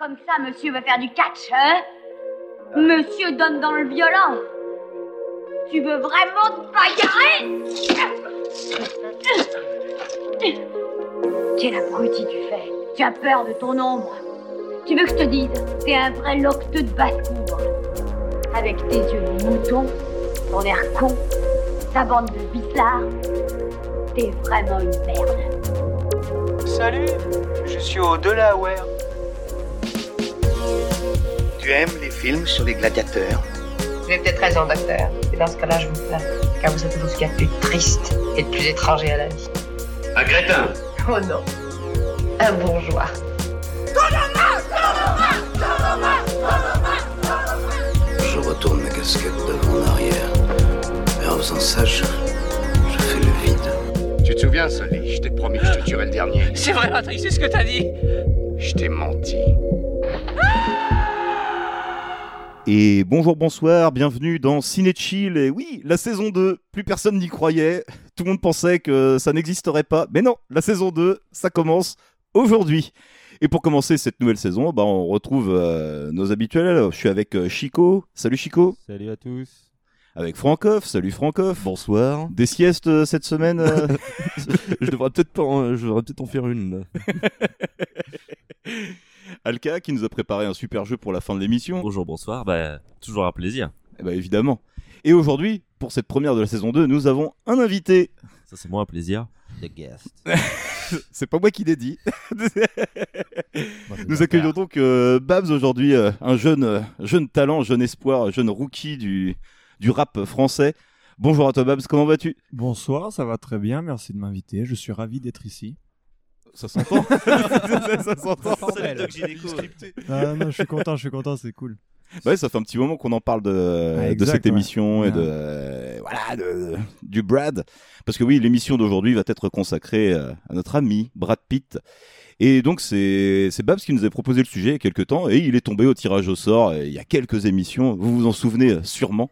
Comme ça, monsieur veut faire du catch, hein? Monsieur donne dans le violent. Tu veux vraiment te bagarrer? Quel abruti tu fais Tu as peur de ton ombre. Tu veux que je te dise T'es un vrai locteux de basse-cour. Avec tes yeux de mouton, ton air con, ta bande de bizarres. T'es vraiment une merde. Salut, je suis au Delaware. Tu aimes les films sur les gladiateurs? Vous avez peut-être raison, docteur. Et dans ce cas-là, je vous plains. Car vous êtes tout ce qu'il y a de plus triste et de plus étranger à la vie. Un crétin Oh non. Un bourgeois. Je retourne ma casquette devant en arrière. Et en faisant ça, je, je fais le vide. Tu te souviens, Sully Je t'ai promis que je te tuerais le dernier. C'est vrai, Patrick, c'est ce que t'as dit. Je t'ai menti. Et bonjour, bonsoir, bienvenue dans Ciné Chill. Et oui, la saison 2, plus personne n'y croyait. Tout le monde pensait que ça n'existerait pas. Mais non, la saison 2, ça commence aujourd'hui. Et pour commencer cette nouvelle saison, bah, on retrouve euh, nos habituels. Je suis avec euh, Chico. Salut Chico. Salut à tous. Avec Francoff. Salut Francoff. Bonsoir. Des siestes euh, cette semaine euh je devrais peut-être pas, en- je devrais peut-être en faire une. là. Alka qui nous a préparé un super jeu pour la fin de l'émission. Bonjour, bonsoir, bah, toujours un plaisir. Eh ben, évidemment. Et aujourd'hui, pour cette première de la saison 2, nous avons un invité. Ça, c'est moi un plaisir. The guest. C'est pas moi qui l'ai dit. Nous accueillons donc euh, Babs aujourd'hui, euh, un jeune, euh, jeune talent, jeune espoir, jeune rookie du, du rap français. Bonjour à toi Babs, comment vas-tu? Bonsoir, ça va très bien, merci de m'inviter. Je suis ravi d'être ici. Ça s'entend Ça, ça s'entend. Ah, non, je suis content, je suis content, c'est cool. Ouais, ça fait un petit moment qu'on en parle de, Ouais, de exact, cette ouais. émission et de euh, voilà de, du Brad, parce que oui, l'émission d'aujourd'hui va être consacrée euh, à notre ami Brad Pitt. Et donc c'est c'est Babs qui nous a proposé le sujet il y a quelques temps et il est tombé au tirage au sort euh, il y a quelques émissions. Vous vous en souvenez euh, sûrement.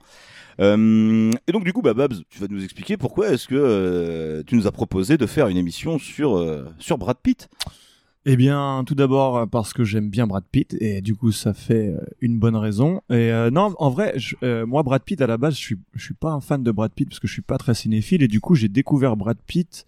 Euh, et donc du coup, bah, Babs, tu vas nous expliquer pourquoi est-ce que euh, tu nous as proposé de faire une émission sur euh, sur Brad Pitt. Eh bien, tout d'abord parce que j'aime bien Brad Pitt et du coup ça fait une bonne raison. Et non, en vrai, moi Brad Pitt à la base, je suis je suis pas un fan de Brad Pitt parce que je suis pas très cinéphile et du coup j'ai découvert Brad Pitt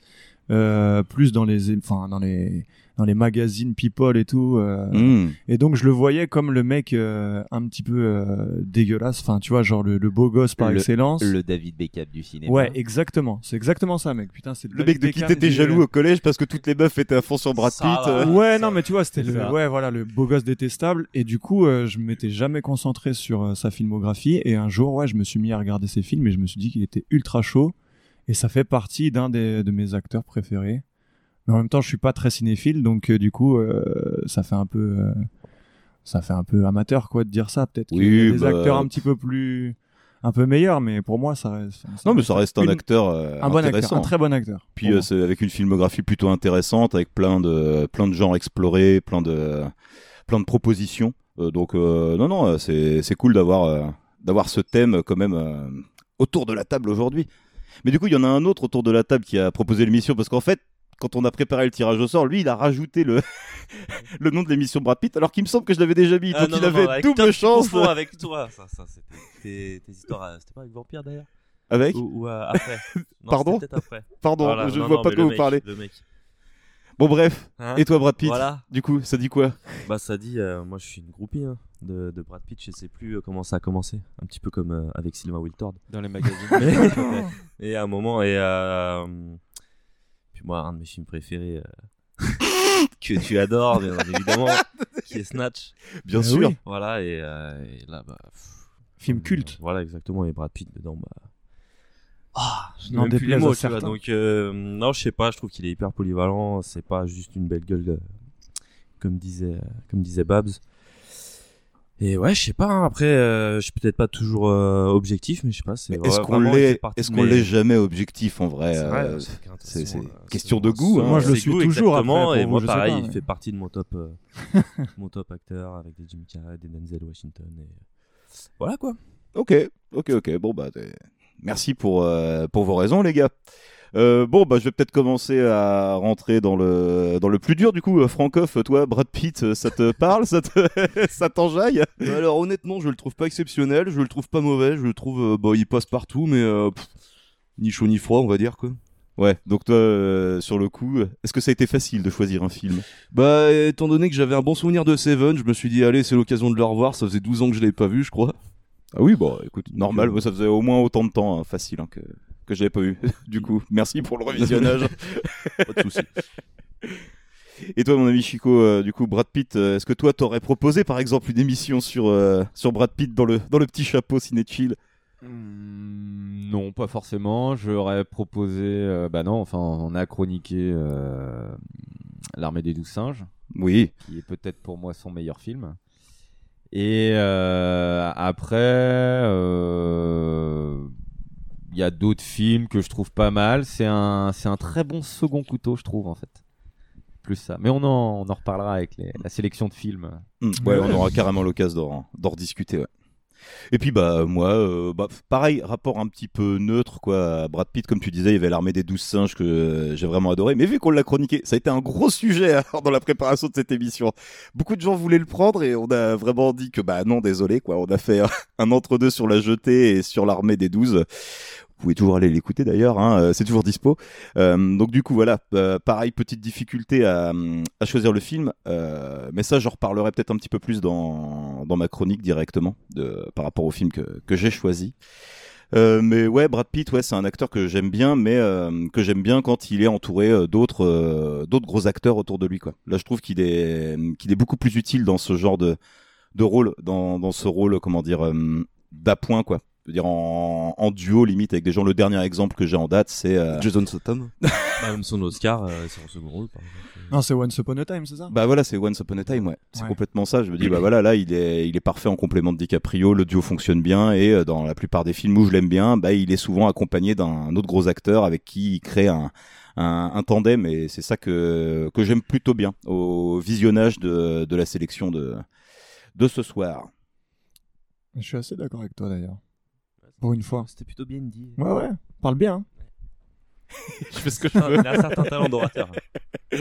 plus dans les enfin dans les dans les magazines People et tout. euh, Hmm. Et donc je le voyais comme le mec euh, un petit peu euh, dégueulasse, enfin tu vois genre le, le beau gosse par Le- excellence. Le David Beckham du cinéma. Ouais, exactement. C'est exactement ça, mec. Putain, c'est Le mec de qui t'étais jaloux au collège parce que toutes les meufs étaient à fond sur Brad Pitt. euh. Ouais, non, mais tu vois, c'était le, ouais, voilà, le beau gosse détestable. Et du coup, euh, je m'étais jamais concentré sur euh, sa filmographie. Et un jour, ouais, je me suis mis à regarder ses films et je me suis dit qu'il était ultra chaud. Et ça fait partie d'un des, de mes acteurs préférés. Mais en même temps, je suis pas très cinéphile, donc euh, du coup, euh, ça fait un peu, euh, ça fait un peu amateur, quoi, de dire ça. Peut-être qu'il y a des bah, acteurs un petit peu plus, un peu meilleurs, mais pour moi, ça reste. Non, mais ça reste un une- acteur un bon acteur, intéressant. un très bon acteur. Puis c'est avec une filmographie plutôt intéressante, avec plein de plein de genres explorés, plein de plein de propositions. Donc non non, c'est c'est cool d'avoir d'avoir ce thème quand même autour de la table aujourd'hui. Mais du coup, il y en a un autre autour de la table qui a proposé l'émission parce qu'en fait, quand on a préparé le tirage au sort, lui, il a rajouté le le nom de l'émission Brad Pitt, alors qu'il me semble que je l'avais déjà mis. Ah, donc non, il non, avait non, double Tom, chance. avec toi. Ça, ça, c'était tes, tes histoires. euh, C'était pas avec Vampire d'ailleurs Avec Ou, ou, euh, après Non, Pardon après. Pardon, Voilà, je ne vois non, pas de quoi vous mec, parlez. Le mec. Bon bref. Hein Et toi, Brad Pitt Voilà. Du coup, ça dit quoi? Bah, ça dit, euh, moi je suis une groupie hein, de, de Brad Pitt. Je sais plus euh, comment ça a commencé. Un petit peu comme euh, avec Sylvain Wiltord. Dans les magazines. Et à un moment, et euh, puis moi, un de mes films préférés euh, que tu adores, bien évidemment, qui est Snatch. Bien Eh sûr. oui. Voilà, et, euh, et là, bah. pff, Film euh, culte. Voilà, exactement, et Brad Pitt dedans, bah. Ah, je N'en déplaise mots, tu vois. certains. Donc, euh, non, je sais pas, je trouve qu'il est hyper polyvalent. C'est pas juste une belle gueule, comme disait, comme disait Babs. Et ouais, je sais pas. hein, Après, euh, je suis peut-être pas toujours euh, objectif, mais je sais pas. Est-ce vra- qu'on l'est Est-ce qu'on l'est jamais objectif en vrai C'est euh, question de goût, hein. Moi, je le suis toujours, exactement, après, et moi, pareil, pas, il mais- fait partie de mon top, euh, mon top acteur avec des Jim Carrey, des Denzel Washington. Et... Voilà quoi. Ok, ok, ok. Bon bah, merci pour euh, pour vos raisons, les gars. Euh, bon, bah, je vais peut-être commencer à rentrer dans le dans le plus dur du coup. Euh, Francoff, toi, Brad Pitt, euh, ça te parle, ça te ça t'enjaille? Bah Alors honnêtement, je le trouve pas exceptionnel, je le trouve pas mauvais, je le trouve, euh, bah, il passe partout, mais euh, pff, ni chaud ni froid, on va dire quoi. Ouais. Donc toi, euh, sur le coup, est-ce que ça a été facile de choisir un film? Bah, étant donné que j'avais un bon souvenir de Seven, je me suis dit, allez, c'est l'occasion de le revoir, ça faisait 12 ans que je l'avais pas vu, je crois. Ah oui, bon, écoute, normal. Moi, ça faisait au moins autant de temps, hein, facile, hein, que que je l'avais pas eu. du coup, merci pour le revisionnage. Pas de soucis. Et toi, mon ami Chico, euh, du coup, Brad Pitt, euh, est-ce que toi, t'aurais proposé, par exemple, une émission sur euh, sur Brad Pitt dans le dans le petit chapeau ciné chill? Hmm, non, pas forcément. J'aurais proposé. euh, bah non, enfin, on a chroniqué euh, L'Armée des Douze Singes, Oui. qui est peut-être pour moi son meilleur film. Et euh, après, euh, il y a d'autres films que je trouve pas mal. C'est un, c'est un très bon second couteau, je trouve, en fait. Plus ça. Mais on en, on en reparlera avec les- la sélection de films. Mm, ouais, on aura carrément l'occasion d'en d'en rediscuter. Ouais. Et puis bah moi, euh, bah, pareil, rapport un petit peu neutre quoi. Brad Pitt, comme tu disais, il y avait l'armée des douze singes que euh, j'ai vraiment adoré. Mais vu qu'on l'a chroniqué, ça a été un gros sujet alors, dans la préparation de cette émission. Beaucoup de gens voulaient le prendre et on a vraiment dit que bah non, désolé quoi. On a fait un entre-deux sur la jetée et sur l'armée des douze. Vous pouvez toujours aller l'écouter d'ailleurs, hein, euh, c'est toujours dispo. Euh, donc du coup voilà, euh, pareil petite difficulté à, à choisir le film, euh, mais ça j'en reparlerai peut-être un petit peu plus dans, dans ma chronique directement de, par rapport au film que, que j'ai choisi. Euh, mais ouais, Brad Pitt, ouais, c'est un acteur que j'aime bien, mais euh, que j'aime bien quand il est entouré euh, d'autres euh, gros acteurs autour de lui. Quoi. Là, je trouve qu'il est qu'il est beaucoup plus utile dans ce genre de de rôle, dans dans ce rôle, comment dire, euh, d'appoint quoi. Je veux dire en, en duo limite avec des gens. Le dernier exemple que j'ai en date, c'est euh, Jason Statham. Bah, même son Oscar, euh, c'est en second rôle, par. Non, c'est Once Upon a Time, c'est ça? Bah voilà, c'est Once Upon a Time, ouais. C'est Ouais. complètement ça. Je me dis, bah voilà, là, il est, il est parfait en complément de DiCaprio. Le duo fonctionne bien et euh, dans la plupart des films où je l'aime bien, bah il est souvent accompagné d'un autre gros acteur avec qui il crée un, un, un tandem et c'est ça que, que j'aime plutôt bien au visionnage de, de la sélection de, de ce soir. Je suis assez d'accord avec toi d'ailleurs. Pour une fois. C'était plutôt bien dit. Ouais, ouais. Parle bien. hein. Je fais ce que je Ah, Il a un certain talent d'orateur.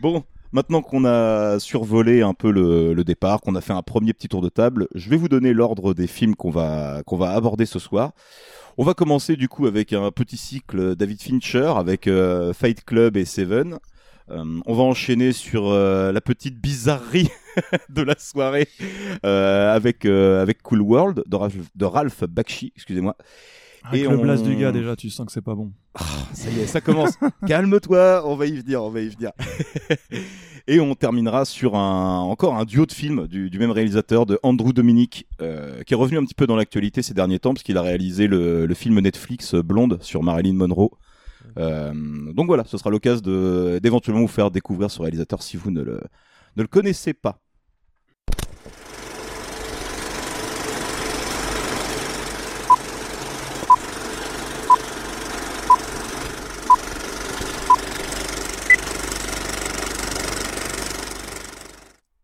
Bon, maintenant qu'on a survolé un peu le, le départ, qu'on a fait un premier petit tour de table, je vais vous donner l'ordre des films qu'on va, qu'on va aborder ce soir. On va commencer du coup avec un petit cycle David Fincher avec euh, Fight Club et Seven. Euh, on va enchaîner sur euh, la petite bizarrerie de la soirée euh, avec euh, avec Cool World de Ralph, de Ralph Bakshi, excusez-moi. Avec Et le on- blast du gars, déjà, tu sens que c'est pas bon. Ça y est, ça commence. Calme-toi, on va y venir, on va y venir. Et on terminera sur un, encore un duo de films du, du même réalisateur, de Andrew Dominic, euh, qui est revenu un petit peu dans l'actualité ces derniers temps, parce qu'il a réalisé le, le film Netflix Blonde sur Marilyn Monroe. Euh, donc voilà, ce sera l'occasion d'éventuellement vous faire découvrir ce réalisateur si vous ne le, ne le connaissez pas.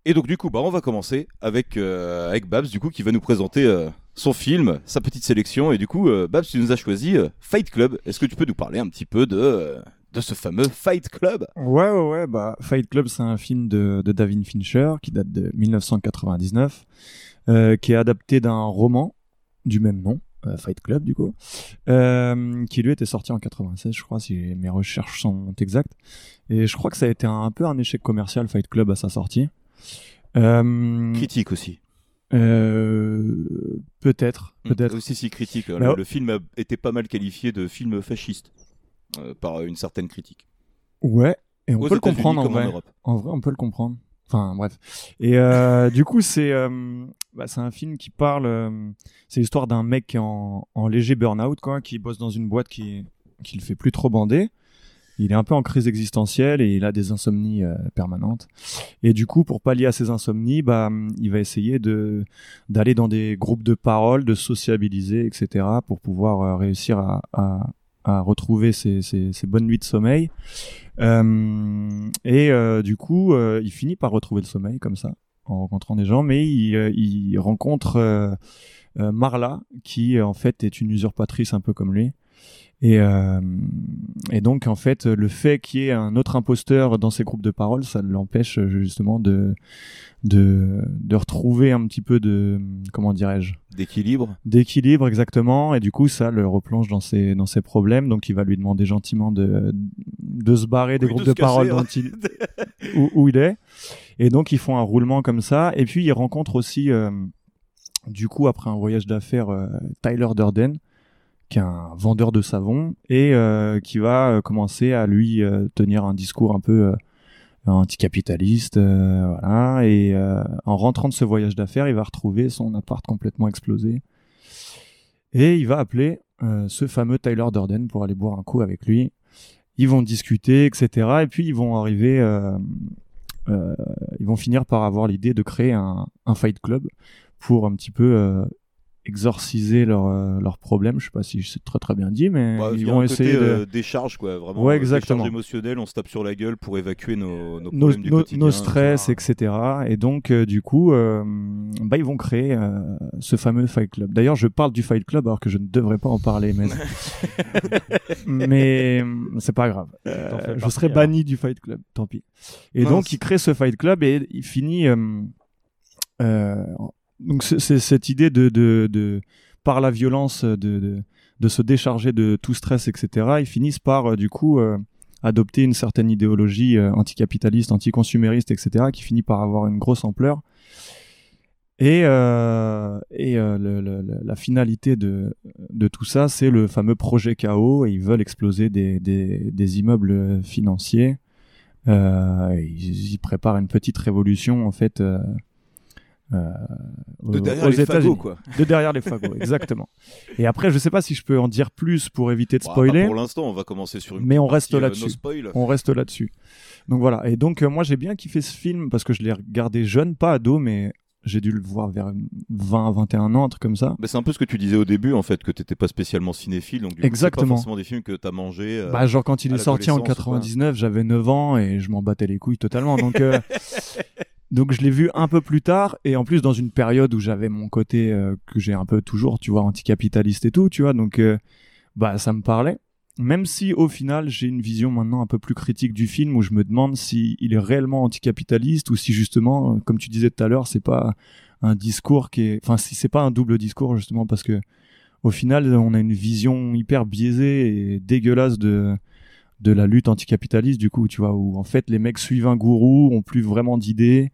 Et donc du coup, bah, on va commencer avec, euh, avec Babs, du coup, qui va nous présenter euh, son film, sa petite sélection. Et du coup, euh, Babs, tu nous as choisi Fight Club. Est-ce que tu peux nous parler un petit peu de, de ce fameux Fight Club? Ouais, ouais, ouais. Bah, Fight Club, c'est un film de, de David Fincher qui date de 1999, euh, qui est adapté d'un roman du même nom, Fight Club, du coup, qui lui était sorti en 96, je crois, si mes recherches sont exactes. Et je crois que ça a été un peu un échec commercial, Fight Club, à sa sortie. Euh, Critique aussi. euh, peut-être, peut-être. Aussi, si critique. Le, Bah, le film a été pas mal qualifié de film fasciste euh, par une certaine critique. Ouais, et on Aux peut le comprendre en vrai. Europe. En vrai, on peut le comprendre. Enfin, bref. Et euh, du coup, c'est bah, c'est un film qui parle. c'est l'histoire d'un mec qui est en, en léger burn-out, quoi, qui bosse dans une boîte qui qui le fait plus trop bander. Il est un peu en crise existentielle et il a des insomnies euh, permanentes. Et du coup, pour pallier à ces insomnies, bah, il va essayer de d'aller dans des groupes de parole, de sociabiliser, etc., pour pouvoir euh, réussir à, à, retrouver ses, ses, bonnes nuits de sommeil. Euh, et du coup, il finit par retrouver le sommeil comme ça, en rencontrant des gens, mais il, il rencontre Marla, qui en fait est une usurpatrice un peu comme lui. Et, euh, et donc en fait, le fait qu'il y ait un autre imposteur dans ces groupes de parole, ça l'empêche euh, justement de de de retrouver un petit peu de comment dirais-je D'équilibre. d'équilibre exactement. Et du coup ça le replonge dans ses dans ses problèmes. Donc il va lui demander gentiment de de se barrer des groupes de parole dont il où, où il est. Et donc ils font un roulement comme ça. Et puis il rencontre aussi euh, du coup après un voyage d'affaires euh, Tyler Durden un vendeur de savon et euh, qui va euh, commencer à lui euh, tenir un discours un peu anticapitaliste voilà. Et en rentrant de ce voyage d'affaires il va retrouver son appart complètement explosé. Et il va appeler ce fameux Tyler Durden pour aller boire un coup avec lui. Ils vont discuter etc et puis ils vont arriver ils vont finir par avoir l'idée de créer un, un fight club pour un petit peu exorciser leurs euh, leurs problèmes je sais pas si c'est très très bien dit mais Bah, il ils vont essayer côté de euh, décharge quoi, vraiment. Ouais, exactement. Émotionnelle, on se tape sur la gueule pour évacuer nos, nos nos, problèmes nos- stress, etc. Et donc, euh, du coup, euh, bah, ils vont créer ce fameux Fight Club. D'ailleurs, je parle du Fight Club alors que je ne devrais pas en parler, mais mais c'est pas grave. Je partie, serai alors. banni du Fight Club, tant pis. Et Mince. donc, il crée ce Fight Club et il finit. euh, donc, c'est cette idée de, par la violence de, se décharger de tout stress, etc. Ils finissent par, euh, du coup, euh, adopter une certaine idéologie euh, anticapitaliste, anticonsumériste, etc., qui finit par avoir une grosse ampleur. Et, et la finalité de, tout ça, c'est le fameux projet KO. Et ils veulent exploser des, immeubles financiers. Ils préparent une petite révolution, en fait, euh, De derrière aux les fagots, quoi. De derrière les fagots, exactement. Et après, je sais pas si je peux en dire plus pour éviter de Bon, spoiler. pour l'instant, on va commencer sur une Mais on reste euh, là-dessus. no. On reste là-dessus. Donc voilà. Et donc euh, moi j'ai bien kiffé ce film parce que je l'ai regardé jeune, pas ado, mais j'ai dû le voir vers 20 à 21 ans, un truc comme ça. Bah, c'est un peu ce que tu disais au début, en fait, que t'étais pas spécialement cinéphile, donc du coup, c'est Exactement. pas forcément des films que t'as mangé. euh, bah genre quand il à est sorti en l'adolescence ou quoi. 99, j'avais 9 ans et je m'en battais les couilles totalement. Donc euh, donc je l'ai vu un peu plus tard et en plus dans une période où j'avais mon côté euh, que j'ai un peu toujours, tu vois, anticapitaliste et tout, tu vois. Donc euh, bah ça me parlait. Même si au final j'ai une vision maintenant un peu plus critique du film où je me demande si il est réellement anticapitaliste ou si justement, comme tu disais tout à l'heure, c'est pas un discours qui est, enfin si c'est pas un double discours justement parce que au final on a une vision hyper biaisée et dégueulasse de de la lutte anticapitaliste du coup tu vois où en fait les mecs suivent un gourou ont plus vraiment d'idées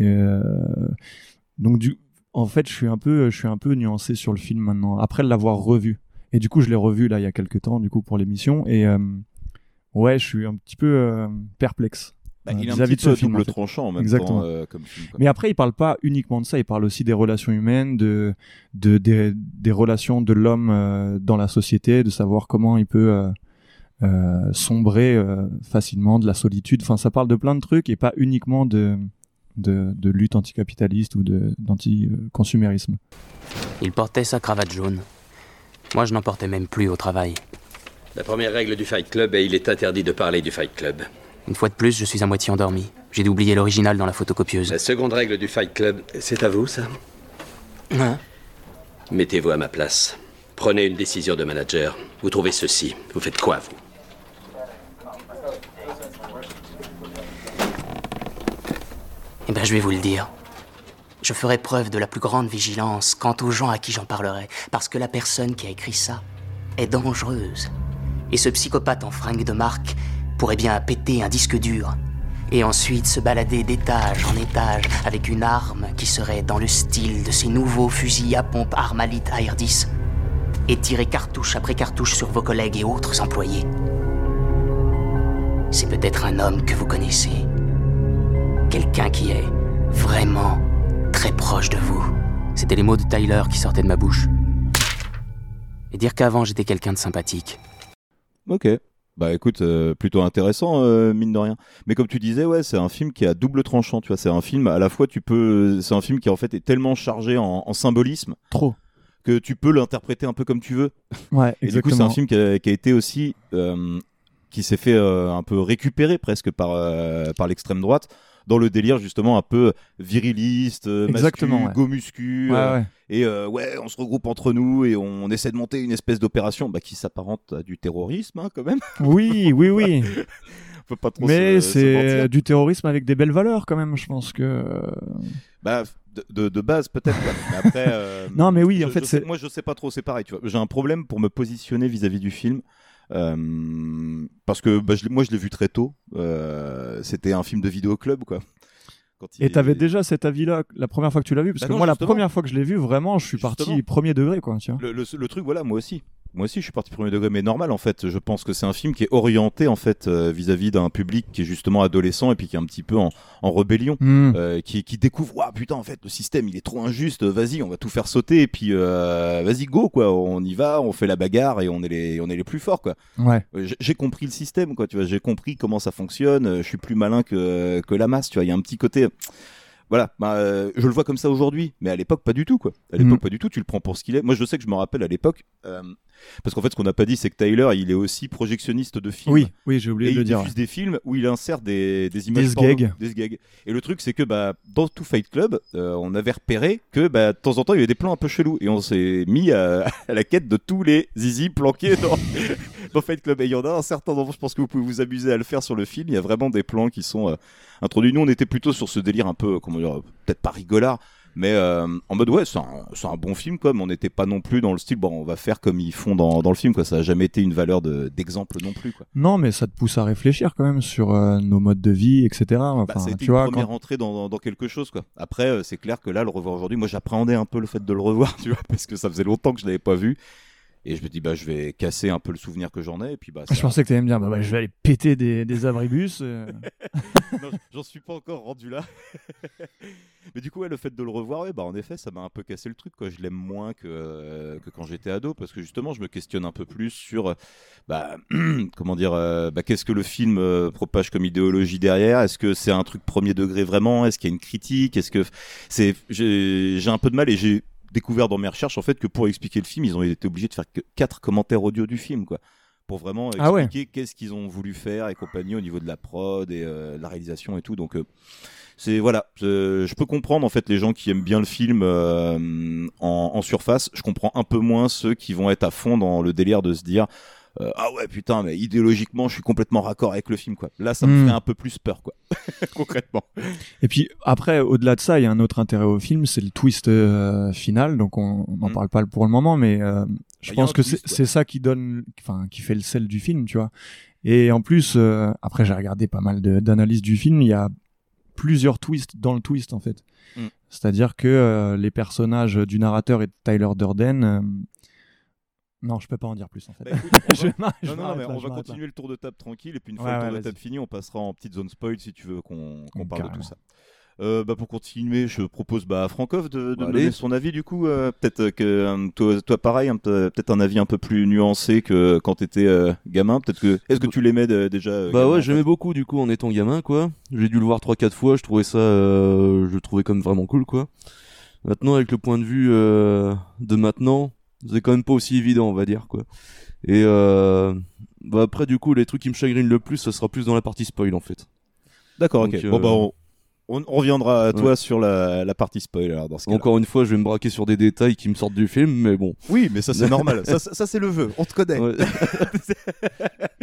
donc du en fait je suis un peu je suis un peu nuancé sur le film maintenant après l'avoir revu et du coup je l'ai revu là il y a quelques temps du coup pour l'émission et euh, ouais je suis un petit peu euh, perplexe bah, euh, il est un vis-à-vis petit de peu ce film, double en fait. tranchant en même Exactement. temps euh, comme film. quoi. mais après, il parle pas uniquement de ça, il parle aussi des relations humaines, de, de des, des relations de l'homme euh, dans la société, de savoir comment il peut euh, euh, sombrer euh, facilement, de la solitude. Enfin, ça parle de plein de trucs et pas uniquement de de, de lutte anticapitaliste ou d'anti-consumérisme. Il portait sa cravate jaune. Moi, je n'en portais même plus au travail. La première règle du Fight Club est il est interdit de parler du Fight Club. Une fois de plus, je suis à moitié endormi. J'ai dû oublier l'original dans la photocopieuse. La seconde règle du Fight Club, c'est à vous ça? Hein? Mettez-vous à ma place. Prenez une décision de manager. Vous trouvez ceci. Vous faites quoi, vous? Eh bien, je vais vous le dire. Je ferai preuve de la plus grande vigilance quant aux gens à qui j'en parlerai, parce que la personne qui a écrit ça est dangereuse. Et ce psychopathe en fringue de marque pourrait bien péter un disque dur, et ensuite se balader d'étage en étage avec une arme qui serait dans le style de ces nouveaux fusils à pompe Armalite AR-10, et tirer cartouche après cartouche sur vos collègues et autres employés. C'est peut-être un homme que vous connaissez. Quelqu'un qui est vraiment très proche de vous. C'était les mots de Tyler qui sortaient de ma bouche. Et dire qu'avant j'étais quelqu'un de sympathique. Ok. Bah écoute, euh, plutôt intéressant, euh, mine de rien. Mais comme tu disais, ouais, c'est un film qui a double tranchant, tu vois. C'est un film, à la fois, tu peux. C'est un film qui en fait est tellement chargé en, en symbolisme. Trop. Que tu peux l'interpréter un peu comme tu veux. Ouais, Et du coup, c'est exactement. un film qui a, qui a été aussi. euh, qui s'est fait euh, un peu récupérer presque par, euh, par l'extrême droite. dans le délire justement un peu viriliste, euh, Exactement, mascu, ouais. go muscu, Ouais, euh, ouais. et euh, ouais, on se regroupe entre nous et on essaie de monter une espèce d'opération bah, qui s'apparente à du terrorisme hein, quand même. Oui, oui, oui. Faut pas trop Mais c'est du terrorisme avec des belles valeurs quand même, je pense que. Bah, de, de, de base peut-être. après, euh, Non, mais oui, je- en fait, c'est- moi je sais pas trop. C'est pareil, tu vois. J'ai un problème pour me positionner vis-à-vis du film. Euh, parce que bah, je moi je l'ai vu très tôt. Euh, C'était un film de vidéoclub quoi. Quand il Et t'avais déjà cet avis-là la première fois que tu l'as vu? Parce Bah que non, moi, la première fois que je l'ai vu, vraiment, je suis parti premier degré, quoi. Tu vois. Le, le- le truc, voilà, moi aussi. Moi aussi, je suis parti premier degré, mais normal en fait. Je pense que c'est un film qui est orienté en fait euh, vis-à-vis d'un public qui est justement adolescent et puis qui est un petit peu en, en rébellion, Mm. euh, qui, qui découvre, waouh putain, en fait, le système il est trop injuste. Vas-y, on va tout faire sauter et puis euh, vas-y go quoi. On y va, on fait la bagarre et on est les, on est les plus forts quoi. Ouais. Euh, j'ai- compris le système quoi. Tu vois, j'ai compris comment ça fonctionne. euh, Je suis plus malin que que la masse. Tu vois, il y a un petit côté. Voilà, bah, euh, je le vois comme ça aujourd'hui, mais à l'époque pas du tout quoi. À l'époque Mm. pas du tout. Tu le prends pour ce qu'il est. Moi, je sais que je me rappelle à l'époque, euh, parce qu'en fait, ce qu'on n'a pas dit, c'est que Tyler, il est aussi projectionniste de films. Oui, oui, j'ai oublié Et de le il dire. diffuse des films où il insère des, des images Des gags. des gags. Et le truc, c'est que bah, dans tout Fight Club, euh, on avait repéré que bah, de temps en temps, il y avait des plans un peu chelous. Et on s'est mis à, à la quête de tous les zizi planqués dans, dans Fight Club. Et il y en a un certain nombre, je pense que vous pouvez vous amuser à le faire sur le film. Il y a vraiment des plans qui sont euh, introduits. Nous, on était plutôt sur ce délire un peu, comment dire, peut-être pas rigolard. Mais euh, en mode ouais c'est un, bon film comme on n'était pas non plus dans le style bon on va faire comme ils font dans, dans le film quoi ça a jamais été une valeur de- d'exemple non plus quoi Non, mais ça te pousse à réfléchir quand même sur euh, nos modes de vie, etc. Enfin, Bah, a été tu une vois, première quand- entrée dans, dans, dans quelque chose quoi. Après euh, c'est clair que là le revoir aujourd'hui, moi j'appréhendais un peu le fait de le revoir, tu vois, parce que ça faisait longtemps que je l'avais pas vu. Et je me dis bah je vais casser un peu le souvenir que j'en ai et puis bah Je ça- pensais que t'allais me dire, bah, bah, je vais aller péter des, des abribus. euh. J'en suis pas encore rendu là. Mais du coup, ouais, le fait de le revoir, ouais, bah, en effet, ça m'a un peu cassé le truc. Quoi. Je l'aime moins que, euh, que quand j'étais ado, parce que justement, je me questionne un peu plus sur, euh, bah, comment dire, euh, bah, qu'est-ce que le film propage comme idéologie derrière? Est-ce que c'est un truc premier degré vraiment? Est-ce qu'il y a une critique? Est-ce que c'est, j'ai j'ai un peu de mal et j'ai découvert dans mes recherches en fait que pour expliquer le film, ils ont été obligés de faire que quatre commentaires audio du film, quoi pour vraiment Ah ouais. expliquer qu'est-ce qu'ils ont voulu faire et compagnie au niveau de la prod et euh, la réalisation et tout. Donc euh, c'est voilà, je, je peux comprendre en fait les gens qui aiment bien le film euh, en, en surface. Je comprends un peu moins ceux qui vont être à fond dans le délire de se dire euh, ah ouais putain mais idéologiquement je suis complètement raccord avec le film quoi. Là ça me Hmm. ferait un peu plus peur quoi concrètement. Et puis après, au-delà de ça, il y a un autre intérêt au film, c'est le twist euh, final. Donc on n'en parle pas pour le moment, mais euh, je Bah, pense que c'est ça qui donne, enfin, qui fait le sel du film, tu vois. Et en plus, après j'ai regardé pas mal d'analyses du film, il y a plusieurs twists dans le twist en fait. Mm. C'est-à-dire que euh, les personnages du narrateur et de Tyler Durden. euh, Non, je peux pas en dire plus en fait. Bah, écoute, on Je va- je non, non, mais là, on va là. continuer le tour de table tranquille et puis une Ouais, fois le ouais, tour de table fini, on passera en petite zone spoil si tu veux qu'on parle de tout ça. Euh, bah pour continuer, je propose bah, à Frankov de, de donner son avis du coup. euh, peut-être que euh, toi, toi pareil, peut-être un avis un peu plus nuancé que quand t'étais euh, gamin. Peut-être que est-ce que tu l'aimais déjà Bah gamin, ouais, j'aimais beaucoup du coup en étant gamin quoi. J'ai dû le voir 3 4 fois, je trouvais ça euh, je le trouvais comme vraiment cool quoi. Maintenant avec le point de vue euh, de maintenant, c'est quand même pas aussi évident, on va dire quoi. Et euh, bah après du coup, les trucs qui me chagrinent le plus, ça sera plus dans la partie spoil en fait. D'accord, ok. Donc, Bon euh, bah on, on- on reviendra à toi Ouais. sur la, la partie spoil alors dans ce cas. Encore une fois, je vais me braquer sur des détails qui me sortent du film, mais bon. Oui, mais ça c'est normal. ça, ça, ça, c'est le vœu. On te connaît. Ouais.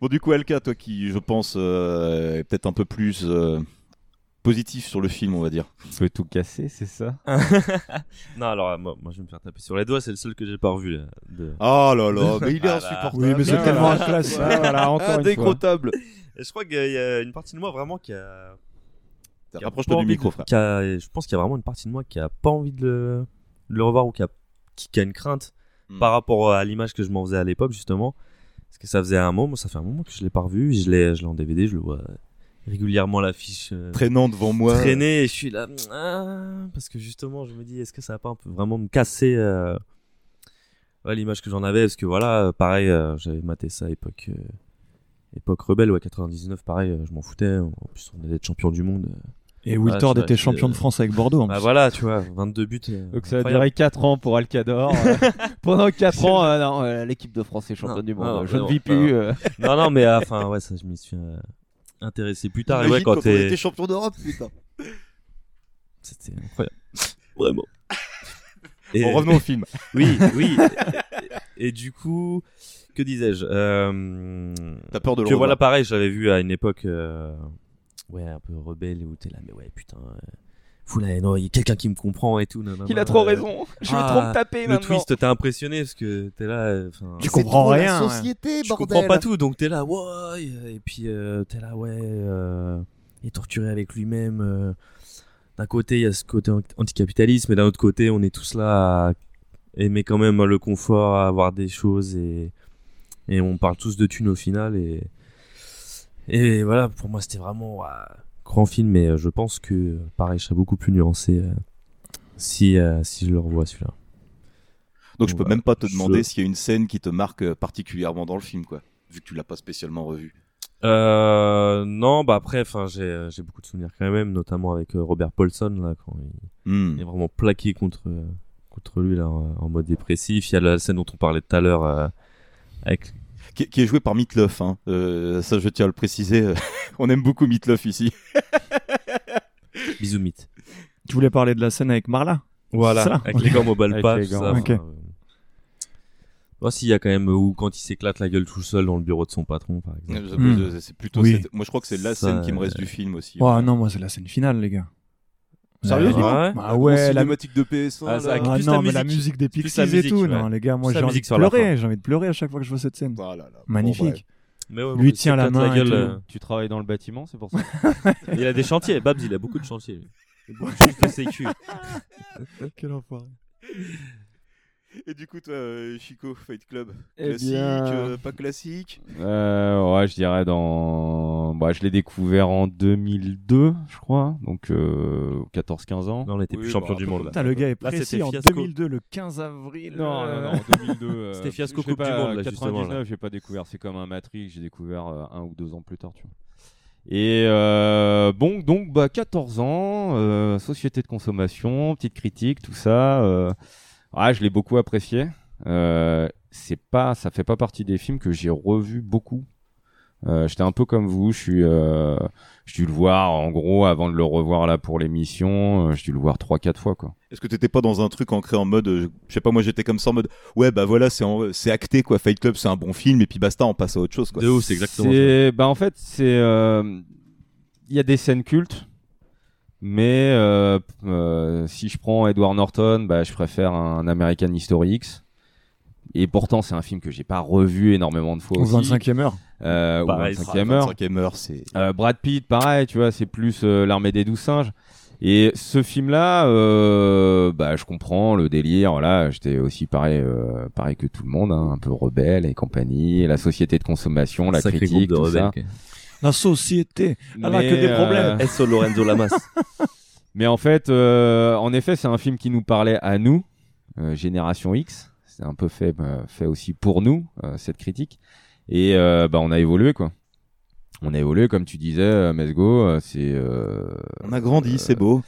bon du coup Alka, toi qui je pense euh, est peut-être un peu plus euh, positif sur le film, on va dire. Tu veux tout casser, c'est ça non, alors euh, moi, moi je vais me faire taper sur les doigts, c'est le seul que j'ai pas revu. Là, de... Oh là là, mais il est Ah insupportable. Oui, mais c'est Voilà. tellement un classique. Ah, voilà, encore. Indécrottable. Je crois qu'il y a une partie de moi vraiment qui a. qui a Rapproche-toi pas du micro, de- frère. a- je pense qu'il y a vraiment une partie de moi qui a pas envie de le, de le revoir ou qui a, qui, qui a une crainte Hmm. par rapport à l'image que je m'en faisais à l'époque, justement. Parce que ça faisait un moment, ça fait un moment que je l'ai pas revu. Je l'ai, je l'ai en DVD, je le vois régulièrement l'affiche. euh, Traînant devant moi. traîner et je suis là ah, parce que justement je me dis est-ce que ça va pas un peu vraiment me casser euh, ouais, l'image que j'en avais? Parce que voilà pareil euh, j'avais maté ça à époque euh, époque rebelle ouais 99 pareil euh, je m'en foutais en plus on allait être champion du monde euh. Et tu vois, était champion de France avec Bordeaux. en bah plus. voilà tu vois 22 buts euh, Donc ça a duré 4 ans pour Alcador. euh, pendant 4 ans, euh, non, euh, l'équipe de France est championne du monde. non, je ne vis plus. euh. non non mais euh, enfin ouais ça je m'y suis euh, intéressé plus tard. Et ouais, quand on était champion d'Europe, putain. C'était incroyable. Vraiment. Bon, revenons au film. Oui, oui. Et, et du coup, que disais-je euh, T'as peur de le Que revoir. voilà, pareil, j'avais vu à une époque, euh, ouais, un peu rebelle, où t'es là, mais ouais, putain. euh, Fou là, non, il y a quelqu'un qui me comprend et tout. nan, nan, Il nan, a trop euh, raison. Je vais trop me taper Le maintenant. twist t'a impressionné parce que t'es là. euh, 'fin, Tu comprends rien. ouais. je comprends pas tout, donc t'es là, ouais, et puis euh, t'es là, ouais, euh, il est torturé avec lui-même. euh. d'un côté, il y a ce côté an- anticapitalisme, et d'un autre côté, on est tous là à aimer quand même le confort, à avoir des choses, et, et on parle tous de thunes au final, et, et voilà, pour moi, c'était vraiment ouais, grand film, mais euh, je pense que, pareil, je serais beaucoup plus nuancé euh, si, euh, si je le revois celui-là. Donc je peux même pas te je- demander s'il y a une scène qui te marque euh, particulièrement dans le film, quoi. Vu que tu l'as pas spécialement revu. Euh, non, bah après, enfin, j'ai j'ai beaucoup de souvenirs quand même, notamment avec euh, Robert Paulson là, quand il, Hmm. il est vraiment plaqué contre euh, contre lui là, en, en mode dépressif. Il y a la scène dont on parlait tout à l'heure euh, avec. Qui, qui est joué par Meatloaf, hein. Euh, ça je tiens à le préciser. On aime beaucoup Meatloaf ici. Bisous mythe. Tu voulais parler de la scène avec Marla? Voilà, ça avec les gants Avec pas, les tout gants. ça. Enfin, euh, Moi, s'il y a quand même où quand il s'éclate la gueule tout seul dans le bureau de son patron, par exemple. Hmm. C'est plutôt. Oui. cette- Moi je crois que c'est la Ça, scène qui me reste euh, du film aussi. Oh non, moi c'est la scène finale, les gars. Sérieux, Ouais. Ouais. Ah ouais, la cinématique de PS1. Ah, là. Ah non, la mais la musique. musique des Pixies et musique, tout, ouais. non, les gars, moi j'ai envie musique de pleurer, j'ai envie de pleurer à chaque fois que je vois cette scène. Ah là là. Magnifique. Mais ouais, Lui tient la main et gueule, tout. euh, Tu travailles dans le bâtiment, c'est pour ça. Il a des chantiers, Babs, il a beaucoup de chantiers. lui. Il a beaucoup de sécu. Quel enfoiré. Et du coup, toi, euh, Chico, Fight Club, Eh classique, bien- euh, pas classique Euh, ouais, je dirais dans. Bah, je l'ai découvert en 2002, je crois. Donc, euh, 14-15 ans. Là, on était Oui, plus champion bah, du monde. Là. Le gars est précis en fiasco. 2002, le 15 avril. Non, non, non, 2002. euh, C'était fiasco Coupe du pas- Monde, là, justement, 99, là. j'ai pas découvert. C'est comme un Matrix, j'ai découvert euh, un ou deux ans plus tard, tu vois. Et euh, bon, donc, bah, 14 ans, euh, société de consommation, petite critique, tout ça. Euh, ouais, je l'ai beaucoup apprécié. Euh, c'est pas, ça fait pas partie des films que j'ai revu beaucoup. Euh, J'étais un peu comme vous, je suis, euh, j'ai dû le voir en gros avant de le revoir là pour l'émission. euh, j'ai dû le voir trois quatre fois quoi. Est-ce que t'étais pas dans un truc ancré en mode, euh, je sais pas, moi j'étais comme ça en mode, ouais bah voilà, c'est c'est acté quoi, Fight Club c'est un bon film et puis basta, on passe à autre chose quoi. De ouf, c'est exactement ça. C'est- Bah en fait, c'est euh, il y a des scènes cultes, mais euh, euh, si je prends Edward Norton, bah je préfère un American History X. Et pourtant, c'est un film que j'ai pas revu énormément de fois Au aussi. 25e heure. Euh, Pareil, 25e heure. 25e heure, c'est. Euh, Brad Pitt, pareil, tu vois, c'est plus euh, l'armée des douze singes. Et ce film-là, euh, bah, je comprends le délire. Voilà, j'étais aussi pareil, euh, pareil que tout le monde, hein, un peu rebelle et compagnie, la société de consommation, la Sacré critique, groupe de tout ça. La société, elle a Mais, que des euh, problèmes. Esso Lorenzo Lamas. Mais en fait, euh, en effet, c'est un film qui nous parlait à nous, euh, génération X. C'est un peu fait, euh, fait aussi pour nous euh, cette critique. Et euh, bah, on a évolué quoi. On a évolué, comme tu disais, euh, Mesgo. euh, C'est. euh, On a grandi, c'est beau.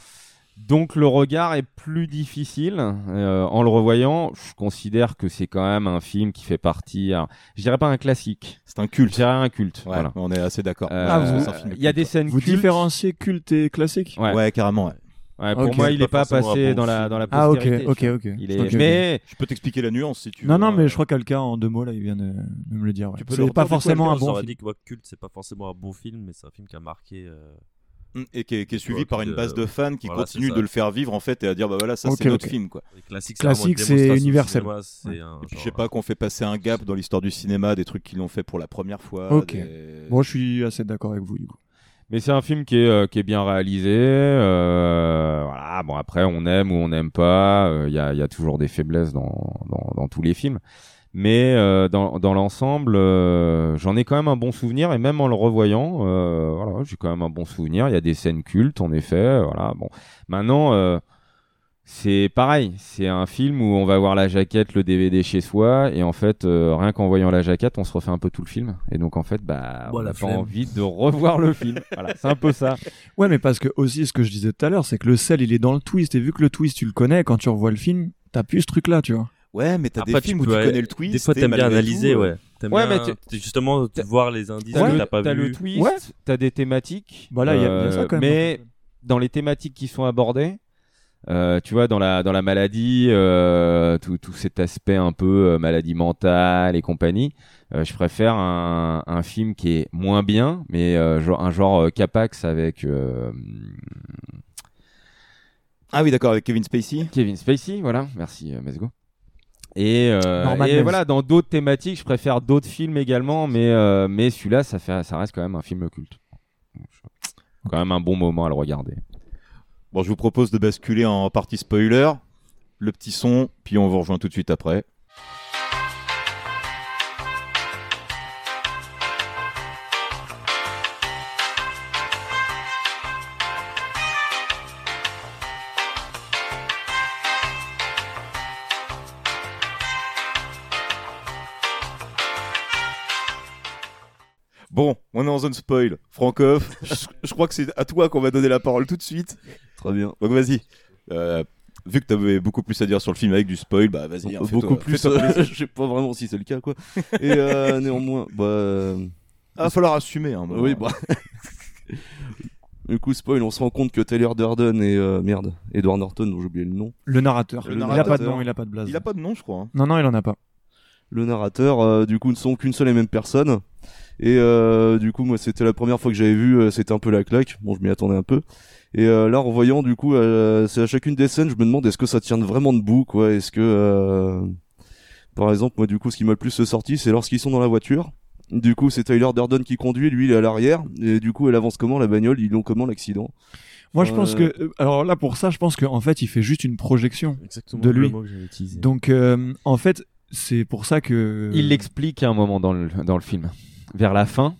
Donc le regard est plus difficile. Euh, en le revoyant, je considère que c'est quand même un film qui fait partie. alors, je dirais pas un classique. C'est un Je culte. dirais un culte. Ouais, voilà. on est assez d'accord. Euh, Ah, Il y a des scènes Vous cultes. différenciez culte et classique Ouais. Ouais, carrément. ouais. Ouais, pour moi, il Pas est pas passé bon dans la dans la Ah, ok, postérité. ok, vois. ok. Il est... Ok, ok. Mais Je peux t'expliquer la nuance si tu Non, veux. non, mais euh, je crois que quelqu'un en deux mots là, il vient de, de me le dire. ouais. Tu peux C'est le pas forcément un On bon aurait film. dit que ouais, culte, c'est pas forcément un bon film, mais c'est un film qui a marqué. euh, Et qui est, qui est suivi Ouais, par une base euh, de fans qui voilà, continue de le faire vivre en fait et à dire bah voilà ça c'est notre film quoi. les classiques, Classique, c'est universel. cinéma, c'est un Et puis je genre- sais pas qu'on fait passer un gap dans l'histoire du cinéma, des trucs qui l'ont fait pour la première fois. Ok. des- Bon, je suis assez d'accord avec vous du coup. Mais c'est un film qui est, euh, qui est bien réalisé. euh, voilà. Bon, après, on aime ou on n'aime pas. Il y, a, y a toujours des faiblesses dans, dans, dans tous les films. Mais euh, dans, dans l'ensemble, euh, j'en ai quand même un bon souvenir. Et même en le revoyant, euh, voilà, j'ai quand même un bon souvenir. Il y a des scènes cultes, en effet. Voilà. Bon, maintenant, c'est pareil. C'est un film où on va voir la jaquette, le DVD chez soi. Et en fait, rien qu'en voyant la jaquette, on se refait un peu tout le film. Et donc, en fait, bah, Bon, on a pas envie de revoir le film. Voilà, c'est un peu ça. Ouais, mais parce que aussi, ce que je disais tout à l'heure, c'est que le sel, il est dans le twist. Et vu que le twist, tu le connais, quand tu revois le film, t'as plus ce truc-là, tu vois. Ouais, mais t'as des films où tu connais le twist. Des fois, t'aimes bien analyser, tout, euh, ouais. T'aimes Ouais, bien, mais tu- justement, t'as- voir les indices T'as que le, t'as pas t'as vu. le twist, Ouais. t'as des thématiques. Voilà, il y a- il y a ça quand même. Mais dans les thématiques qui sont abordées, euh, tu vois, dans la dans la maladie, euh, tout, tout cet aspect un peu euh, maladie mentale et compagnie, euh, je préfère un, un film qui est moins bien, mais euh, genre un genre euh, Capax avec euh, Ah oui, d'accord, avec Kevin Spacey. Kevin Spacey, voilà, merci euh, Mesgo. Et, euh, et voilà, dans d'autres thématiques, je préfère d'autres films également, mais euh, mais celui-là, ça fait ça reste quand même un film culte. Quand même un bon moment à le regarder. Bon, je vous propose de basculer en partie spoiler. Le petit son, puis on vous rejoint tout de suite après. Bon, on est en zone spoil. Francoff, je, je crois que c'est à toi qu'on va donner la parole tout de suite. Très bien. Donc vas-y. Euh, vu que t'avais beaucoup plus à dire sur le film avec du spoil, bah vas-y. hein, Beaucoup plus. euh, je sais pas vraiment si c'est le cas, quoi. Et euh, néanmoins, bah. Ah, va falloir assumer. Hein, Oui, bah. Du coup, spoil, on se rend compte que Taylor Durden et euh, merde, Edward Norton, dont j'ai oublié le nom. Le narrateur. Le il a pas de nom, il a pas de blase. Il a pas de nom, je crois. hein. Non, non, il en a pas. Le narrateur, euh, du coup, ne sont qu'une seule et même personne. Et euh, du coup, moi, c'était la première fois que j'avais vu, euh, c'était un peu la claque. Bon, je m'y attendais un peu. Et euh, là, en voyant, du coup, euh, c'est à chacune des scènes, je me demande est-ce que ça tient vraiment debout, quoi? Est-ce que, euh, par exemple, moi, du coup, ce qui m'a le plus sorti, c'est lorsqu'ils sont dans la voiture. Du coup, c'est Tyler Durden qui conduit, lui, il est à l'arrière. Et du coup, elle avance comment la bagnole? Ils ont comment l'accident? Moi, je pense Euh, que, euh, alors là, pour ça, je pense qu'en fait, il fait juste une projection Exactement de le lui. mot que utilisé. Donc, euh, en fait, c'est pour ça que. Il l'explique à un moment dans le, dans le film. Vers la fin,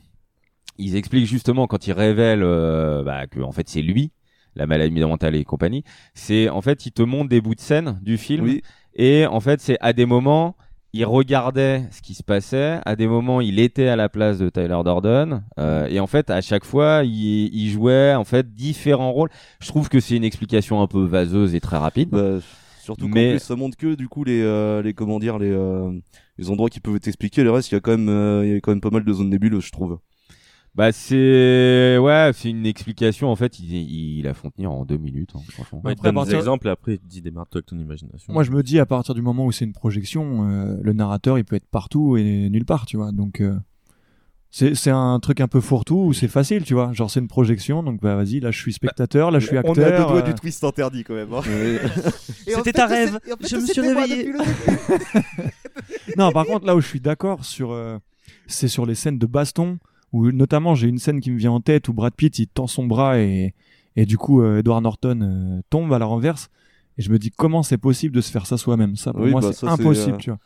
ils expliquent justement quand il révèle euh, bah, que en fait c'est lui, la maladie mentale et compagnie. C'est en fait il te montre des bouts de scène du film Oui. et en fait c'est à des moments il regardait ce qui se passait, à des moments il était à la place de Tyler Durden euh, et en fait à chaque fois il, il jouait en fait différents rôles. Je trouve que c'est une explication un peu vaseuse et très rapide. Bah, surtout qu'en Mais- plus, ça montre que, du coup, les, euh, les comment dire, les, euh, les endroits qui peuvent t'expliquer. Le reste, il y a quand même, euh, il y a quand même pas mal de zones nébuleuses, je trouve. Bah c'est ouais c'est une explication en fait il, il la font tenir en deux minutes hein, franchement. Ouais, il donne des partir- exemples et après il te dit démarre-toi avec ton imagination. Moi, je me dis, à partir du moment où c'est une projection, euh, le narrateur, il peut être partout et nulle part, tu vois. Donc, euh, c'est un truc un peu fourre-tout où c'est facile, tu vois. Genre, c'est une projection, donc bah vas-y, là, je suis spectateur, là, je suis acteur. On est à deux doigts euh, du twist interdit quand même. hein. En C'était fait, ta c'est- rêve. et en fait, Je me suis réveillé. Non, par contre, là où je suis d'accord sur, euh, c'est sur les scènes de baston, où notamment j'ai une scène qui me vient en tête où Brad Pitt il tend son bras et, et du coup euh, Edward Norton euh, tombe à la renverse. Et je me dis comment c'est possible de se faire ça soi-même? Ça pour Oui, moi bah, c'est impossible, euh, tu vois.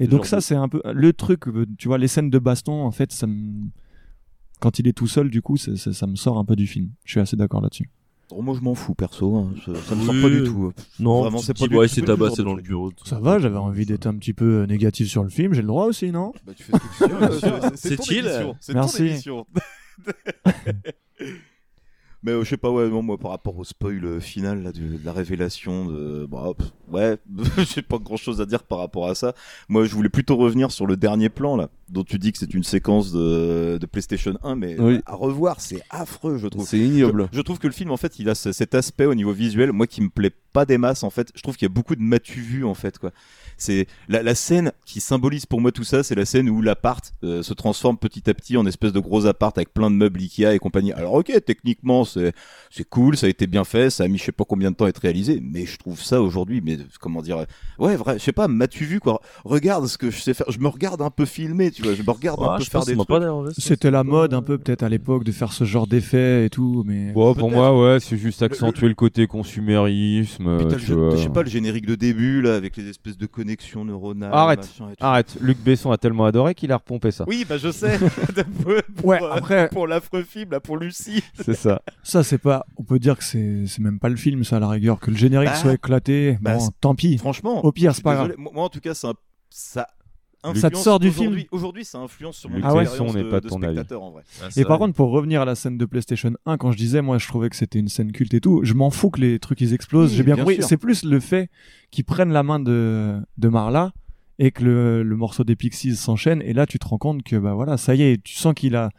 Et donc ça de- c'est un peu le truc, euh, tu vois, les scènes de baston en fait, ça me... quand il est tout seul, du coup, ça, ça- ça me sort un peu du film. Je suis assez d'accord là-dessus. Oh, moi, je m'en fous perso. hein. Ça, ça me sort Oui. pas du tout. Non, Vraiment, c'est pas du- ouais, c'est tabassé dans le bureau. Ça va, j'avais envie d'être un petit peu euh, négatif sur le film, j'ai le droit aussi, non? Bah, tu fais ce que tu veux, bien sûr. C'est- chill. C'est Merci. ton. Mais euh, je sais pas, ouais, non, moi par rapport au spoil euh, final là, de, de la révélation de. Bah, pff, ouais, j'ai pas grand chose à dire par rapport à ça. Moi je voulais plutôt revenir sur le dernier plan là, dont tu dis que c'est une séquence de, de PlayStation 1, mais Oui. à revoir, c'est affreux, je trouve. C'est ignoble. Je, je trouve que le film en fait il a ce- cet aspect au niveau visuel moi qui me plaît pas des masses en fait je trouve qu'il y a beaucoup de matu vu en fait quoi c'est la, la scène qui symbolise pour moi tout ça c'est la scène où l'appart euh, se transforme petit à petit en espèce de gros appart avec plein de meubles Ikea et compagnie alors ok techniquement c'est c'est cool ça a été bien fait ça a mis je sais pas combien de temps à être réalisé mais je trouve ça aujourd'hui mais comment dire ouais vrai je sais pas matu vu quoi? Regarde ce que je sais faire je me regarde un peu filmer tu vois je me regarde un peu je faire des trucs. C'était la mode un peu peut-être à l'époque de faire ce genre d'effet et tout, mais Bon, pour moi ouais c'est juste accentuer le, côté consumérisme. Euh, vois. je sais pas le générique de début là avec les espèces de connexions neuronales Arrête, machin et tout. arrête. Luc Besson a tellement adoré qu'il a repompé ça. Oui, bah je sais. pour, Ouais, euh, après- pour l'affreux film, là, pour Lucie. C'est ça. Ça, c'est pas. On peut dire que c'est c'est même pas le film, ça, à la rigueur. Que le générique Bah, soit éclaté, bah, bon, tant pis. Franchement, Au pire, c'est pas désolé. Moi, moi, en tout cas, c'est un- ça. Influence Ça te sort du film. Aujourd'hui, ça influence sur mon Ah ouais. n'est de, pas de ton avis. spectateur en vrai. Ah, Et par contre, pour revenir à la scène de PlayStation 1, quand je disais, moi, je trouvais que c'était une scène culte et tout, je m'en fous que les trucs ils explosent. Oui, J'ai bien, bien compris. C'est plus le fait qu'ils prennent la main de, de Marla et que le, le morceau des Pixies s'enchaîne. Et là, tu te rends compte que, bah voilà, ça y est, tu sens qu'il a,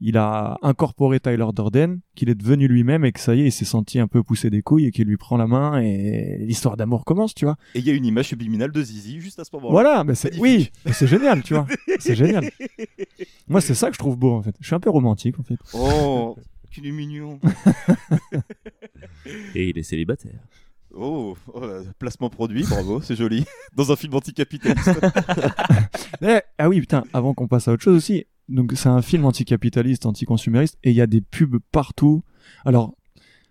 il a incorporé Tyler Durden, qu'il est devenu lui-même et que ça y est, il s'est senti un peu pousser des couilles et qu'il lui prend la main et l'histoire d'amour commence, tu vois. Et il y a une image subliminale de Zizi juste à ce moment-là. Voilà, mais c'est, oui, c'est génial, tu vois. C'est génial. Moi, c'est ça que je trouve beau, en fait. Je suis un peu romantique, en fait. Oh, qu'il est mignon. Et il est célibataire. Oh, oh, placement produit, bravo, c'est joli. Dans un film anticapitaliste. Eh, ah oui, putain, avant qu'on passe à autre chose aussi. Donc, c'est un film anticapitaliste, anticonsumériste, et il y a des pubs partout. Alors,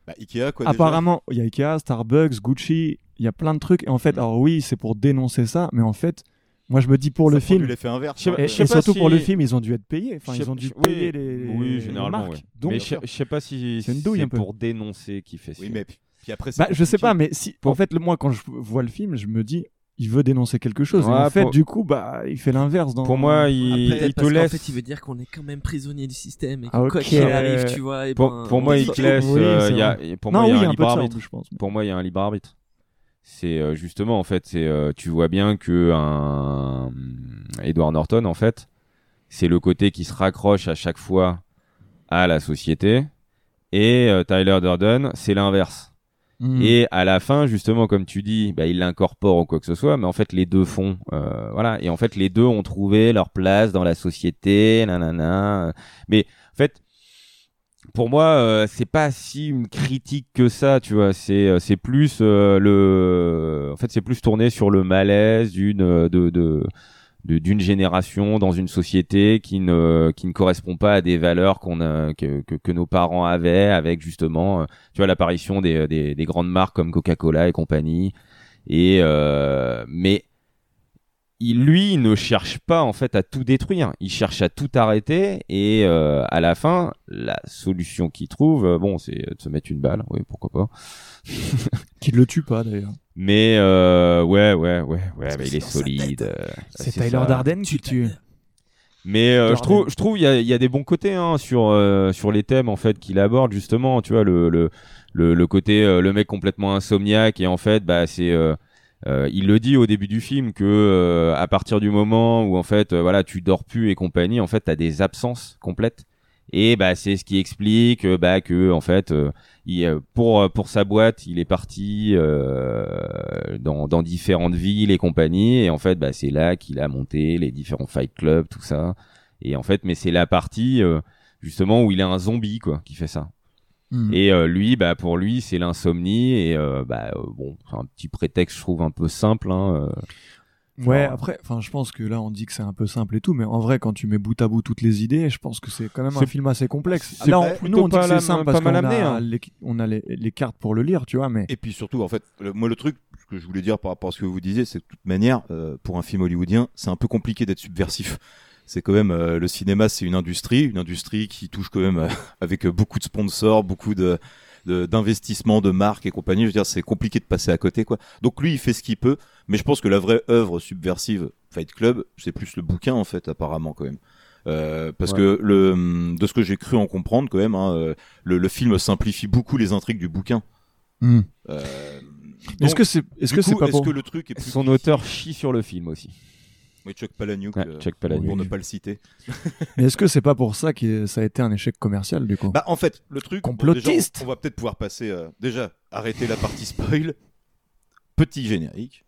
bah, Ikea, quoi. apparemment, il y a Ikea, Starbucks, Gucci, il y a plein de trucs. Et en fait, alors oui, c'est pour dénoncer ça, mais en fait, moi, je me dis pour Ça le film. l'effet inverse. Hein. Et, et surtout pour le film, ils ont dû être payés. Enfin, ils ont dû oui, payer les, Oui, les généralement, marques. Donc, mais je, je sais pas si C'est une douille un peu. pour dénoncer qu'il fait ça. Oui, mais puis après, bah, je sais pas, mais si, en fait, le- moi, quand je vois le film, je me dis, il veut dénoncer quelque chose. et en fait, pour- du coup, bah, il fait l'inverse. Dans... Pour moi, il, il te parce qu'en laisse. fait, il veut dire qu'on est quand même prisonnier du système et que Ah, quoi qu'il arrive, tu vois. et Pour, ben, pour moi, il te laisse. Oui, euh, y a- pour non, moi, il y oui, a un un peu libre ça, en arbitre. je pense. Pour moi, il y a un libre arbitre. C'est euh, justement en fait, c'est euh, tu vois bien que un Edward Norton en fait, c'est le côté qui se raccroche à chaque fois à la société et euh, Tyler Durden, c'est l'inverse. Mm. Et à la fin, justement, comme tu dis, bah, il l'incorpore ou quoi que ce soit, mais en fait, les deux font, euh, voilà. Et en fait, les deux ont trouvé leur place dans la société, nanana. Mais en fait, pour moi, euh, c'est pas si une critique que ça, tu vois. C'est euh, c'est plus euh, le, en fait, c'est plus tourné sur le malaise d'une euh, de de- d'une génération dans une société qui ne qui ne correspond pas à des valeurs qu'on a que, que que nos parents avaient avec justement euh, tu vois l'apparition des, des des grandes marques comme Coca-Cola et compagnie. Et euh, mais il, lui, il ne cherche pas en fait à tout détruire. Il cherche à tout arrêter et euh, à la fin, la solution qu'il trouve, euh, bon, c'est de se mettre une balle. Oui, pourquoi pas. Qui le tue pas, d'ailleurs. Mais euh, ouais, ouais, ouais, ouais, mais il est solide. euh, C'est. Tyler Darden qui le tue. Mais euh, je trouve, je trouve, il y a, il y a des bons côtés hein, sur euh, sur les thèmes en fait qu'il aborde justement. Tu vois le le le, le côté euh, le mec complètement insomniaque et en fait bah c'est euh, il le dit au début du film que euh, à partir du moment où en fait euh, voilà tu dors plus et compagnie en fait t'as des absences complètes. Et bah c'est ce qui explique euh, bah que en fait euh, il, pour pour sa boîte il est parti dans dans différentes villes et compagnie. Et en fait bah c'est là qu'il a monté les différents fight clubs tout ça. Et en fait mais c'est la partie justement où il est un zombie quoi qui fait ça Mm. et euh, lui, bah pour lui, c'est l'insomnie et euh, bah euh, bon, c'est un petit prétexte, je trouve un peu simple. Hein, euh. Ouais, Genre, après, enfin, je pense que là, on dit que c'est un peu simple et tout, mais en vrai, quand tu mets bout à bout toutes les idées, je pense que c'est quand même un film assez complexe. Là, on, nous, on dit pas que la- c'est simple parce qu'on mal amené, a, hein. les, on a les, les cartes pour le lire, tu vois, mais Et puis surtout, en fait, le- moi le truc ce que je voulais dire par rapport à ce que vous disiez, c'est que de toute manière, euh, pour un film hollywoodien, c'est un peu compliqué d'être subversif. C'est quand même euh, le cinéma, c'est une industrie, une industrie qui touche quand même euh, avec euh, beaucoup de sponsors, beaucoup de de- d'investissements, de, marques et compagnie. Je veux dire, c'est compliqué de passer à côté, quoi. Donc lui, il fait ce qu'il peut, mais je pense que la vraie œuvre subversive Fight Club, c'est plus le bouquin en fait, apparemment quand même. Euh, parce Ouais. que le, de ce que j'ai cru en comprendre quand même, hein, le, le film simplifie beaucoup les intrigues du bouquin. Hmm. Euh, est-ce que c'est, est-ce que c'est pas est-ce pour que le truc est plus Son auteur chie sur le film aussi? Oui, Chuck Palahniuk, Ouais, euh, Chuck Palahniuk. pour ne pas le citer. Mais est-ce que c'est pas pour ça que ça a été un échec commercial du coup Bah en fait, le truc, bon, Complotiste. déjà, on, on va peut-être pouvoir passer euh, déjà arrêter la partie spoil. Petit générique.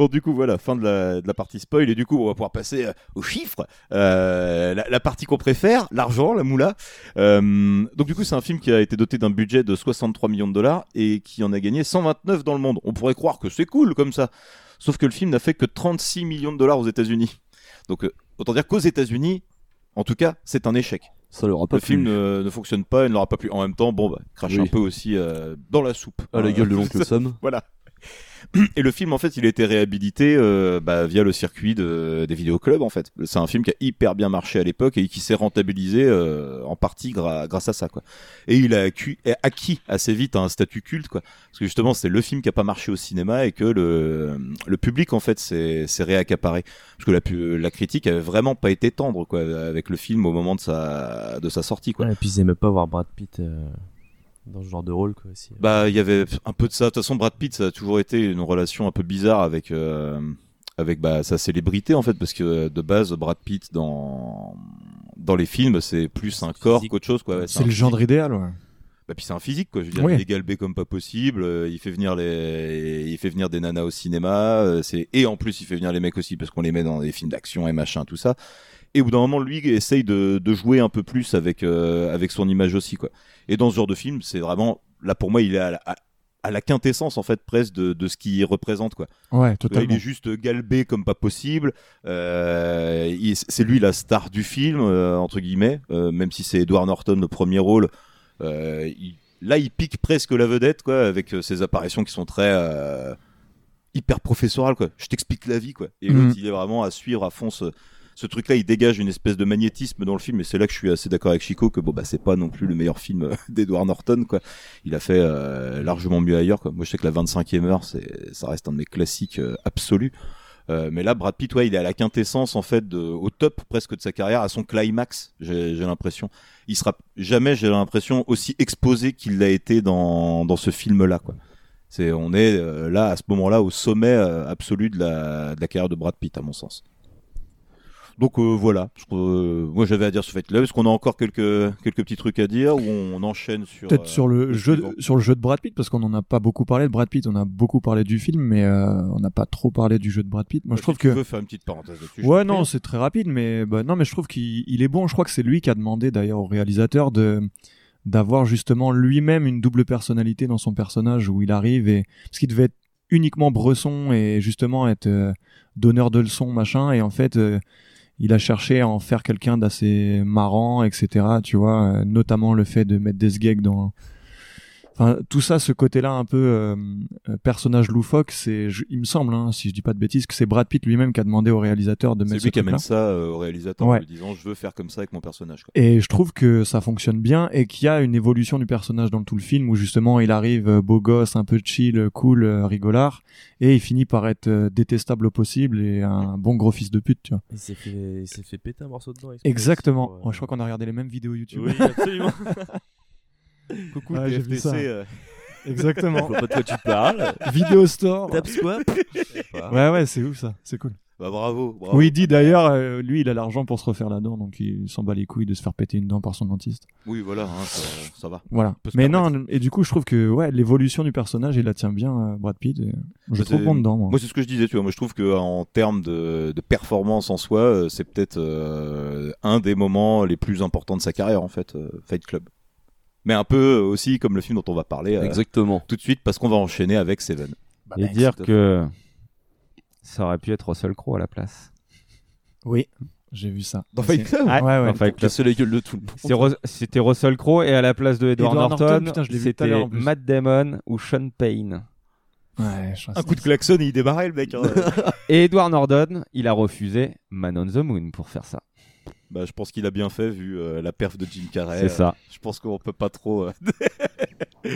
Bon, du coup, voilà, fin de la, de la partie spoil. Et du coup, on va pouvoir passer euh, aux chiffres. Euh, la, la partie qu'on préfère, l'argent, la moula. Euh, donc, du coup, c'est un film qui a été doté d'un budget de 63 millions de dollars et qui en a gagné 129 dans le monde. On pourrait croire que c'est cool comme ça. Sauf que le film n'a fait que 36 millions de dollars aux États-Unis. Donc, autant dire qu'aux États-Unis, en tout cas, c'est un échec. Ça pas Le film ne, ne fonctionne pas, il ne l'aura pas plu. En même temps, bon, bah, crache Oui. un peu aussi euh, dans la soupe. À la Hein, gueule de l'oncle Sam. Voilà. Et le film, en fait, il a été réhabilité euh, bah, via le circuit de, des vidéoclubs, en fait. C'est un film qui a hyper bien marché à l'époque et qui s'est rentabilisé euh, en partie grâce à ça, quoi. Et il a acquis, acquis assez vite un statut culte, quoi. Parce que justement, c'est le film qui a pas marché au cinéma et que le, le public, en fait, s'est réaccaparé. Parce que la, la critique avait vraiment pas été tendre, quoi, avec le film au moment de sa, de sa sortie, quoi. Ouais, et puis ils aimaient pas voir Brad Pitt euh, dans ce genre de rôle, quoi, aussi. Bah, il y avait un peu de ça. De toute façon, Brad Pitt, ça a toujours été une relation un peu bizarre avec euh, avec bah, sa célébrité en fait, parce que de base, Brad Pitt dans dans les films, c'est plus un corps qu'autre chose quoi. Ouais, C'est le genre idéal, ouais. Bah, puis c'est un physique quoi. Je veux dire, Oui. il est galbé comme pas possible. euh, il fait venir les, il fait venir des nanas au cinéma. euh, c'est et en plus il fait venir les mecs aussi parce qu'on les met dans des films d'action et machin tout ça. Et au bout d'un moment, lui essaye de, de jouer un peu plus avec euh, avec son image aussi quoi. Et dans ce genre de film, c'est vraiment là pour moi, il est à la, à- à la quintessence en fait presque de, de ce qu'il représente quoi. Ouais, Là, totalement. Il est juste galbé comme pas possible. Euh, c'est lui la star du film euh, entre guillemets, euh, même si c'est Edward Norton le premier rôle. euh, il- là, il pique presque la vedette quoi, avec euh, ses apparitions qui sont très euh, hyper professorales quoi. Je t'explique la vie quoi. Et l'autre, il est vraiment à suivre à fond ce, ce truc-là. Il dégage une espèce de magnétisme dans le film. Et c'est là que je suis assez d'accord avec Chico que bon bah c'est pas non plus le meilleur film euh, d'Edward Norton quoi. Il a fait euh, largement mieux ailleurs. Moi je sais que la 25e heure c'est ça reste un de mes classiques euh, absolus. Mais là, Brad Pitt, ouais, il est à la quintessence en fait, au top presque de sa carrière, à son climax. J'ai l'impression. Il sera jamais, j'ai l'impression, aussi exposé qu'il l'a été dans dans ce film-là. C'est, on est là à ce moment-là au sommet absolu de la, de la carrière de Brad Pitt, à mon sens. Donc euh, voilà, Je- euh, moi j'avais à dire sur Fight Club. Est-ce qu'on a encore quelques quelques petits trucs à dire ou on enchaîne sur Peut-être euh, sur le jeu, suivant sur le jeu de Brad Pitt, parce qu'on en a pas beaucoup parlé de Brad Pitt, on a beaucoup parlé du film, mais euh, on n'a pas trop parlé du jeu de Brad Pitt. Moi, je Si trouve tu que veux faire une petite parenthèse là-dessus. je Ouais, non, c'est très rapide, mais bah, non, mais je trouve qu'il il est bon. Je crois que c'est lui qui a demandé d'ailleurs au réalisateur de d'avoir justement lui-même une double personnalité dans son personnage où il arrive et parce qu'il devait être uniquement bresson et justement être donneur de leçons machin et en fait il a cherché à en faire quelqu'un d'assez marrant etc tu vois euh, notamment le fait de mettre des gags dans Enfin, tout ça, ce côté-là un peu euh, personnage loufoque, c'est, il me semble, hein, si je dis pas de bêtises, que c'est Brad Pitt lui-même qui a demandé au réalisateur de C'est mettre lui ce qui amène ça euh, au réalisateur Ouais. en lui disant je veux faire comme ça avec mon personnage. quoi. Et je trouve que ça fonctionne bien et qu'il y a une évolution du personnage dans tout le film où justement il arrive euh, beau gosse, un peu chill, cool, rigolard et il finit par être détestable au possible et un bon gros fils de pute, tu vois. Il s'est fait, il s'est fait péter un morceau dedans. Exactement. je crois qu'on a regardé les mêmes vidéos YouTube. Oui, absolument. Coucou Ouais, j'ai vu TFTC. ça. euh. Exactement. Je vois pas de quoi tu parles. Vidéo store. Swap. Pas. Ouais, ouais, c'est ouf ça. C'est cool. Bah bravo, bravo. Oui, il dit d'ailleurs, euh, lui, il a l'argent pour se refaire la dent, donc il s'en bat les couilles de se faire péter une dent par son dentiste. Oui, voilà, hein, ça, ça va. Voilà. Mais permettre. non, et du coup, je trouve que ouais, l'évolution du personnage, il la tient bien, euh, Brad Pitt. Et je Bah, trouve bon dedans. Moi. Moi, c'est ce que je disais, tu vois. Moi, je trouve que en termes de, de performance en soi, c'est peut-être euh, un des moments les plus importants de sa carrière, en fait, Fight Club. Mais un peu aussi comme le film dont on va parler euh, Exactement. tout de suite, parce qu'on va enchaîner avec Seven. Et dire que ça aurait pu être Russell Crowe à la place. Oui, j'ai vu ça. Dans. Fight Club Ouais, ouais. Dans Fight Club. Casser la gueule de tout le monde. C'était Russell Crowe et à la place de Edward, Edward Norton, Norton, putain, je l'ai vu tout à c'était l'heure, en plus. Matt Damon ou Sean Payne. Ouais, je Un coup de klaxon et il démarrait, le mec. hein. Et Edward Norton, il a refusé Man on the Moon pour faire ça. Bah, je pense qu'il a bien fait, vu euh, la perf de Jim Carrey. C'est ça. Je pense qu'on peut pas trop. euh,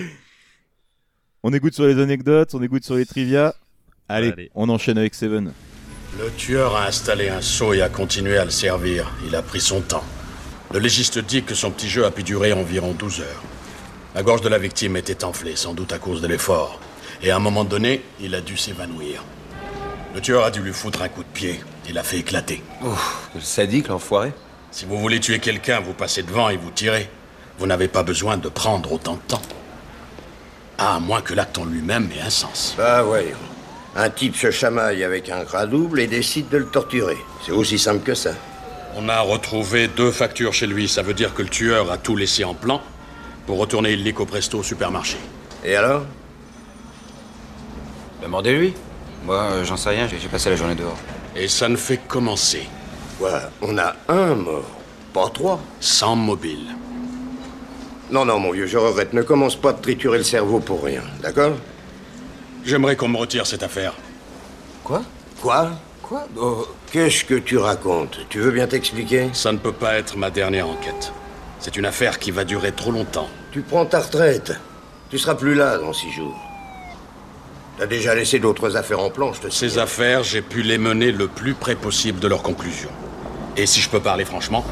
on écoute sur les anecdotes, on écoute sur les trivia. Allez, Allez. on enchaîne avec Seven. Le tueur a installé un seau et a continué à le servir. Il a pris son temps. Le légiste dit que son petit jeu a pu durer environ 12 heures. La gorge de la victime était enflée, sans doute à cause de l'effort. Et à un moment donné, il a dû s'évanouir. Le tueur a dû lui foutre un coup de pied. Il l'a fait éclater. Le sadique, l'enfoiré. Si vous voulez tuer quelqu'un, vous passez devant et vous tirez. Vous n'avez pas besoin de prendre autant de temps. À moins que l'acte en lui-même ait un sens. Bah voyons. Un type se chamaille avec un gras double et décide de le torturer. C'est aussi simple que ça. On a retrouvé deux factures chez lui. Ça veut dire que le tueur a tout laissé en plan pour retourner illico presto au supermarché. Et alors? Demandez-lui. Moi, euh, j'en sais rien, j'ai passé la journée dehors. Et ça ne fait que commencer. Quoi On a un mort, pas trois. Sans mobile. Non, non, mon vieux, je regrette. Ne commence pas de triturer le cerveau pour rien, d'accord? J'aimerais qu'on me retire cette affaire. Quoi? Quoi? Quoi? Oh, Qu'est-ce que tu racontes? Tu veux bien t'expliquer? Ça ne peut pas être ma dernière enquête. C'est une affaire qui va durer trop longtemps. Tu prends ta retraite. Tu seras plus là dans six jours. T'as déjà laissé d'autres affaires en plan, je te Ces affaires, j'ai pu les mener le plus près possible de leur conclusion. Et si je peux parler franchement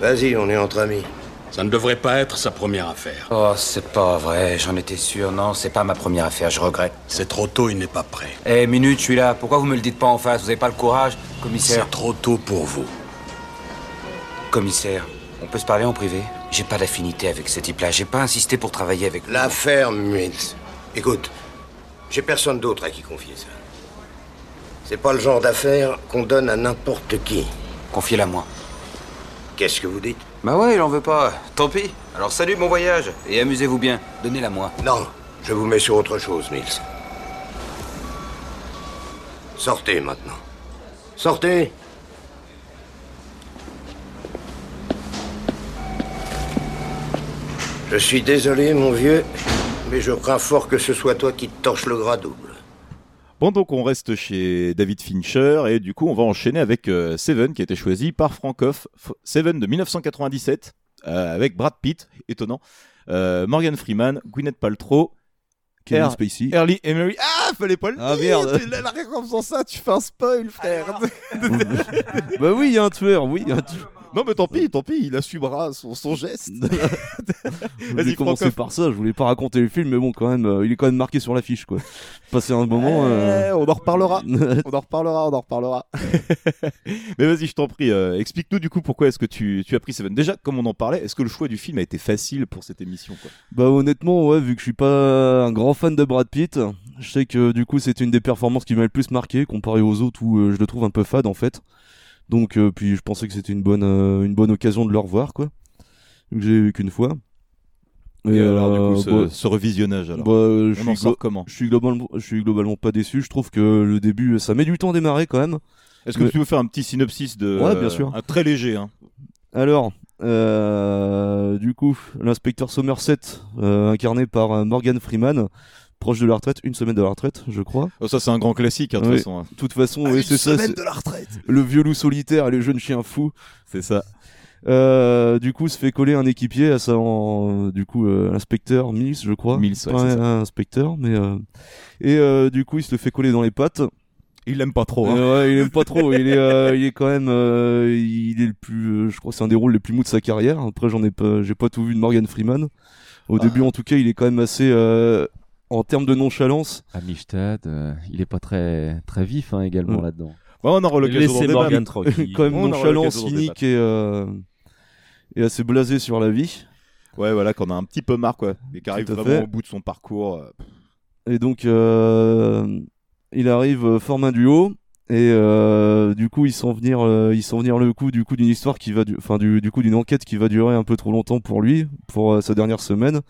Vas-y, on est entre amis. Ça ne devrait pas être sa première affaire. Oh, c'est pas vrai, j'en étais sûr. Non, c'est pas ma première affaire, je regrette. C'est trop tôt, il n'est pas prêt. Eh, minute, je suis là. Pourquoi vous me le dites pas en face? Vous avez pas le courage, commissaire C'est trop tôt pour vous. Commissaire, on peut se parler en privé? J'ai pas d'affinité avec ce type-là. J'ai pas insisté pour travailler avec lui. L'affaire Mills. Écoute, j'ai personne d'autre à qui confier ça. C'est pas le genre d'affaire qu'on donne à n'importe qui. Confiez-la moi. Qu'est-ce que vous dites? Bah ouais, il en veut pas. Tant pis. Alors salut, bon voyage. Et amusez-vous bien. Donnez-la moi. Non, je vous mets sur autre chose, Mills. Sortez maintenant. Sortez Je suis désolé, mon vieux, mais je crains fort que ce soit toi qui te torche le gras double. Bon, donc on reste chez David Fincher et du coup on va enchaîner avec euh, Seven qui a été choisi par Francoff. Seven de 1997 euh, avec Brad Pitt, étonnant, euh, Morgan Freeman, Gwyneth Paltrow, Kevin Er- Spacey. Early Emery. Ah, fallait pas le Ah, dire. merde. Tu l'as- La réponse en ça, tu fais un spoil, frère. bah oui, il y a un tueur, oui, il y a un tueur. Non mais tant pis, tant pis, il assumera son, son geste. Je Vas-y, voulais commencer Francoff. par ça, je voulais pas raconter le film, mais bon, quand même, euh, il est quand même marqué sur l'affiche, quoi. Passer un moment. euh, Eh, on en reparlera. on en reparlera, on en reparlera. Mais vas-y, je t'en prie, euh, explique-nous du coup pourquoi est-ce que tu, tu as pris Seven? Déjà, comme on en parlait, est-ce que le choix du film a été facile pour cette émission quoi? Bah honnêtement, ouais, vu que je suis pas un grand fan de Brad Pitt, je sais que du coup c'était une des performances qui m'a le plus marqué comparé aux autres où euh, je le trouve un peu fade en fait. Donc euh, puis je pensais que c'était une bonne euh, une bonne occasion de le revoir quoi. Que j'ai vu qu'une fois. Et alors, du coup, ce- bah, ce revisionnage, alors bah, euh, je On suis en sort glo- comment Je suis globalement je suis globalement pas déçu, je trouve que le début ça met du temps à démarrer quand même. Est-ce que Mais- tu veux faire un petit synopsis de Ouais, bien sûr. un très léger hein Alors, euh, du coup, l'inspecteur Somerset, euh, incarné par euh, Morgan Freeman, proche de la retraite, une semaine de la retraite, je crois. Oh, ça, c'est un grand classique, hein, de toute façon, hein. De toute façon, Ah, c'est ça. semaine c'est- de la retraite. Le vieux loup solitaire et le jeune chien fou. C'est ça. Euh, du coup, se fait coller un équipier à sa, en- du coup, euh, l'inspecteur Mills, je crois. Mills, ouais, ça. inspecteur, mais euh, et euh, du coup, il se le fait coller dans les pattes. Il l'aime pas trop. hein. Euh, ouais, il aime pas trop. il est, euh, il est quand même, euh, il est le plus, euh, je crois, que c'est un des rôles les plus mous de sa carrière. Après, j'en ai pas, j'ai pas tout vu de Morgan Freeman. Au Ah. début, en tout cas, il est quand même assez, euh, en termes de nonchalance. Amistad, euh, il est pas très très vif hein, également Ouais. là-dedans. Ouais, on aura l'occasion d'en débattre. Morgan tranquille. quand même On nonchalant, cynique et, euh, et assez blasé sur la vie. Ouais, voilà, qu'on a un petit peu marre, quoi. Et qui arrive vraiment fait. au bout de son parcours. euh, Et donc, euh, il arrive, forme un duo. Et euh, du coup, ils sont venir, euh, ils sont venir le coup du coup d'une histoire qui va, du- enfin du, du coup d'une enquête qui va durer un peu trop longtemps pour lui, pour euh, sa dernière semaine.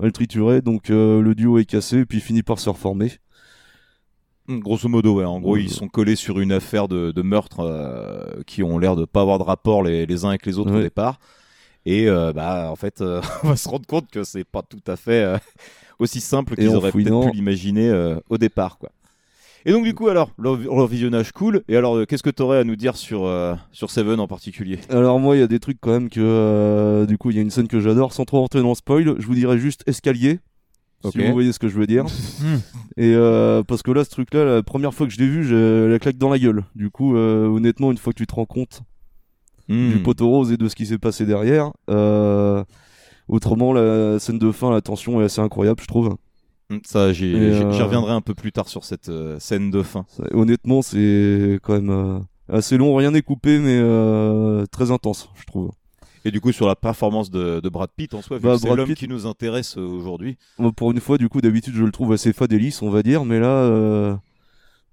Va le triturer, donc euh, le duo est cassé, puis il finit par se reformer. Mm, Grosso modo, ouais. En gros, Ouais. ils sont collés sur une affaire de, de meurtre euh, qui ont l'air de pas avoir de rapport les, les uns avec les autres au départ. Et euh, bah, en fait, euh, on va se rendre compte que c'est pas tout à fait aussi simple Et qu'ils en auraient peut-être pu l'imaginer au départ, quoi. Et donc, du coup, alors, leur, leur visionnage cool. Et alors, euh, qu'est-ce que tu aurais à nous dire sur, euh, sur Seven en particulier? Alors moi, il y a des trucs quand même que, euh, du coup, il y a une scène que j'adore, sans trop rentrer dans le spoil. Je vous dirais juste escalier. Ok. Si vous voyez ce que je veux dire. Et euh, parce que là, ce truc-là, la première fois que je l'ai vu, j'ai la claque dans la gueule. Du coup, euh, honnêtement, une fois que tu te rends compte Hmm. du poteau rose et de ce qui s'est passé derrière, euh, autrement, la scène de fin, la tension est assez incroyable, je trouve. Mm, Ça, j'y euh, reviendrai un peu plus tard sur cette euh, scène de fin. Ça- Honnêtement, c'est quand même euh, assez long, rien n'est coupé, mais euh, très intense, je trouve. Et du coup, sur la performance de, de Brad Pitt en soi, Bah, c'est l'homme Pitt- qui nous intéresse aujourd'hui. Pour une fois, du coup, d'habitude, je le trouve assez fade et lisse, on va dire, mais là, euh,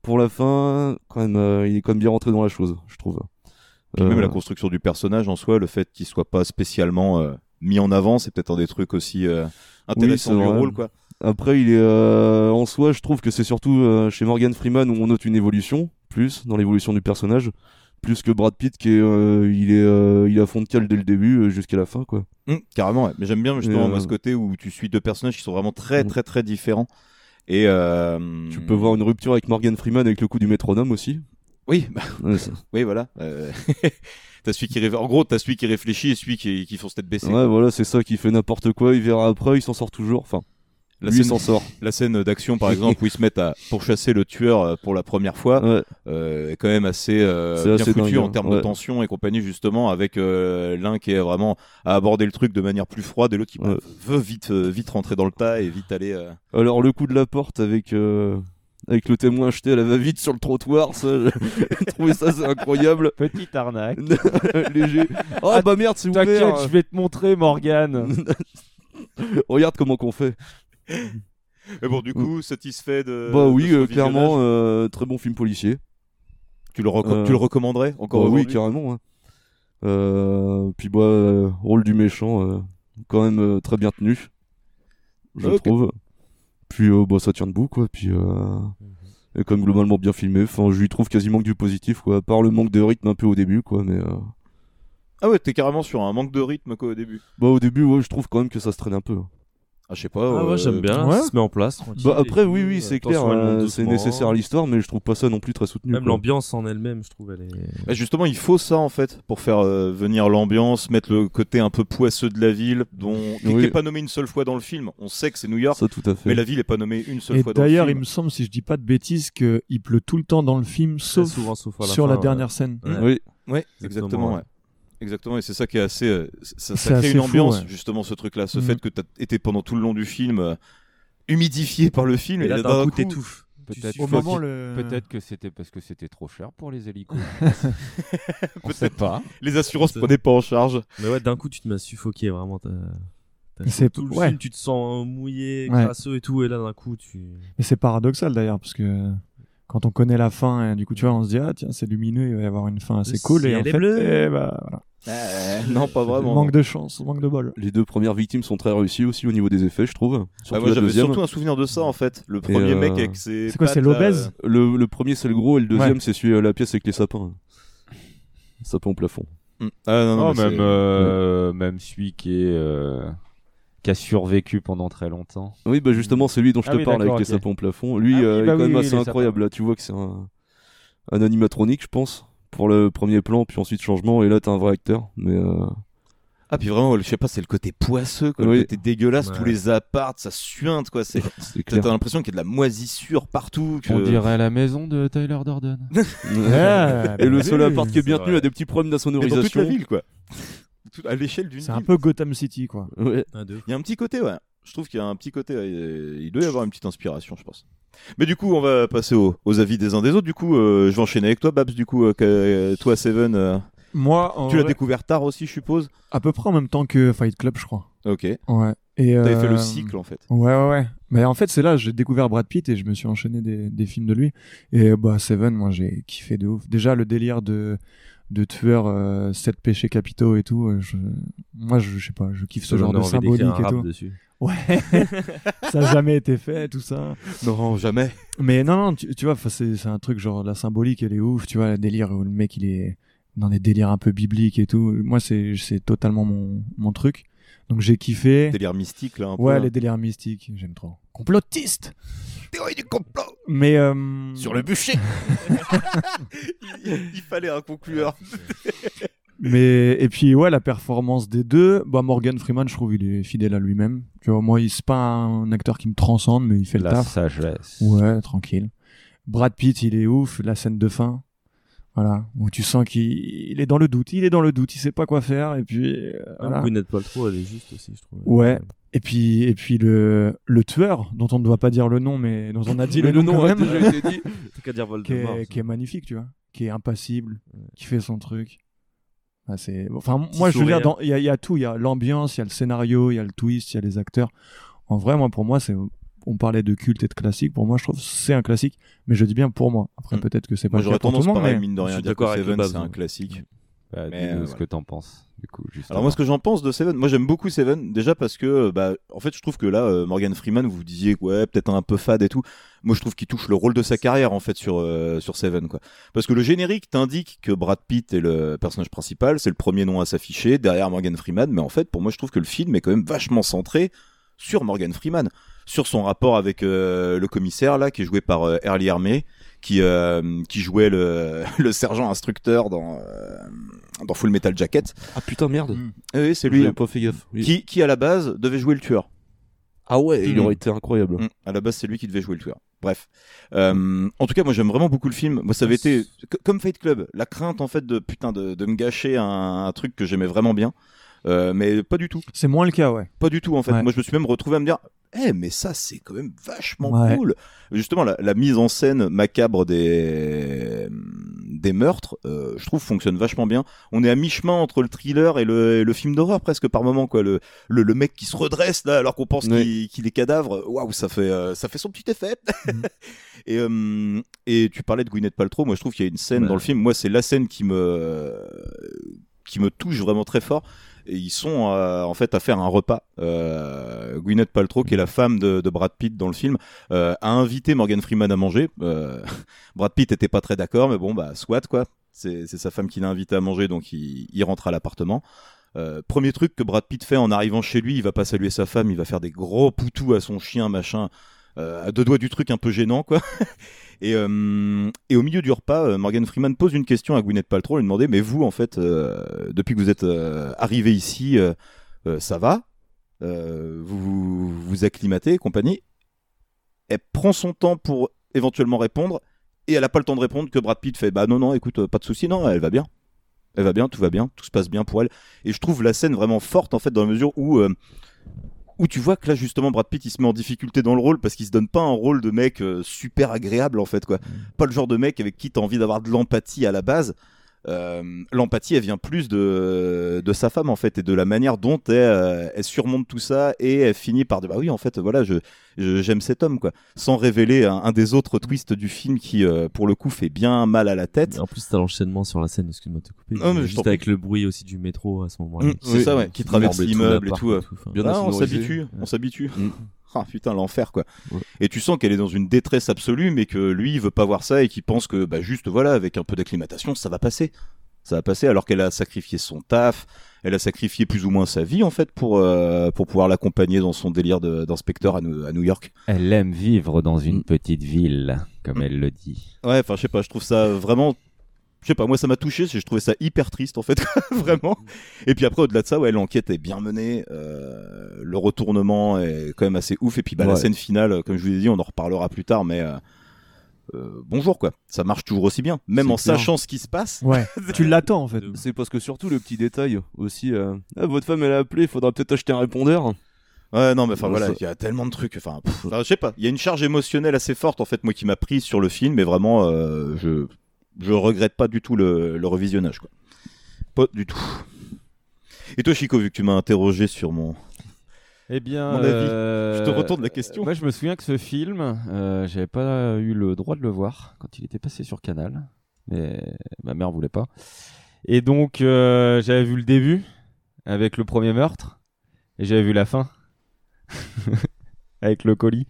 pour la fin, quand même, euh, il est quand même bien rentré dans la chose, je trouve. Même la construction du personnage en soi, le fait qu'il soit pas spécialement mis en avant, c'est peut-être un des trucs aussi intéressants Oui, du rôle, quoi. Après, il est euh, en soi, je trouve que c'est surtout euh, chez Morgan Freeman où on note une évolution, plus dans l'évolution du personnage, plus que Brad Pitt qui est, euh, il est, il est à fond de cale dès le début jusqu'à la fin, quoi. Hum, carrément, ouais. mais j'aime bien justement moi, ce côté où tu suis deux personnages qui sont vraiment très Mm. très très différents Et Tu peux voir une rupture avec Morgan Freeman avec le coup du métronome aussi. Oui, bah, Ouais, oui, voilà. T'as celui qui en gros, t'as celui qui réfléchit et celui qui, qui fonce tête baissée. Ouais, voilà, c'est ça qui fait n'importe quoi. Il verra après, il s'en sort toujours. Enfin, La lui scène- s'en sort. La scène d'action, par exemple, où ils se mettent à pourchasser le tueur euh, pour la première fois, Ouais. euh, est quand même assez, euh, bien assez foutu dingue, en hein. termes de tension et compagnie, justement, avec euh, l'un qui est vraiment à aborder le truc de manière plus froide et l'autre qui bah, Ouais. veut vite, vite rentrer dans le tas et vite aller. euh, Alors le coup de la porte avec euh, avec le témoin acheté à la va-vite sur le trottoir, ça, j'ai trouvé ça c'est incroyable. Petite arnaque. Léger. Oh Ah, bah merde, c'est ouvert. T'inquiète, je vais te montrer, Morgane. Regarde comment qu'on fait. Mais bon, du coup, satisfait de. bah oui, euh, clairement, euh, très bon film policier. Tu le, reco- Euh, tu le recommanderais encore bah oui, carrément. hein. Puis bah, rôle du méchant, quand même très bien tenu, je trouve. Puis bah, ça tient debout, quoi. Puis euh, et quand même globalement bien filmé. Enfin, je lui trouve quasiment que du positif, quoi. À part le manque de rythme un peu au début, quoi. Mais Ah ouais, t'es carrément sur un manque de rythme quoi au début. bah au début, ouais, je trouve quand même que ça se traîne un peu. Ah, je sais pas. Ah ouais, euh, j'aime bien, ouais. ça se met en place. Bah après, oui, oui, c'est clair, euh, c'est nécessaire à l'histoire, mais je trouve pas ça non plus très soutenu. Même l'ambiance en elle-même, je trouve, elle est. Bah, justement, il faut ça en fait pour faire euh, venir l'ambiance, mettre le côté un peu poisseux de la ville, dont qui Oui. n'est pas nommé une seule fois dans le film. On sait que c'est New York, Ça, tout à fait. mais la ville est pas nommée une seule Et fois dans le d'ailleurs, il film. me semble, si je dis pas de bêtises, qu'il pleut tout le temps dans le film, sauf, souvent, sauf à la sur fin, la ouais. dernière scène. Ouais. Oui. Ouais, Exactement, exactement. ouais. Exactement, et c'est ça qui est assez. euh, ça, crée assez une fou, ambiance, ouais. justement, ce truc-là. Ce Mhm. fait que tu as été pendant tout le long du film euh, humidifié par le film, Et là, et d'un coup, t'étouffes. Peut-être que- le- c'était parce que c'était trop cher pour les hélicos. On sait Peut-être pas. Les assurances C'est- prenaient pas en charge. Mais ouais, d'un coup, tu te mets à suffoquer vraiment. C'est- tout le ouais. film, tu te sens mouillé, Ouais. et tout, et là, d'un coup, tu. Et c'est paradoxal d'ailleurs, parce que quand on connaît la fin, et du coup, tu vois, on se dit, ah tiens, c'est lumineux, il va y avoir une fin assez Le cool, et en fait, bleu. eh bah, voilà. non, pas vraiment. manque de chance, manque de bol. Les deux premières victimes sont très réussies aussi au niveau des effets, je trouve. Ah, Surtout moi la j'avais deuxième. surtout un souvenir de ça en fait. Le premier euh, mec avec ses. C'est quoi, c'est là, l'obèse Le, le premier c'est le gros et le deuxième Ouais. c'est celui à la pièce avec les sapins. Sapins au plafond. euh, Ah non, non, Oh, mais même, c'est- euh, même celui qui est euh, qui a survécu pendant très longtemps. Oui, bah justement, c'est lui dont je Ah te oui, parle avec les sapins au plafond. Lui, Ah oui, euh, est bah quand oui, même oui, assez incroyable. Là, tu vois que c'est un, un animatronique, je pense, pour le premier plan, puis ensuite changement, et là, t'as un vrai acteur. Mais euh, Ah, puis vraiment, je sais pas, c'est le côté poisseux, quoi, Oui. le côté dégueulasse, Ouais. tous les apparts, ça suinte, quoi. C'est, t'as l'impression qu'il y a de la moisissure partout. Que... On dirait la maison de Tyler Durden. Ouais, et le bah seul oui, appart qui est bien tenu a des petits problèmes Mais dans toute d'insonorisation. la ville, quoi. À l'échelle d'une C'est un peu Gotham City, quoi. Ouais. Ah. Il y a un petit côté, ouais. Je trouve qu'il y a un petit côté. ouais, Il doit y avoir une petite inspiration, je pense. Mais du coup, on va passer aux, aux avis des uns des autres. Du coup, euh, je vais enchaîner avec toi, Babs. Du coup, euh, euh, toi, Seven, euh, Moi, en tu l'as vrai, découvert tard aussi, je suppose. à peu près en même temps que Fight Club, je crois. Ok. Ouais. Et T'avais fait euh, le cycle, en fait. Ouais, ouais, ouais. Mais en fait, c'est là, j'ai découvert Brad Pitt et je me suis enchaîné des, des films de lui. Et bah, Seven, moi, j'ai kiffé de ouf. Déjà, le délire de, de tueur, euh, sept péchés capitaux et tout. euh, je- moi, je, je sais pas, je kiffe ce genre de symbolique un et tout. dessus. Ouais. ça a jamais été fait, tout ça. Non, jamais. Mais non, non, tu, tu vois, c'est c'est un truc genre la symbolique, elle est ouf, tu vois, le délire où le mec il est dans des délires un peu bibliques et tout. Moi, c'est c'est totalement mon, mon truc. Donc j'ai kiffé. Délire mystique, là, un peu. Ouais, les délires mystiques, j'aime trop. Complotiste Théorie du complot Mais. euh, Sur le bûcher il, il fallait un conclueur. Mais et puis ouais, la performance des deux, bah Morgan Freeman, je trouve il est fidèle à lui-même. Tu vois, moi, il c'est pas un acteur qui me transcende, mais il fait le La taf. sagesse. Ouais, tranquille. Brad Pitt, il est ouf, la scène de fin. Voilà, où tu sens qu'il il est dans le doute, il est dans le doute, il sait pas quoi faire et puis euh, voilà. Gwyneth Paltrow, elle est juste aussi, je trouve. Ouais. Et puis et puis le le tueur dont on ne doit pas dire le nom mais dont on a dit le, le nom, nom quand même, déjà été dit. T'as qu'à dire qui Voldemort. est, qui est magnifique, tu vois, qui est impassible, qui fait son truc. Ah, c'est enfin Petit moi je veux dire il y a, il y a tout, il y a l'ambiance, il y a le scénario, il y a le twist, il y a les acteurs. En vrai moi pour moi c'est on parlait de culte et de classique, pour moi je trouve que c'est un classique, mais je dis bien pour moi. Après Mm. peut-être que c'est pas Moi, le j'aurais cas pour tout tendance, le monde, pareil, mais mine de je rien, suis à dire d'accord avec Seven, c'est un ouais. classique. Bah, Mais, dis-nous euh, ce voilà. que t'en penses. Du coup, juste Alors moi ce que j'en pense de Seven, moi j'aime beaucoup Seven déjà parce que bah en fait je trouve que là euh, Morgan Freeman vous disiez ouais peut-être un peu fade et tout. Moi je trouve qu'il touche le rôle de sa carrière en fait sur euh, sur Seven quoi. Parce que le générique t'indique que Brad Pitt est le personnage principal, c'est le premier nom à s'afficher derrière Morgan Freeman, mais en fait pour moi je trouve que le film est quand même vachement centré sur Morgan Freeman. sur son rapport avec euh, le commissaire là, qui est joué par euh, Early Armé, qui euh, qui jouait le, le sergent instructeur dans euh, dans Full Metal Jacket. Ah putain merde. Oui, c'est lui. pas fait gaffe. oui. Qui qui à la base devait jouer le tueur. Ah ouais, il Mhm. aurait été incroyable. Mm. À la base, c'est lui qui devait jouer le tueur. Bref. Euh, en tout cas, moi, j'aime vraiment beaucoup le film. Moi, ça avait été comme Fight Club, la crainte en fait de putain de, de me gâcher un, un truc que j'aimais vraiment bien. Euh, mais pas du tout. C'est moins le cas, ouais. Pas du tout en fait. Ouais. Moi, je me suis même retrouvé à me dire, eh, mais ça, c'est quand même vachement Ouais. cool. Justement, la, la mise en scène macabre des des meurtres, euh, je trouve fonctionne vachement bien. On est à mi-chemin entre le thriller et le, et le film d'horreur presque par moment quoi. Le, le le mec qui se redresse là alors qu'on pense Ouais. qu'il qu'il est cadavre. Waouh, ça fait euh, ça fait son petit effet. Mhm. et euh, et tu parlais de Gwyneth Paltrow. Moi, je trouve qu'il y a une scène Ouais. dans le film. Moi, c'est la scène qui me qui me touche vraiment très fort. Et ils sont euh, en fait à faire un repas. Euh, Gwyneth Paltrow, qui est la femme de, de Brad Pitt dans le film, euh, a invité Morgan Freeman à manger. Euh, Brad Pitt était pas très d'accord, mais bon bah soit quoi. C'est sa femme qui l'a invité à manger, donc il, il rentre à l'appartement. Euh, premier truc que Brad Pitt fait en arrivant chez lui, il va pas saluer sa femme, il va faire des gros poutous à son chien, machin, euh, à deux doigts du truc un peu gênant, quoi. et, euh, et au milieu du repas, euh, Morgan Freeman pose une question à Gwyneth Paltrow, lui demandait, mais vous, en fait, euh, depuis que vous êtes euh, arrivé ici, ça va? Vous vous, acclimatez, compagnie? Elle prend son temps pour éventuellement répondre, et elle a pas le temps de répondre que Brad Pitt fait, bah non, non, écoute, pas de souci, non, elle va bien. Elle va bien, tout va bien, tout se passe bien pour elle. Et je trouve la scène vraiment forte en fait dans la mesure où où tu vois que là justement Brad Pitt il se met en difficulté dans le rôle parce qu'il se donne pas un rôle de mec euh, super agréable en fait quoi. Pas le genre de mec avec qui t'as envie d'avoir de l'empathie à la base. Euh, l'empathie elle vient plus de de sa femme en fait et de la manière dont elle, euh, elle surmonte tout ça et elle finit par dire bah oui en fait voilà je je- j'aime cet homme quoi sans révéler un, un des autres twists du film qui euh, pour le coup fait bien mal à la tête En plus, t'as l'enchaînement sur la scène, excuse-moi de te couper. Non, mais t'en juste avec le bruit aussi du métro à ce moment-là. Mm, c'est ça, ouais, qui traverse l'immeuble et tout. enfin. Ah, on s'habitue, on s'habitue. Mm. Ah putain, l'enfer quoi. Et tu sens qu'elle est dans une détresse absolue, mais que lui il veut pas voir ça et qu'il pense que bah juste voilà, avec un peu d'acclimatation, ça va passer. Ça va passer alors qu'elle a sacrifié son taf, elle a sacrifié plus ou moins sa vie en fait pour euh, pour pouvoir l'accompagner dans son délire d'inspecteur à, à New York. Elle aime vivre dans une petite ville, comme elle le dit. Ouais, enfin je sais pas, je trouve ça vraiment je sais pas, moi ça m'a touché, je trouvais ça hyper triste en fait, vraiment. Et puis après au-delà de ça, ouais, l'enquête est bien menée, euh, le retournement est quand même assez ouf et puis bah la scène finale, comme je vous ai dit, on en reparlera plus tard mais euh, euh, bonjour quoi, ça marche toujours aussi bien, même en clair. sachant ce qui se passe. Ouais, tu l'attends en fait. C'est parce que surtout le petit détail aussi. euh, Ah, votre femme elle a appelé, faudra peut-être acheter un répondeur. Ouais, non, mais enfin voilà, il y a tellement de trucs. Enfin, je sais pas, il y a une charge émotionnelle assez forte en fait, moi qui m'a pris sur le film, mais vraiment, euh, je je regrette pas du tout le, le revisionnage quoi. Pas du tout. Et toi, Chico, vu que tu m'as interrogé sur mon Eh bien, mon avis, euh, je te retourne la question. Moi, je me souviens que ce film, euh, j'avais pas eu le droit de le voir quand il était passé sur Canal, mais ma mère voulait pas. Et donc, euh, j'avais vu le début avec le premier meurtre, et j'avais vu la fin avec le colis.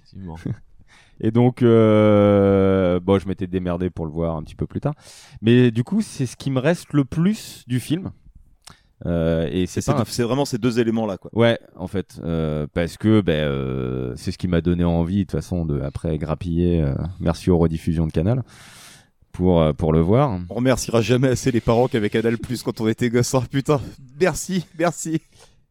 Et donc, euh, bon, je m'étais démerdé pour le voir un petit peu plus tard. Mais du coup, c'est ce qui me reste le plus du film. Euh, et c'est un- vraiment ces deux éléments là quoi. Ouais, en fait, euh, parce que ben, euh, c'est ce qui m'a donné envie de toute façon de après grappiller. euh, merci aux rediffusions de Canal pour euh, pour le voir. On remerciera jamais assez les parents qui avaient Canal Plus quand on était gosse. Oh, putain, merci, merci.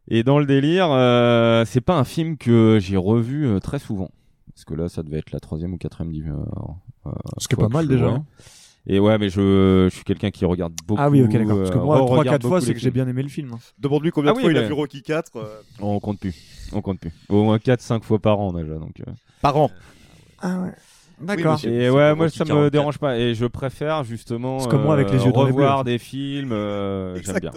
Et dans le délire, euh, c'est pas un film que j'ai revu très souvent. Parce que là, ça devait être la troisième ou quatrième div- euh, euh, Ce qui est fois pas mal déjà, hein. Et ouais, mais je, je suis quelqu'un qui regarde beaucoup. Ah oui, ok, d'accord. Parce que euh, moi, re-regarde 3-4 fois, beaucoup c'est les que j'ai bien aimé le film. hein. Demande-lui combien Ah de oui, fois il a mais- vu Rocky 4 euh, On compte plus. On compte plus. Au moins 4-5 fois par an déjà. Donc, euh. par an. Ah ouais. D'accord. Et ouais, moi ça me 44. dérange pas et je préfère justement comme moi avec les yeux dans les revoir bleus. des films, euh, j'aime bien.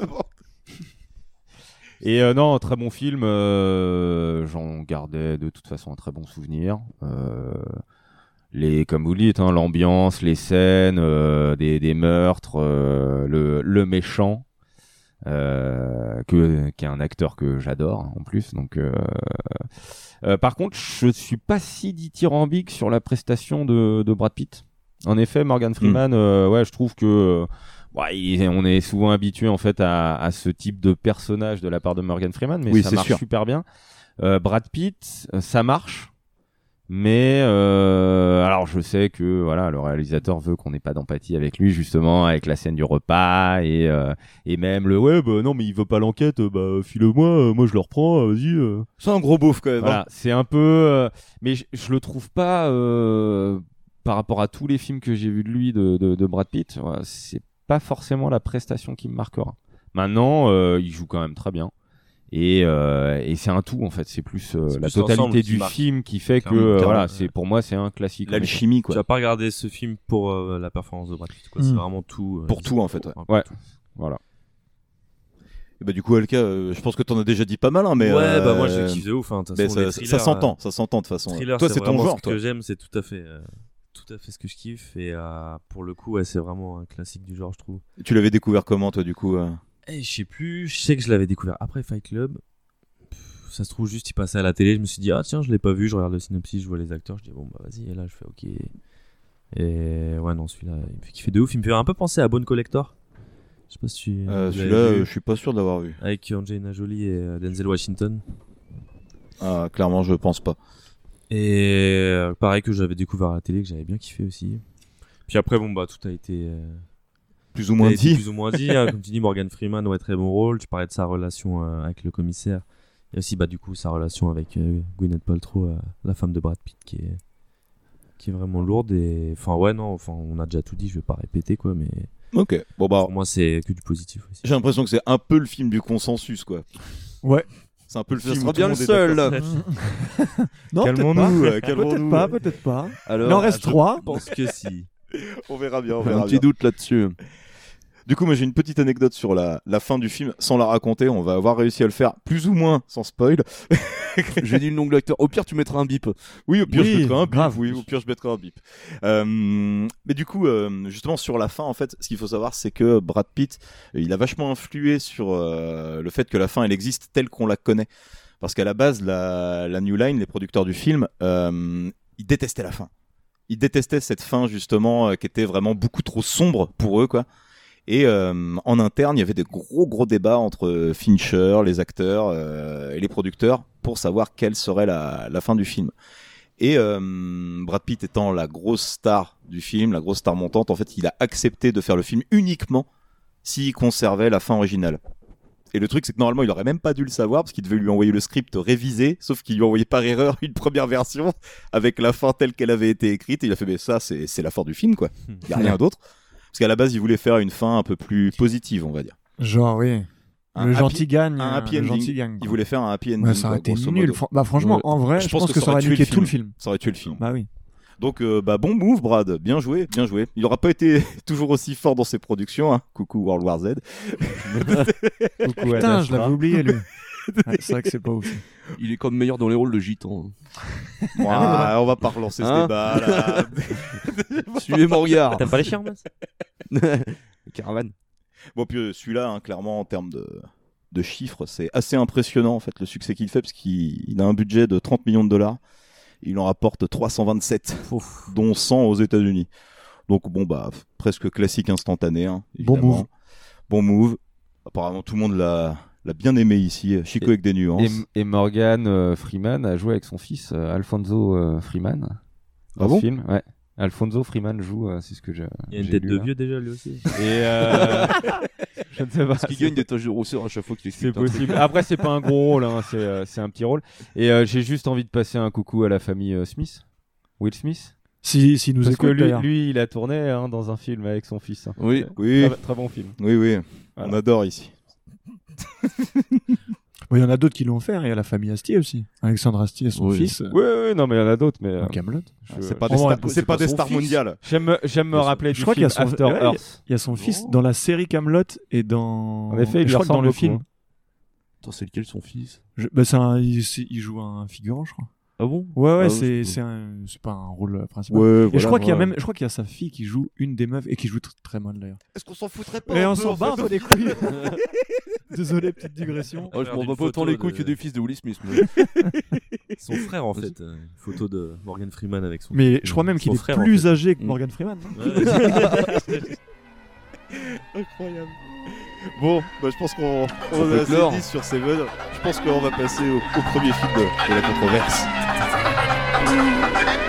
Et euh, non, très bon film, euh, j'en gardais de toute façon un très bon souvenir. Euh, les, comme vous le dites, hein, l'ambiance, les scènes, euh, des, des meurtres, euh, le, le méchant, euh, que, qui est un acteur que j'adore hein, en plus. Donc, euh, euh, par contre, je suis pas si dithyrambique sur la prestation de, de Brad Pitt. En effet, Morgan Freeman, euh, ouais, je trouve que euh, ouais, on est souvent habitué en fait à, à ce type de personnage de la part de Morgan Freeman, mais Oui, ça marche sûr. super bien. Euh, Brad Pitt, euh, ça marche. Mais euh, alors je sais que voilà le réalisateur veut qu'on n'ait pas d'empathie avec lui justement avec la scène du repas et euh, et même le ouais bah non mais il veut pas l'enquête bah file-moi moi je le reprends vas-y euh. C'est un gros beauf quand même. voilà hein. c'est un peu mais je, je le trouve pas par rapport à tous les films que j'ai vus de lui de, de, de Brad Pitt c'est pas forcément la prestation qui me marquera maintenant euh, il joue quand même très bien et, euh, et c'est un tout en fait c'est plus euh, la plus totalité du film qui fait que euh, voilà c'est pour moi c'est un classique L'alchimie Tu quoi. vas pas regarder ce film pour euh, la performance de Brad Pitt, quoi. C'est vraiment tout. euh, Pour tout, en fait, ouais. ouais voilà Et bah du coup Alka, euh, je pense que t'en as déjà dit pas mal hein, mais ouais, euh, bah moi je kiffe de ouf. Hein. Façon, ça, s'entend, ça s'entend de toute façon. thriller, toi c'est ton genre ce toi. que j'aime, c'est tout à fait, euh, tout à fait ce que je kiffe. Et euh, pour le coup, ouais, c'est vraiment un classique du genre, je trouve. Tu l'avais découvert comment toi du coup euh? Eh, je sais plus, je sais que je l'avais découvert après Fight Club. Pff, Ça se trouve juste, il passait à la télé. Je me suis dit, ah tiens, je l'ai pas vu. Je regarde le synopsis, je vois les acteurs. Je dis, bon, bah vas-y. Et là, je fais, ok. Et ouais, non, celui-là, il me fait kiffer de ouf. Il me fait un peu penser à Bone Collector. Je sais pas si tu. Euh, celui-là, euh, je suis pas sûr de l'avoir vu. Avec Angelina Jolie et euh, Denzel Washington. Ah, clairement, je pense pas. Et euh, pareil que j'avais découvert à la télé, que j'avais bien kiffé aussi. Puis après, bon, bah, tout a été. euh, Plus ou moins dit. Plus ou moins dit. hein. Comme tu dis, Morgan Freeman, ouais, très bon rôle. Tu parlais de sa relation euh, avec le commissaire. Et aussi, bah, du coup, sa relation avec euh, Gwyneth Paltrow, euh, la femme de Brad Pitt, qui est, qui est vraiment lourde. Et enfin, ouais, non, enfin, on a déjà tout dit, je vais pas répéter, quoi, mais. Ok, bon bah. Pour moi, c'est que du positif aussi. J'ai l'impression que c'est un peu le film du consensus quoi. Ouais. C'est un peu le Ce film. sera bien le seul. Non, peut-être Calmons-nous, pas. euh. Peut-être pas, peut-être pas. Alors, Il en reste je trois. pense que si. On verra bien, on J'ai verra un petit doute là-dessus. Du coup, moi j'ai une petite anecdote sur la, la fin du film, sans la raconter, on va avoir réussi à le faire plus ou moins sans spoil. J'ai dit le nom de l'acteur. Au pire, tu mettras un bip. Oui, au pire je mettrai un bip. grave. Oui, au pire je mettrai un bip. Euh, mais du coup, euh, justement sur la fin, en fait, ce qu'il faut savoir, c'est que Brad Pitt, il a vachement influé sur euh, le fait que la fin, elle existe telle qu'on la connaît. Parce qu'à la base, la, la New Line, les producteurs du film, ils détestaient la fin. Ils détestaient cette fin justement qui était vraiment beaucoup trop sombre pour eux, quoi. Et euh, en interne, il y avait des gros gros débats entre Fincher, les acteurs euh, et les producteurs pour savoir quelle serait la, la fin du film. Et euh, Brad Pitt étant la grosse star du film, la grosse star montante, en fait, il a accepté de faire le film uniquement s'il conservait la fin originale. Et le truc, c'est que normalement, il aurait même pas dû le savoir parce qu'il devait lui envoyer le script révisé, sauf qu'il lui a envoyé par erreur une première version avec la fin telle qu'elle avait été écrite. Et il a fait, mais ça, c'est la fin du film, quoi. Il y a rien d'autre. Parce qu'à la base, il voulait faire une fin un peu plus positive, on va dire. Genre, oui. Un le happy- gentil gagne. un euh, happy le ending. gentil gagne. Il quoi. voulait faire un happy ending. Ouais, ça aurait quoi, été nul. Fran- Bah, franchement, Ouais. en vrai, je, pense, que, ça aurait tué niqué tout le film. Ça aurait tué le film. Bah oui. Donc, euh, bah, bon move, Brad. Bien joué, bien joué. Il n'aura pas été toujours aussi fort dans ses productions. Hein. Coucou World War Z. Coucou Putain, je l'avais oublié, lui. Ouais, c'est vrai que c'est pas ouf. Il est comme meilleur dans les rôles de gitan. Ouah, on va pas relancer ce Hein débat là. Suivez mon regard. T'aimes pas les chiens, Mas? Caravane. Bon, puis euh, celui-là, hein, clairement, en termes de, de chiffres, c'est assez impressionnant en fait le succès qu'il fait parce qu'il il a un budget de 30 millions de dollars. Il en rapporte 327, dont 100 aux États-Unis. Donc bon bah f- presque classique instantané. Hein, Bon évidemment. move. Bon move. Apparemment tout le monde l'a l'a bien aimé ici. Chico avec des nuances. Et, et Morgan euh, Freeman a joué avec son fils euh, Alfonso euh, Freeman dans Ah ce bon? film. Ouais. Alfonso Freeman joue, euh, c'est ce que j'ai. Il y a une tête lu, de là. vieux déjà, lui aussi. Et euh, je ne sais pas. Parce qu'il gagne des taches de rousseur à chaque fois qu'il C'est possible. Après, c'est pas un gros rôle, hein, c'est euh, un petit rôle. Et euh, j'ai juste envie de passer un coucou à la famille euh, Smith, Will Smith. Si, si nous Parce que lui, il a tourné hein, dans un film avec son fils. hein. Oui. Oui. Très, très bon film. Oui oui. Voilà. On adore ici. Bon, Il y en a d'autres qui l'ont fait. Il y a la famille Astier aussi. Alexandre Astier et son Oui. fils. Oui, oui, non, mais il y en a d'autres. Mais euh, Camelot. je- C'est pas je- des Oh, stars, ouais, c'est pas des stars mondiales. J'aime me- j'aime me rappeler Je du crois qu'il y a son, After ouais, il y a- Earth. il y a son fils dans la série Camelot et dans. En effet, il je crois que dans le beaucoup, film. hein. Attends, c'est lequel son fils? Je- bah, un- il joue un figurant, je crois. Ah bon? Ouais, ouais, Ah, c'est, je- c'est, un- c'est pas un rôle euh, principal. Ouais, et je crois qu'il y a même, je crois qu'il y a sa fille qui joue une des meufs et qui joue tr- très mal d'ailleurs. Est-ce qu'on s'en foutrait pas Et un on peu, s'en en bat un peu des couilles. Désolé, petite digression. Oh, je m'en bats pas autant les couilles de- que des fils de Will Smith. Son frère, en fait. euh, Une photo de Morgan Freeman avec son Mais je crois même qu'il est frère, en plus fait. âgé que Mm. Morgan Freeman. Ouais. Incroyable. Bon, bah, je pense qu'on on a assez dit sur Seven. Je pense qu'on va passer au, au premier film de, de la controverse.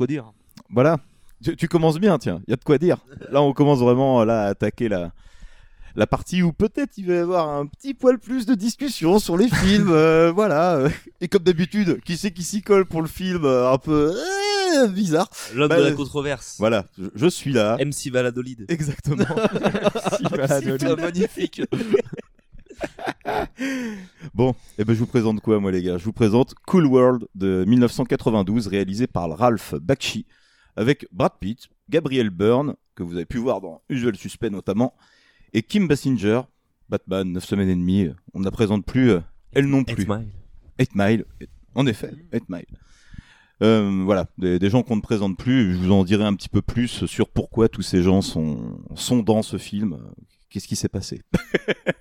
quoi dire. Voilà. Tu, tu commences bien, tiens. Il y a de quoi dire. Là, on commence vraiment là, à attaquer la, la partie où peut-être il va y avoir un petit poil plus de discussion sur les films. euh, voilà. Et comme d'habitude, qui c'est qui s'y colle pour le film euh, un peu euh, bizarre L'homme Bah, de la controverse. Voilà, je, je suis là. MC Valadolid. Exactement. MC Valadolid. Magnifique. Bon, et ben je vous présente quoi moi les gars? Je vous présente Cool World de 1992 réalisé par Ralph Bakshi avec Brad Pitt, Gabriel Byrne que vous avez pu voir dans Usual Suspect notamment et Kim Basinger, Batman 9 semaines et demie, on ne la présente plus euh, elle non plus. 8 Mile. 8 Mile, en effet, 8 Mile. Euh, voilà, des, des gens qu'on ne présente plus, je vous en dirai un petit peu plus sur pourquoi tous ces gens sont, sont dans ce film, qu'est-ce qui s'est passé?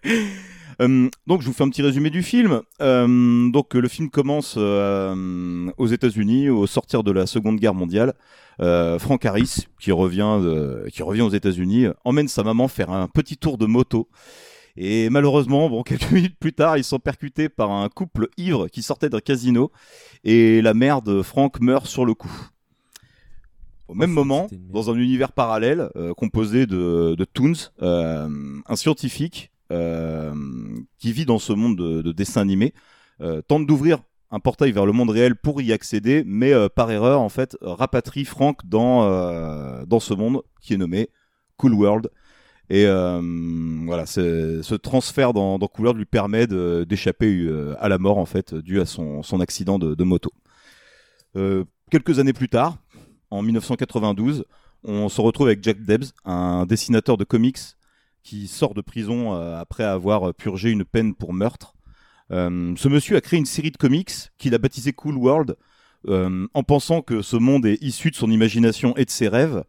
Euh, donc je vous fais un petit résumé du film. Euh, donc le film commence euh, aux États-Unis au sortir de la Seconde Guerre mondiale. Frank Harris, qui revient, qui revient aux États-Unis, emmène sa maman faire un petit tour de moto. Et malheureusement, bon, quelques minutes plus tard, ils sont percutés par un couple ivre qui sortait d'un casino et la mère de Frank meurt sur le coup. Au même moment, dans un univers parallèle euh, composé de, de Toons, euh, un scientifique qui vit dans ce monde de, de dessins animés euh, tente d'ouvrir un portail vers le monde réel pour y accéder, mais euh, par erreur, en fait, rapatrie Frank dans, euh, dans ce monde qui est nommé Cool World. Et euh, voilà, ce transfert dans, dans Cool World lui permet d'échapper euh, à la mort, en fait, dû à son, accident de, moto. Euh, quelques années plus tard, en 1992, on se retrouve avec Jack Debs, un dessinateur de comics qui sort de prison euh, après avoir purgé une peine pour meurtre. Euh, ce monsieur a créé une série de comics qu'il a baptisé Cool World euh, en pensant que ce monde est issu de son imagination et de ses rêves.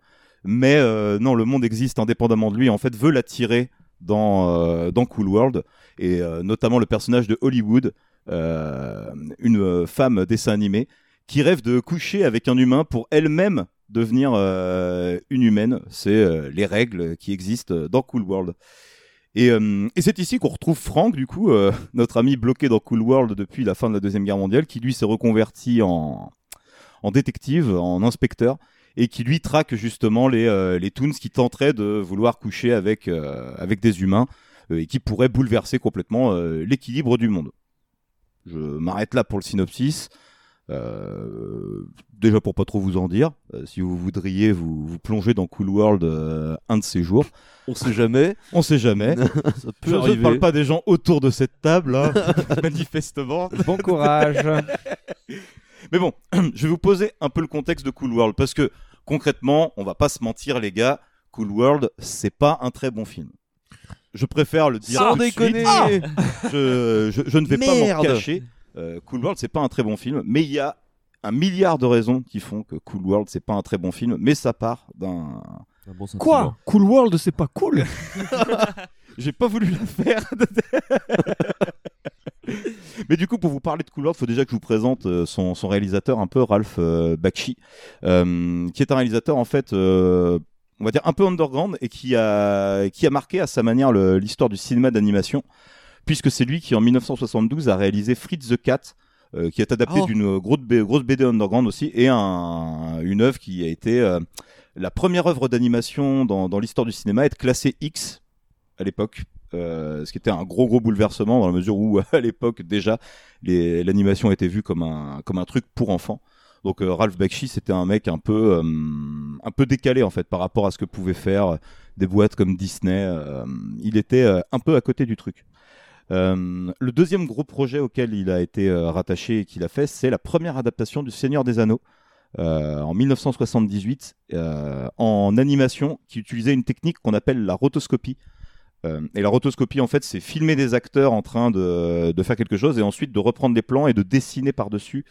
Mais euh, non, le monde existe indépendamment de lui. En fait, veut l'attirer dans, euh, dans Cool World. Et euh, notamment le personnage de Hollywood, euh, une euh, femme dessin animé, qui rêve de coucher avec un humain pour elle-même devenir euh, une humaine. C'est euh, les règles qui existent dans Cool World. Et, euh, c'est ici qu'on retrouve Frank, du coup, notre ami bloqué dans Cool World depuis la fin de la Deuxième Guerre mondiale, qui lui s'est reconverti en, détective, en inspecteur, et qui lui traque justement les, les Toons qui tenteraient de vouloir coucher avec, avec des humains et qui pourraient bouleverser complètement l'équilibre du monde. Je m'arrête là pour le synopsis. Euh, déjà pour pas trop vous en dire, euh, si vous voudriez vous, vous plonger dans Cool World euh, un de ces jours. On sait jamais. On sait jamais. Ça peut je, je ne parle pas des gens autour de cette table, hein, manifestement. Bon courage. Mais bon, je vais vous poser un peu le contexte de Cool World parce que concrètement, on va pas se mentir, les gars, Cool World, c'est pas un très bon film. Je préfère le dire Sans tout de déconner. suite. je, je- je ne vais pas m'en cacher. Euh, cool World, c'est pas un très bon film, mais il y a un milliard de raisons qui font que Cool World, c'est pas un très bon film, mais ça part d'un. Quoi? Cool World, c'est pas cool? J'ai pas voulu la faire. Mais du coup, pour vous parler de Cool World, il faut déjà que je vous présente euh, son, son réalisateur un peu, Ralph euh, Bakshi, euh, qui est un réalisateur en fait, euh, on va dire un peu underground et qui a, qui a marqué à sa manière l'histoire du cinéma d'animation, puisque c'est lui qui en 1972 a réalisé Fritz the Cat, euh, qui est adapté Oh. d'une grosse, BD underground aussi, et un, une œuvre qui a été euh, la première œuvre d'animation dans, dans l'histoire du cinéma à être classée X à l'époque. euh, ce qui était un gros gros bouleversement dans la mesure où à l'époque déjà l'animation était vue comme un comme un truc pour enfants. Donc Ralph Bakshi c'était un mec un peu un peu décalé en fait par rapport à ce que pouvaient faire des boîtes comme Disney. il était un peu à côté du truc. Euh, le deuxième gros projet auquel il a été euh, rattaché et qu'il a fait, c'est la première adaptation du Seigneur des Anneaux euh, en 1978 euh, en animation qui utilisait une technique qu'on appelle la rotoscopie. Et la rotoscopie, en fait, c'est filmer des acteurs en train de, faire quelque chose et ensuite de reprendre des plans et de dessiner par-dessus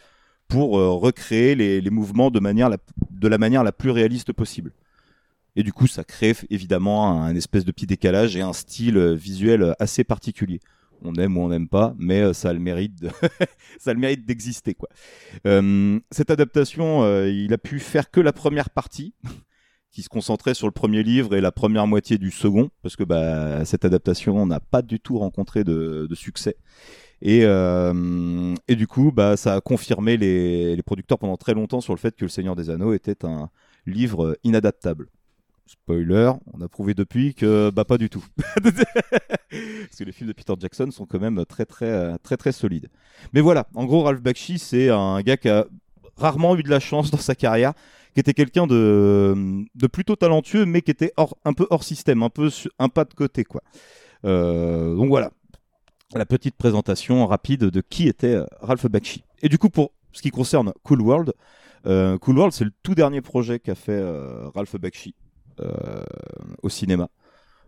pour recréer les, les mouvements de, la, manière la plus réaliste possible. Et du coup, ça crée évidemment un espèce de petit décalage et un style visuel assez particulier. On aime ou on n'aime pas, mais euh, ça a le mérite ça le mérite d'exister quoi. Euh, cette adaptation, euh, il a pu faire que la première partie, qui se concentrait sur le premier livre et la première moitié du second, parce que bah, cette adaptation n'a pas du tout rencontré de, succès. Et, du coup, bah, ça a confirmé les producteurs pendant très longtemps sur le fait que Le Seigneur des Anneaux était un livre inadaptable. Spoiler, on a prouvé depuis que bah pas du tout. Parce que les films de Peter Jackson sont quand même très très très très solides. Mais voilà, en gros Ralph Bakshi c'est un gars qui a rarement eu de la chance dans sa carrière, qui était quelqu'un de, plutôt talentueux mais qui était hors, un peu hors système, un peu un pas de côté quoi. Euh, donc voilà, la petite présentation rapide de qui était euh, Ralph Bakshi. Et du coup pour ce qui concerne Cool World, euh, cool World c'est le tout dernier projet qu'a fait Ralph Bakshi au cinéma.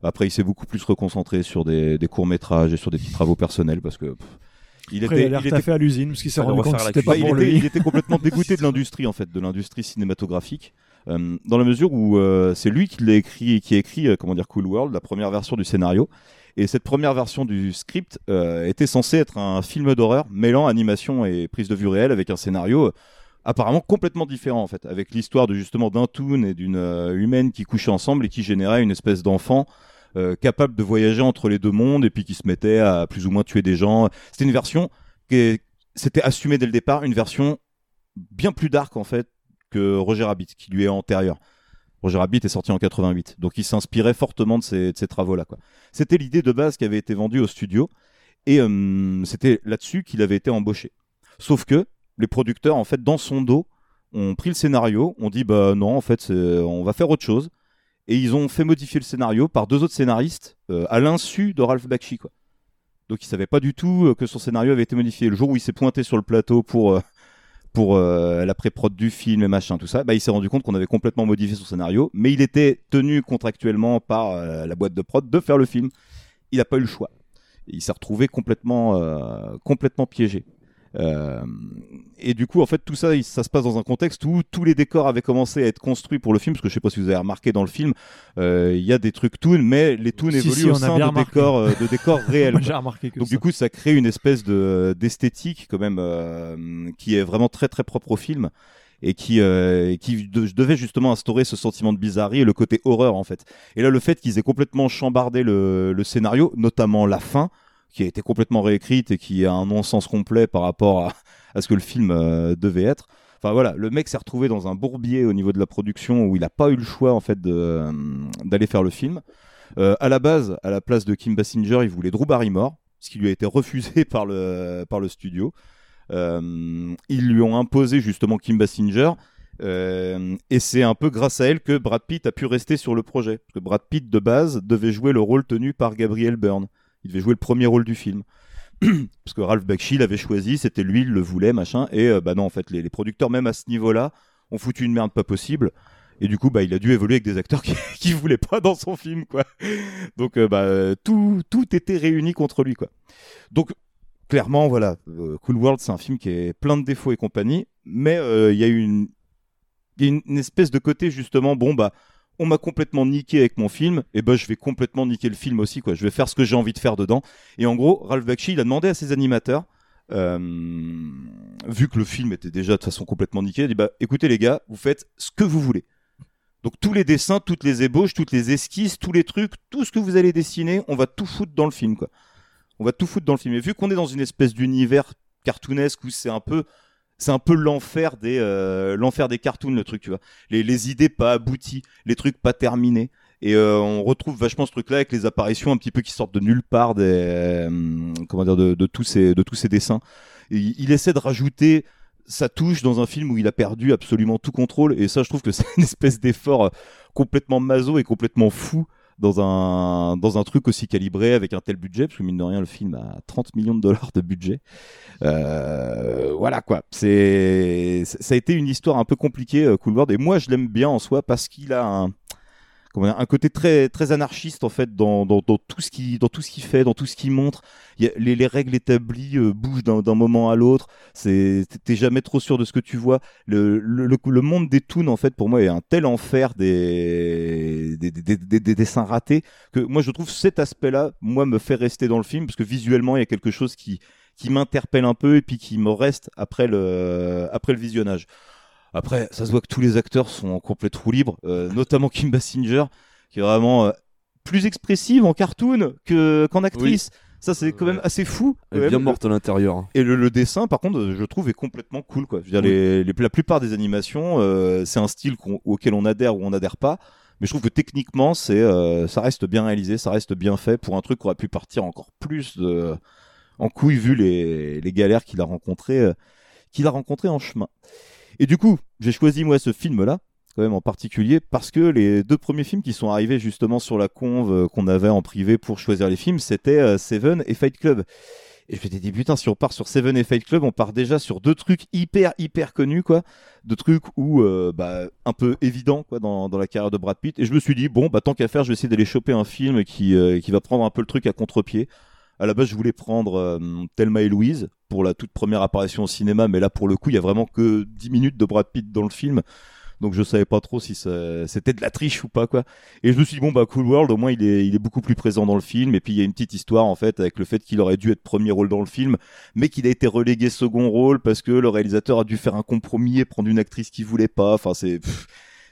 Après, il s'est beaucoup plus reconcentré sur des, des courts métrages et sur des petits travaux personnels parce que pff, il Après, il a l'air taffé à l'usine, parce qu'il s'est rendu compte que c'était pas Bah, il était-. Il était complètement dégoûté de l'industrie en fait, de l'industrie cinématographique. euh, dans la mesure où euh, c'est lui qui l'a écrit, qui a écrit, euh, comment dire, Cool World, la première version du scénario. Et cette première version du script euh, était censée être un film d'horreur mêlant animation et prise de vue réelle avec un scénario euh, apparemment complètement différent en fait, avec l'histoire de justement d'un toon et d'une euh, humaine qui couchaient ensemble et qui générait une espèce d'enfant euh, capable de voyager entre les deux mondes et puis qui se mettait à plus ou moins tuer des gens. C'était une version qui c'était assumé dès le départ, une version bien plus dark en fait que Roger Rabbit, qui lui est antérieur. Roger Rabbit est sorti en 88, donc il s'inspirait fortement de ces, ces travaux-là. C'était l'idée de base qui avait été vendue au studio, et euh, c'était là-dessus qu'il avait été embauché. Sauf que les producteurs, en fait, dans son dos, ont pris le scénario, ont dit bah non, en fait, on va faire autre chose, et ils ont fait modifier le scénario par deux autres scénaristes euh, à l'insu de Ralph Bakshi, quoi. Donc il savait pas du tout euh, que son scénario avait été modifié. Le jour où il s'est pointé sur le plateau pour euh, pour la pré-prod du film et machin tout ça, bah, il s'est rendu compte qu'on avait complètement modifié son scénario, mais il était tenu contractuellement par la boîte de prod de faire le film. Il n'a pas eu le choix. Il s'est retrouvé complètement complètement piégé. Euh, et du coup, en fait, tout ça, ça se passe dans un contexte où tous les décors avaient commencé à être construits pour le film, parce que je sais pas si vous avez remarqué dans le film, euh, il y a des trucs toon, mais les toons Si, évoluent si, au sein bien de remarqué. décors, euh, de décors réels. Moi, remarqué que Donc ça. du coup, ça crée une espèce de d'esthétique quand même euh, qui est vraiment très très propre au film et qui euh, qui de- devait justement instaurer ce sentiment de bizarrerie et le côté horreur en fait. Et là, le fait qu'ils aient complètement chambardé le, le scénario, notamment la fin, qui a été complètement réécrite et qui a un non-sens complet par rapport à, ce que le film euh, devait être. Enfin voilà, le mec s'est retrouvé dans un bourbier au niveau de la production où il n'a pas eu le choix en fait euh, d'aller faire le film. Euh, à la base, à la place de Kim Basinger, il voulait Drew Barrymore, ce qui lui a été refusé par le, studio. Euh, ils lui ont imposé justement Kim Basinger. et c'est un peu grâce à elle que Brad Pitt a pu rester sur le projet. Parce que Brad Pitt, de base, devait jouer le rôle tenu par Gabriel Byrne. Il devait jouer le premier rôle du film. Parce que Ralph Bakshi l'avait choisi, c'était lui, il le voulait, machin. Et euh, bah non, en fait, les, producteurs, même à ce niveau-là, ont foutu une merde pas possible. Et du coup, bah, il a dû évoluer avec des acteurs qui, qui voulaient pas dans son film, quoi. Donc, euh, bah, tout, tout était réuni contre lui, quoi. Donc, clairement, voilà, euh, Cool World, c'est un film qui est plein de défauts et compagnie, mais il y a eu une, il y a une, une espèce de côté justement, bon bah, on m'a complètement niqué avec mon film, et ben je vais complètement niquer le film aussi, quoi. Je vais faire ce que j'ai envie de faire dedans. Et en gros, Ralph Bakshi, il a demandé à ses animateurs, euh, vu que le film était déjà de façon complètement niqué, il a dit bah, écoutez les gars, vous faites ce que vous voulez. Donc tous les dessins, toutes les ébauches, toutes les esquisses, tous les trucs, tout ce que vous allez dessiner, on va tout foutre dans le film, quoi. On va tout foutre dans le film. Et vu qu'on est dans une espèce d'univers cartoonesque où c'est un peu, c'est un peu l'enfer des, euh, l'enfer des cartoons, le truc, tu vois. Les, les idées pas abouties, les trucs pas terminés. Et euh, on retrouve vachement ce truc-là avec les apparitions un petit peu qui sortent de nulle part euh, comment dire, de, de tous ces, de tous ces dessins. Il, essaie de rajouter sa touche dans un film où il a perdu absolument tout contrôle. Et ça, je trouve que c'est une espèce d'effort complètement maso et complètement fou dans un, dans un truc aussi calibré avec un tel budget, parce que mine de rien, le film a 30 millions de dollars de budget. Euh, voilà quoi. C'est, ça a été une histoire un peu compliquée, euh, Cool World, et moi je l'aime bien en soi parce qu'il a un, comment un côté très très anarchiste en fait dans, dans, dans tout ce qui dans tout ce qu'il fait, dans tout ce qu'il montre. Y a, les, les règles établies euh, bougent d'un d'un moment à l'autre. C'est t'es jamais trop sûr de ce que tu vois. Le, le, le, le monde des toons en fait pour moi est un tel enfer des des, des, des, des dessins ratés que moi je trouve cet aspect-là moi me fait rester dans le film parce que visuellement il y a quelque chose qui qui m'interpelle un peu et puis qui me reste après le après le visionnage. Après, ça se voit que tous les acteurs sont en complète roue libre, euh, notamment Kim Basinger, qui est vraiment euh, plus expressive en cartoon que qu'en actrice. Ça, c'est quand même assez fou. Elle est bien morte à l'intérieur. hein. Et le, le dessin, par contre, je trouve est complètement cool. Quoi. Je veux dire, Oui. les, les- la plupart des animations, euh, c'est un style qu'on- auquel on adhère ou on n'adhère pas. Mais je trouve que techniquement, c'est, euh, ça reste bien réalisé, ça reste bien fait pour un truc qui aurait pu partir encore plus de, en couille vu les, les galères qu'il a rencontrées, euh, qu'il a rencontrées en chemin. Et du coup, j'ai choisi moi ce film-là, quand même en particulier, parce que les deux premiers films qui sont arrivés justement sur la conve euh, qu'on avait en privé pour choisir les films, c'était euh, Seven et Fight Club. Et je m'étais dit, putain, si on part sur Seven et Fight Club, on part déjà sur deux trucs hyper, hyper connus, quoi. De trucs où, euh, bah, un peu évident, quoi, dans, dans la carrière de Brad Pitt. Et je me suis dit, bon, bah, tant qu'à faire, je vais essayer d'aller choper un film qui, euh, qui va prendre un peu le truc à contre-pied. À la base, je voulais prendre euh, Thelma et Louise pour la toute première apparition au cinéma, mais là, pour le coup, il y a vraiment que 10 minutes de Brad Pitt dans le film. Donc je savais pas trop si c'était de la triche ou pas quoi. Et je me suis dit bon bah Cool World au moins il est beaucoup plus présent dans le film et puis il y a une petite histoire en fait avec le fait qu'il aurait dû être premier rôle dans le film mais qu'il a été relégué second rôle parce que le réalisateur a dû faire un compromis et prendre une actrice qu'il voulait pas. Enfin c'est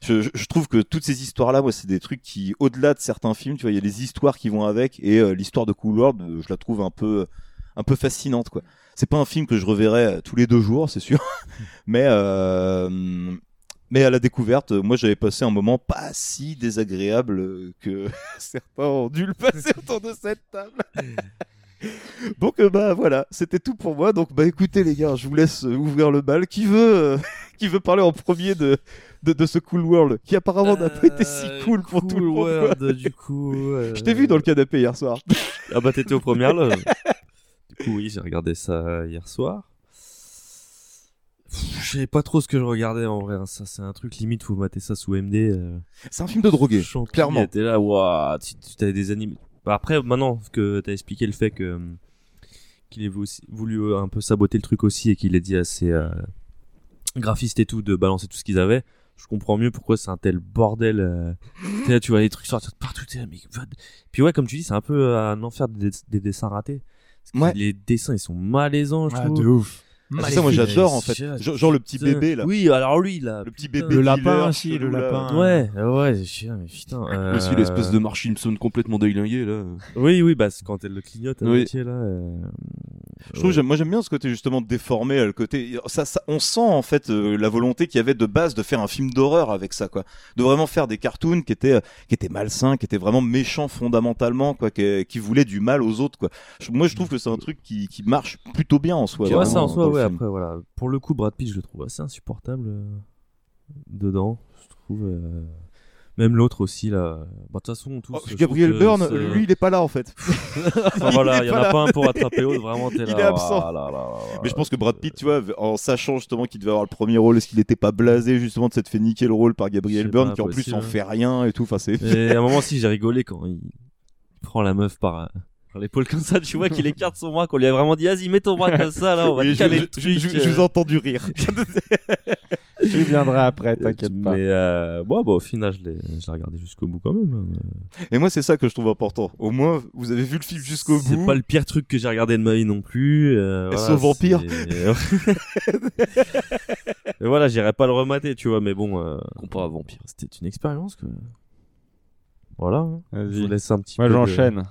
je, je- trouve que toutes ces histoires là moi c'est des trucs qui au-delà de certains films tu vois il y a des histoires qui vont avec et euh, l'histoire de Cool World euh, je la trouve un peu un peu fascinante quoi. C'est pas un film que je reverrai euh, tous les deux jours c'est sûr mais euh, mais à la découverte, euh, moi j'avais passé un moment pas si désagréable que certains ont dû le passer autour de cette table. Donc bah voilà, c'était tout pour moi. Donc bah écoutez les gars, je vous laisse ouvrir le bal. Qui veut qui veut parler en premier de de, de ce Cool World qui apparemment n'a pas été si cool pour tout le monde. Euh, World, du coup. euh, Je t'ai vu dans le canapé hier soir. Ah bah t'étais aux premières là. Du coup oui, j'ai regardé ça hier soir. Je savais pas trop ce que je regardais en vrai. hein. Ça c'est un truc limite faut mater ça sous MD. euh. C'est un film de drogué, clairement. était là, waouh, tu, t'avais des animes. Bah, après maintenant que t'as expliqué le fait que euh, qu'il ait voulu, euh, un peu saboter le truc aussi et qu'il ait dit à ses euh, graphistes et tout de balancer tout ce qu'ils avaient. Je comprends mieux pourquoi c'est un tel bordel. euh. Là, tu vois les trucs sortir partout. là, mais Puis ouais, comme tu dis, c'est un peu euh, un enfer des, des dessins ratés. Parce que Les dessins, ils sont malaisants, je Ah, trouve. de ouf. Ah, c'est ça, moi, j'adore, en fait. Genre- genre le petit bébé, là. Oui, alors lui, là. Le petit bébé Le lapin dealer, aussi, le lapin. Ouais, ouais, je sais, mais putain. euh, Aussi l'espèce de Mark Simpson complètement déglingué là. Oui, oui, bah c'est quand elle le clignote à Oui. moitié là. euh, Je trouve, j'aime- moi j'aime bien ce côté justement déformé, euh, le côté, ça, ça- on sent en fait euh, la volonté qu'il y avait de base de faire un film d'horreur avec ça, quoi, de vraiment faire des cartoons qui étaient, euh, qui étaient malsains, qui étaient vraiment méchants fondamentalement, quoi, qui, qui voulaient du mal aux autres, quoi. Moi je trouve que c'est un truc qui, qui marche plutôt bien en soi. Tu vois ça en soi, le ouais. film. Après, voilà. Pour le coup, Brad Pitt, je le trouve assez insupportable euh, dedans. Je trouve. euh, Même l'autre aussi là. Bah, de toute façon, tous. Oh, je Gabriel trouve que Byrne, lui il est pas là en fait. Enfin, voilà, il y en a pas un pour rattraper l'autre, vraiment, t'es Il là, est absent. ah là là là là. Mais je pense que Brad Pitt, tu vois, en sachant justement qu'il devait avoir le premier rôle, est-ce qu'il était pas blasé justement de s'être fait niquer le rôle par Gabriel Byrne, pas, qui en plus possible. en fait rien et tout. Enfin, c'est. Et à un moment aussi, j'ai rigolé quand il prend la meuf par, euh, par l'épaule comme ça. Tu vois qu'il écarte son bras, qu'on lui a vraiment dit, vas-y, mets ton bras comme ça, là, on va Oui, te je- caler je- le truc. je- je vous ai entendu rire. Je viendrai après, t'inquiète pas. Mais euh, bon, bah, au final, je l'ai je l'ai regardé jusqu'au bout quand même. hein. Et moi, c'est ça que je trouve important. Au moins, vous avez vu le film jusqu'au bout. C'est pas le pire truc que j'ai regardé de ma vie non plus. euh, voilà, sauf Vampire. Et voilà, j'irai pas le remater, tu vois, mais bon. Euh... Comparé à Vampire. C'était une expérience, quoi. Voilà. hein. Je Vas-y. vous laisse un petit Moi de- j'enchaîne.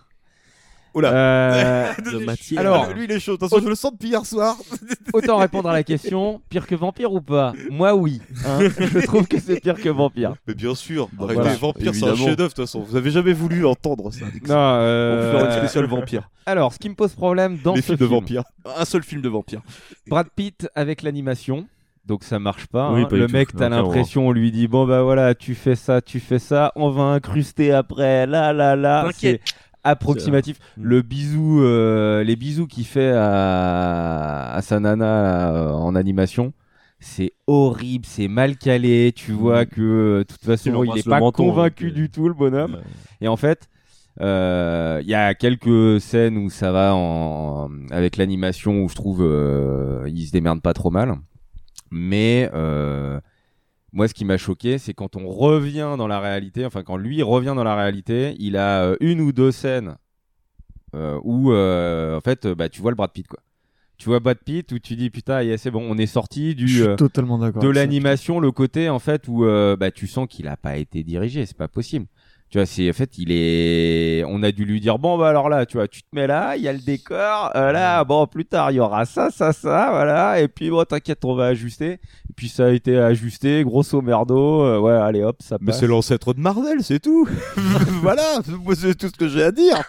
Oula. Euh, de matière. alors, lui, il est chaud. Attention, je le sens depuis hier soir. autant répondre à la question, pire que vampire ou pas? Moi oui. hein. je trouve que c'est pire que vampire. Mais bien sûr, Bah, voilà, Vampire, c'est un chef-d'œuvre de toute façon. Vous avez jamais voulu entendre ça. Non, euh, On peut faire une spéciale vampire. Alors, ce qui me pose problème dans Les ce films de film, vampires. Un seul film de vampire. Brad Pitt avec l'animation. Donc ça marche pas. Oui, hein. pas le mec, t'as l'impression, on lui dit bon bah voilà, tu fais ça, tu fais ça, on va incruster après, là là là. T'inquiète. Approximatif. Le bisou, euh, les bisous qu'il fait à, à sa nana là, euh, en animation. C'est horrible, c'est mal calé. Tu vois que euh, de toute façon, il embrasse est le pas menton, convaincu du tout, le bonhomme. Et en fait, euh, il y a quelques scènes où ça va en, avec l'animation où je trouve euh, il se démerde pas trop mal. Mais euh, moi, ce qui m'a choqué, c'est quand on revient dans la réalité, enfin quand lui revient dans la réalité, il a euh, une ou deux scènes euh, où euh, en fait, bah, tu vois le Brad Pitt quoi. Tu vois Brad Pitt où tu dis putain, yeah, c'est bon, on est sorti du Je suis euh, totalement d'accord de l'animation, le côté en fait où bah, tu sens qu'il a pas été dirigé, c'est pas possible. Tu vois, c'est en fait, il est. On a dû lui dire bon bah alors là, tu vois, tu te mets là, il y a le décor, euh, là, bon plus tard il y aura ça, ça, ça, voilà, et puis bon t'inquiète, on va ajuster. Et puis ça a été ajusté, grosso merdo, euh, ouais, allez hop, ça Mais passe. c'est l'ancêtre de Marvel, c'est tout. voilà, c'est tout ce que j'ai à dire.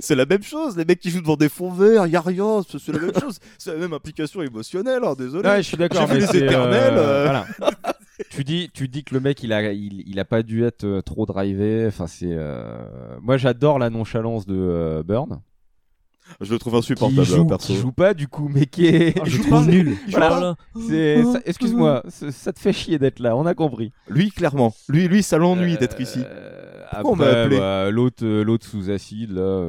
C'est la même chose. Les mecs qui jouent devant des fonds verts, y a rien. C'est la même chose. C'est la même implication émotionnelle. hein, désolé. Ouais, je suis d'accord. J'ai mais les c'est, éternels. euh, euh, voilà. tu dis, tu dis que le mec, il a, il, il a pas dû être euh, trop drivé. Enfin, c'est. euh, Moi, j'adore la nonchalance de euh, Burn. Je le trouve insupportable, Qui joue, perso. qui joue pas du coup, mais qui est. Ah, je trouve nul. Voilà. Excuse-moi, ça te fait chier d'être là. On a compris. Lui, clairement. Lui, lui, ça l'ennuie d'être ici. Pourquoi on m'a appelé bah, l'autre, l'autre sous acide là.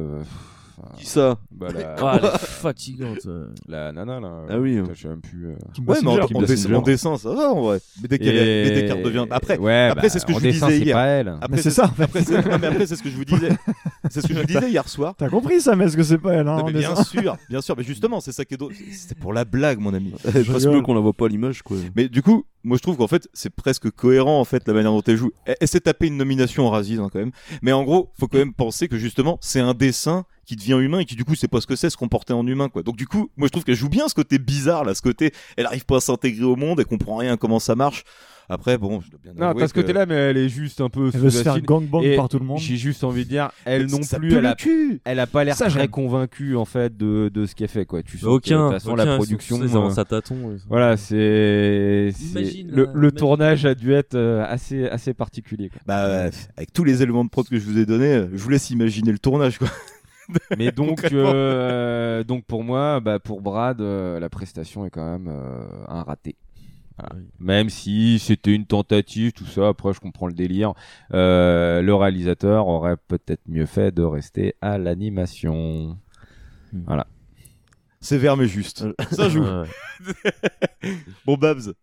Enfin, Qui ça bah, la... Ah, elle est fatigante. euh. La nana là. Ah oui, Putain, Je sais même plus. euh. Ouais, mais en, Kim en dessin, Basinger. en dessin, ça va en vrai. Mais dès qu'elle est- mais dès qu'elle redevient. Après, Ouais, après bah, c'est ce que en je vous dessin, disais c'est hier. pas elle. Après, Mais c'est ça, en fait. Après, c'est non, mais après, c'est ce que je vous disais. C'est ce que je vous disais hier soir. T'as compris ça, mais est-ce que c'est pas elle hein, Non, en mais bien dessin sûr, bien sûr. Mais justement, c'est ça qui est drôle. C'est pour la blague, mon ami. Passe rigole. mieux qu'on la voit pas à l'image, quoi. Mais du coup, moi je trouve qu'en fait c'est presque cohérent en fait la manière dont elle joue. Elle, elle s'est tapée une nomination en Razzies hein, quand même. Mais en gros, faut quand même penser que justement c'est un dessin qui devient humain et qui du coup c'est pas ce que c'est se comporter en humain quoi. Donc du coup, moi je trouve qu'elle joue bien ce côté bizarre là, ce côté elle arrive pas à s'intégrer au monde, elle comprend rien à comment ça marche. Après bon, je dois bien Non, avouer t'as ce que- côté-là, mais elle est juste un peu Elle veut se faire gangbang par tout le monde. J'ai juste envie de dire, elle non ça plus, elle le a, elle a pas l'air très convaincue en fait de, de ce qu'elle fait quoi. Tu sens que, Aucun. de toute façon aucun, la production. euh, sont- voilà, c'est le, là, le tournage a dû être euh, assez assez particulier. Quoi. Bah avec tous les éléments de prod que je vous ai donnés, euh, je vous laisse imaginer le tournage quoi. Mais donc euh, donc pour moi, bah pour Brad, euh, la prestation est quand même euh, un raté. Voilà. Même si c'était une tentative, tout ça, après je comprends le délire. Euh, le réalisateur aurait peut-être mieux fait de rester à l'animation. Voilà. Sévère mais juste. Ça joue. Bon Babs.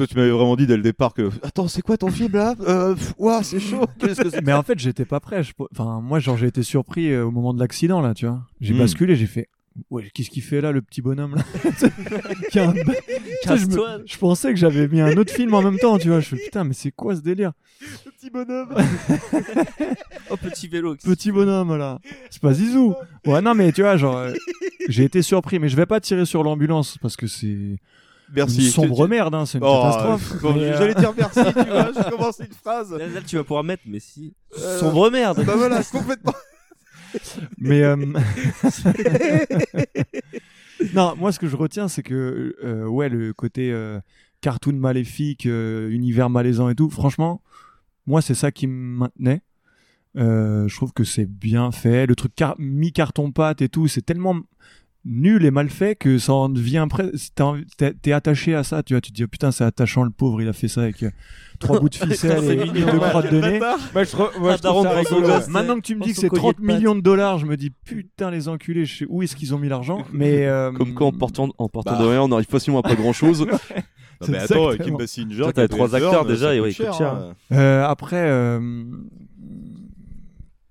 Toi tu m'avais vraiment dit dès le départ que attends c'est quoi ton film là? Euh, ouah, c'est chaud. Que Mais en fait, j'étais pas prêt. Je- Enfin, moi, genre, j'ai été surpris euh, au moment de l'accident, là, tu vois. J'ai Hmm. basculé, j'ai fait. Ouais, qu'est-ce qu'il fait là, le petit bonhomme là? Un- je, me- Casse-toi. je pensais que j'avais mis un autre film en même temps, tu vois. Je fais putain, mais c'est quoi ce délire? Petit bonhomme. Oh, petit vélo. Petit bonhomme là. C'est pas Zizou. Ouais, non, mais tu vois, genre, euh, j'ai été surpris, mais je vais pas tirer sur l'ambulance parce que c'est Merci. une sombre merde, hein, c'est une Oh, catastrophe. bon, euh, J'allais dire merci, tu vois, je commençais une phrase. Là, là, tu vas pouvoir mettre, mais si. Euh, Sombre merde. Bah voilà, complètement. Mais euh, non, moi ce que je retiens, c'est que euh, ouais, le côté euh, cartoon maléfique, euh, univers malaisant et tout. Franchement, moi c'est ça qui me maintenait. Euh, je trouve que c'est bien fait. Le truc car- mi carton pâte et tout, c'est tellement nul et mal fait que ça en devient presque. T'es attaché à ça, tu vois. Tu te dis oh, putain, c'est attachant le pauvre, il a fait ça avec euh, trois bouts de ficelle et, et deux ouais. crottes de nez. Moi, je, trouve ça rigolo. Ouais. Maintenant que tu me dis que c'est collier 30 de pâtes. millions de dollars, je me dis putain les enculés, je sais où est-ce qu'ils ont mis l'argent. Mais euh, Comme quoi, en partant, en partant Bah. de rien, on n'arrive facilement à pas grand chose. Non, mais attends. Kim Basinger. Trois acteurs ça déjà, et ouais, cher, hein. euh, après, euh,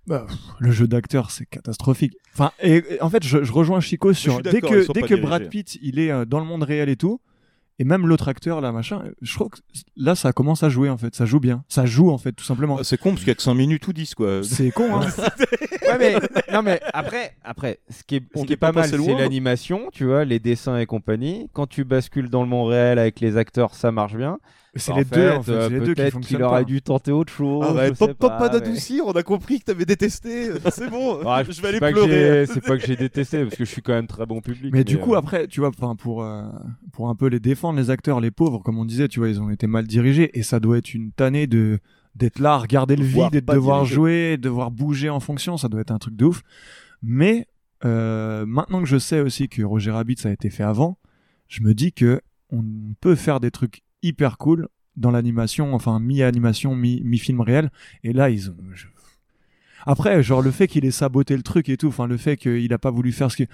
bah, pff, le jeu d'acteur c'est catastrophique. Enfin, et, et en fait, je, je rejoins Chico sur dès que dès que dirigés. Brad Pitt il est euh, dans le monde réel et tout, Et même l'autre acteur, là, machin, je crois que là, ça commence à jouer, en fait. Ça joue bien. Ça joue, en fait, tout simplement. Ah, C'est con parce qu'il y a que 5 minutes ou 10 quoi. C'est con, hein. ouais, mais, non, mais après, après, ce qui est, ce qui est pas, pas mal, c'est l'animation, tu vois, les dessins et compagnie. Quand tu bascules dans le monde réel avec les acteurs, ça marche bien. C'est Bah, les deux, en fait, euh, c'est les deux qui peut-être fonctionnent qu'il aurait dû tenter autre chose. Ah ouais, je pop, pas mais- d'adoucir, on a compris que t'avais détesté. C'est bon, Ouais, je vais aller pleurer. C'est pas que j'ai détesté, parce que je suis quand même très bon public. Mais du coup, euh, après, tu vois, enfin, pour, euh, pour un peu les défendre, les acteurs, les pauvres, comme on disait, tu vois, ils ont été mal dirigés et ça doit être une tannée de d'être là, à regarder le vide et de devoir jouer, de devoir bouger en fonction, ça doit être un truc de ouf. Mais euh, maintenant que je sais aussi que Roger Rabbit ça a été fait avant, je me dis que on peut faire des trucs hyper cool dans l'animation, enfin mi-animation, mi- mi-film réel. Et là, ils ont. Après, genre le fait qu'il ait saboté le truc et tout, enfin le fait qu'il a pas voulu faire ce qui.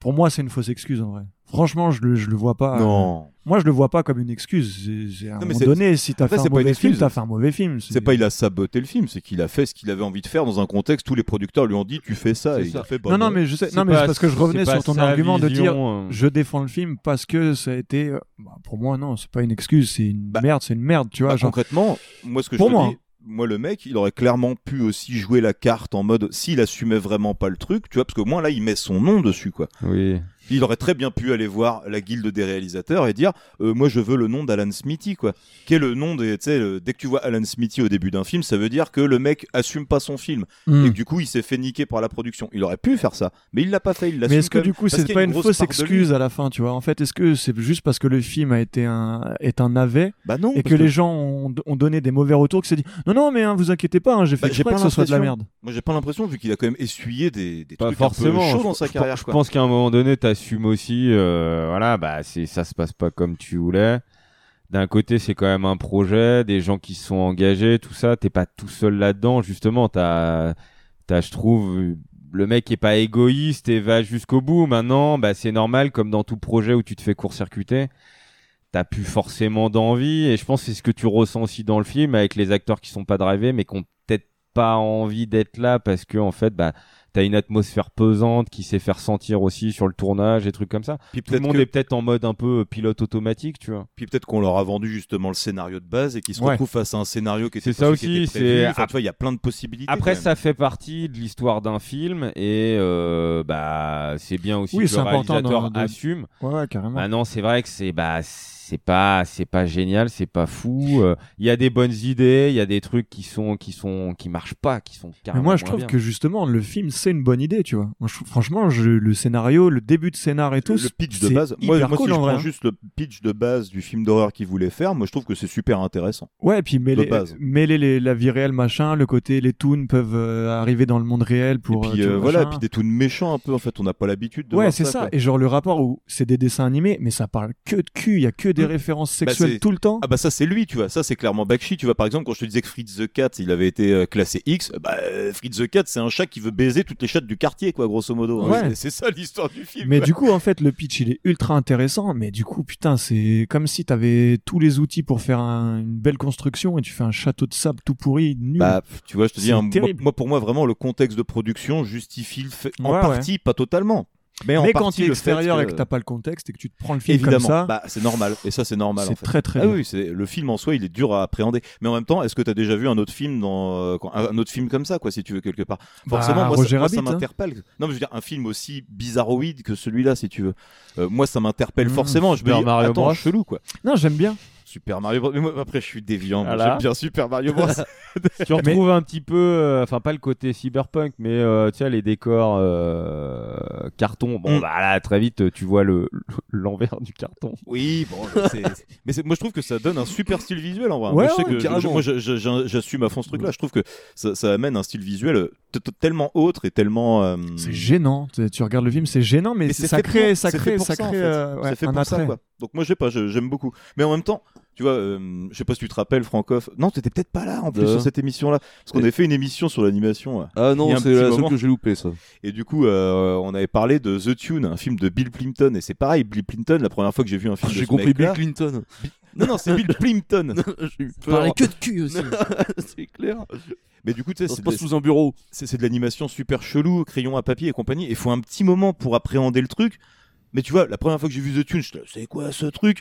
Pour moi, c'est une fausse excuse en vrai. Franchement, je le, je le vois pas. Non. euh, Moi, je le vois pas comme une excuse. C'est- à un Non, mais moment c'est- donné, si t'as Après, fait un pas mauvais film, t'as fait un mauvais film. C'est pas il a saboté le film, c'est qu'il a fait ce qu'il avait envie de faire dans un contexte où les producteurs lui ont dit tu fais ça et il ça. a fait bah non, non, mais je sais, c'est non, mais pas- parce que je revenais pas sur ton argument de dire euh. je défends le film parce que ça a été. euh, bah, pour moi, non, c'est pas une excuse, c'est une merde, c'est une merde, tu vois. Bah, genre- concrètement, moi ce que Pour je te moi, dis, moi le mec, il aurait clairement pu aussi jouer la carte en mode s'il assumait vraiment pas le truc, tu vois, parce que moi là il met son nom dessus quoi. Oui. Il aurait très bien pu aller voir la guilde des réalisateurs et dire euh, moi je veux le nom d'Alan Smithy quoi. Qui est le nom des tu sais le- dès que tu vois Alan Smithy au début d'un film, ça veut dire que le mec assume pas son film Mm. et que du coup il s'est fait niquer par la production. Il aurait pu faire ça, mais il l'a pas fait, il Mais est-ce que du coup c'est pas une fausse excuse à la fin, tu vois? En fait, est-ce que c'est juste parce que le film a été un est un navet Bah non, et que, que- les gens ont, ont donné des mauvais retours, que c'est dit non non mais hein, vous inquiétez pas, hein, j'ai fait Bah, exprès pas que ce soit de la merde. Moi j'ai pas l'impression vu qu'il a quand même essuyé des, des Pas trucs forcément. un peu chauds dans sa carrière je pense qu'à un moment donné, t'assumes aussi, euh, voilà, bah c'est ça se passe pas comme tu voulais. D'un côté, c'est quand même un projet, des gens qui se sont engagés, tout ça. T'es pas tout seul là-dedans, justement. T'as, t'as, je trouve, le mec est pas égoïste et va jusqu'au bout. Maintenant, bah c'est normal, comme dans tout projet où tu te fais court-circuiter. T'as plus forcément d'envie, et je pense que c'est ce que tu ressens aussi dans le film avec les acteurs qui sont pas drivés, mais qui ont peut-être pas envie d'être là parce que en fait, bah t'as une atmosphère pesante qui s'est fait ressentir aussi sur le tournage et trucs comme ça. Puis Tout le peut-être monde que- est peut-être en mode un peu pilote automatique, tu vois. Puis peut-être qu'on leur a vendu justement le scénario de base et qu'ils se Ouais. retrouvent face à un scénario qui était C'est ça aussi, c'est- Enfin, tu vois, il y a plein de possibilités. Après, ça fait partie de l'histoire d'un film et euh, bah c'est bien aussi Oui, que c'est le important réalisateur de- de- assume. Ouais, ouais, carrément. Maintenant, c'est vrai que c'est bah c'est pas c'est pas génial, c'est pas fou. Euh, Il y a des bonnes idées, il y a des trucs qui sont qui sont qui marchent pas, qui sont Mais carrément moi, je trouve bien. que justement, le film, c'est une bonne idée, tu vois. Moi, je trouve- franchement, je- le scénario, le début de scénar et tout, le pitch de base. Moi, cool si je en vrai. prends hein. juste le pitch de base du film d'horreur qu'il voulait faire, moi je trouve que c'est super intéressant. Ouais, et puis mêler, mêler les- la vie réelle, machin, le côté les toons peuvent euh, arriver dans le monde réel pour. Puis euh, euh, vois, voilà, machin. puis des toons méchants un peu en fait, on n'a pas l'habitude de Ouais, c'est ça. quoi. Et genre le rapport où c'est des dessins animés, mais ça parle que de cul. Il y a que des Mm. références Bah, sexuelles tout le temps? Ah bah ça c'est lui, tu vois. Ça c'est clairement Bakshi, tu vois. Par exemple, quand je te disais que Fritz the Cat, il avait été euh, classé X, bah euh, Fritz the Cat, c'est un chat qui veut baiser toutes les chattes du quartier, quoi, grosso modo. hein. Ouais. C'est- ça l'histoire du film. Mais du coup, en fait, le pitch, il est ultra intéressant. Mais du coup, putain, c'est comme si t'avais tous les outils pour faire un- une belle construction et tu fais un château de sable tout pourri, nul. Bah, tu vois, je te dis, hein, moi, pour moi, vraiment, le contexte de production justifie le fait, en ouais. partie, pas totalement. Mais, en Mais quand t'es le extérieur et que- t'as pas le contexte et que tu te prends le film Évidemment, comme ça, bah, c'est normal. Et ça, c'est normal. c'est en fait. très, très Ah bien. oui, c'est le film en soi, il est dur à appréhender. Mais en même temps, est-ce que tu as déjà vu un autre film dans euh, un autre film comme ça, quoi, si tu veux quelque part? Forcément, Bah, moi, Roger ça, moi, ça hein. m'interpelle. Non, mais je veux dire, un film aussi bizarroïde que celui-là, si tu veux. Euh, moi, ça m'interpelle Mmh, forcément. Je me dis, Mario attends, Bros. chelou, quoi. Non, j'aime bien. Super Mario Bros. Mais moi, après, je suis déviant. Voilà. J'aime bien Super Mario Bros. tu retrouves un petit peu, euh, enfin pas le côté cyberpunk, mais euh, tu sais les décors euh, carton. Bon Mm. bah là très vite tu vois le l'envers du carton. Oui, bon, c'est- mais c'est- moi je trouve que ça donne un super style visuel en vrai. Ouais, moi, je sais ouais, que moi, j'assume à fond ce truc-là. Je trouve que ça, ça amène un style visuel euh, tellement autre et tellement. euh, C'est gênant. Tu tu regardes le film, c'est gênant, mais, mais c'est ça fait crée, pour- ça crée, pour ça ça, en crée fait. euh, ouais, C'est fait un pour ça, attrait. quoi. Donc moi je sais pas, je- j'aime beaucoup. Mais en même temps, tu vois, euh, je sais pas si tu te rappelles, Francoff. Non, t'étais peut-être pas là en plus De- sur cette émission-là, parce qu'on avait fait une émission sur l'animation. là, Ah non, c'est la seule que j'ai loupé ça. Et du coup, euh, on avait parlé de The Tune, un film de Bill Plimpton. Et c'est pareil, Bill Plimpton, la première fois que j'ai vu un film de J'ai compris Bill Clinton. Non, non, c'est Bill Plimpton. J'ai eu Parlait que de cul aussi. c'est clair. Mais du coup, tu sais, Ça se c'est passe de- sous un bureau. c'est c'est de l'animation super chelou, crayon à papier et compagnie. Il faut un petit moment pour appréhender le truc. Mais tu vois, la première fois que j'ai vu The Tune, je c'est quoi ce truc?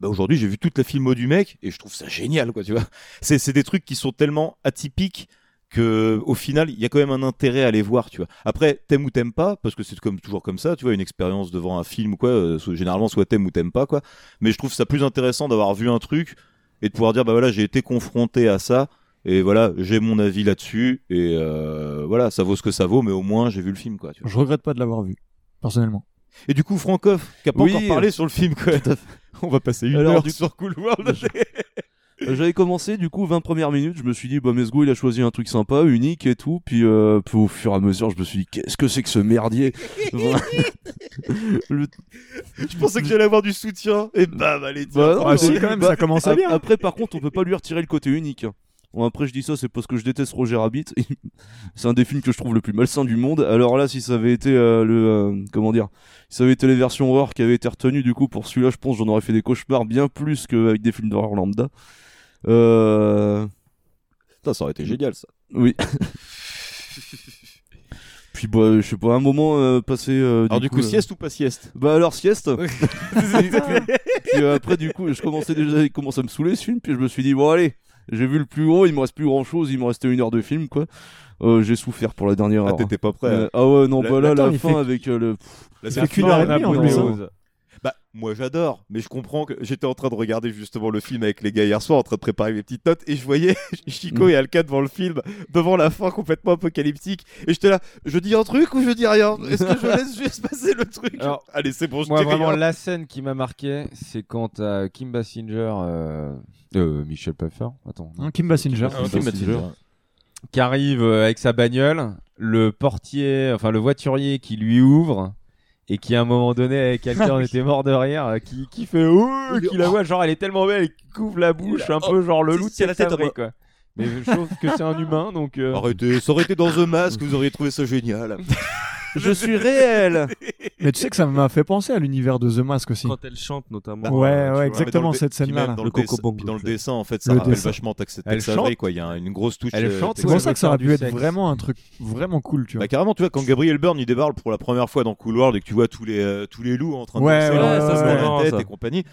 Bah aujourd'hui j'ai vu toute la filmo du mec et je trouve ça génial quoi tu vois c'est c'est des trucs qui sont tellement atypiques que au final il y a quand même un intérêt à les voir tu vois après t'aimes ou t'aimes pas parce que c'est comme toujours comme ça tu vois une expérience devant un film ou quoi euh, généralement soit t'aimes ou t'aimes pas quoi mais je trouve ça plus intéressant d'avoir vu un truc et de pouvoir dire bah voilà j'ai été confronté à ça et voilà j'ai mon avis là-dessus et euh, voilà ça vaut ce que ça vaut mais au moins j'ai vu le film quoi tu vois. Je regrette pas de l'avoir vu, personnellement. et du coup Francoff qui a pas Oui. encore parlé sur le film quoi on va passer une Alors, heure du- sur Cool World Euh, J'avais commencé du coup 20 premières minutes, je me suis dit bah Mesgo il a choisi un truc sympa, unique et tout, puis, euh, puis au fur et à mesure je me suis dit qu'est-ce que c'est que ce merdier? Le- je pensais que j'allais avoir du soutien et bam allez tiens. Bah non, Ah, si, quand même, bah, ça commence à ap- bien. Après par contre on peut pas lui retirer le côté unique. Bon après je dis ça c'est parce que je déteste Roger Rabbit, c'est un des films que je trouve le plus malsain du monde. Alors là si ça avait été euh, le euh, comment dire, si ça avait été les versions horreur qui avaient été retenues du coup pour celui-là je pense que j'en aurais fait des cauchemars bien plus qu'avec des films d'horreur lambda. Euh... Putain, ça aurait été génial ça Oui. Puis bah, je sais pas, un moment euh, passé. euh, alors du coup, euh, sieste ou pas sieste? Bah alors sieste. puis euh, après du coup, je commençais déjà, il à me saouler ce film, puis je me suis dit bon allez, j'ai vu le plus gros, il me reste plus grand chose, il me restait une heure de film quoi. Euh, j'ai souffert pour la dernière Ah, heure. t'étais pas prêt, Euh, hein. ah ouais non, La- bah là attends, la il fin fait- avec euh, le. Là, pff, c'est la qu'une fin, heure et demie, en plus, hein. Moi j'adore, mais je comprends que j'étais en train de regarder justement le film avec les gars hier soir, en train de préparer mes petites notes, et je voyais Chico Mm. et Alka devant le film, devant la fin complètement apocalyptique, et j'étais là, je dis un truc ou je dis rien? Est-ce que je laisse juste passer le truc? Alors, Allez, c'est bon, je Moi, dis vraiment, rien. la scène qui m'a marqué, c'est quand t'as Kim Basinger, euh, euh, Michel Pfeiffer, attends. Hein, Kim Basinger. Kim Ah, Kim Basinger. Basinger. Qui arrive euh, avec sa bagnole, le portier, enfin le voiturier qui lui ouvre. Et qui à un moment donné avec quelqu'un on était mort de rire euh, qui, qui fait ouh qui la voit genre elle est tellement belle qui couvre la bouche un peu genre le loup de si, la tête quoi mais je trouve que c'est un humain donc euh, Arrêtez, ça aurait été dans The Mask, vous auriez trouvé ça génial. Je suis réel. Mais tu sais que ça m'a fait penser à l'univers de The Mask aussi. Quand elle chante notamment. Ouais, euh, ouais, vois. exactement, Mais dans le cette dé- scène-là. Dans Le puis dans le dessin, en fait, ça Le rappelle dessin. vachement Tex Avery, chante quoi. Il y a une grosse touche. Elle euh, chante C'est pour ça que ça aurait du être vraiment un truc vraiment cool, tu vois. Bah carrément, tu vois, quand Gabriel Byrne il débarque pour la première fois dans Cool World et que tu vois tous les, euh, tous les loups en train de danser la tête et compagnie.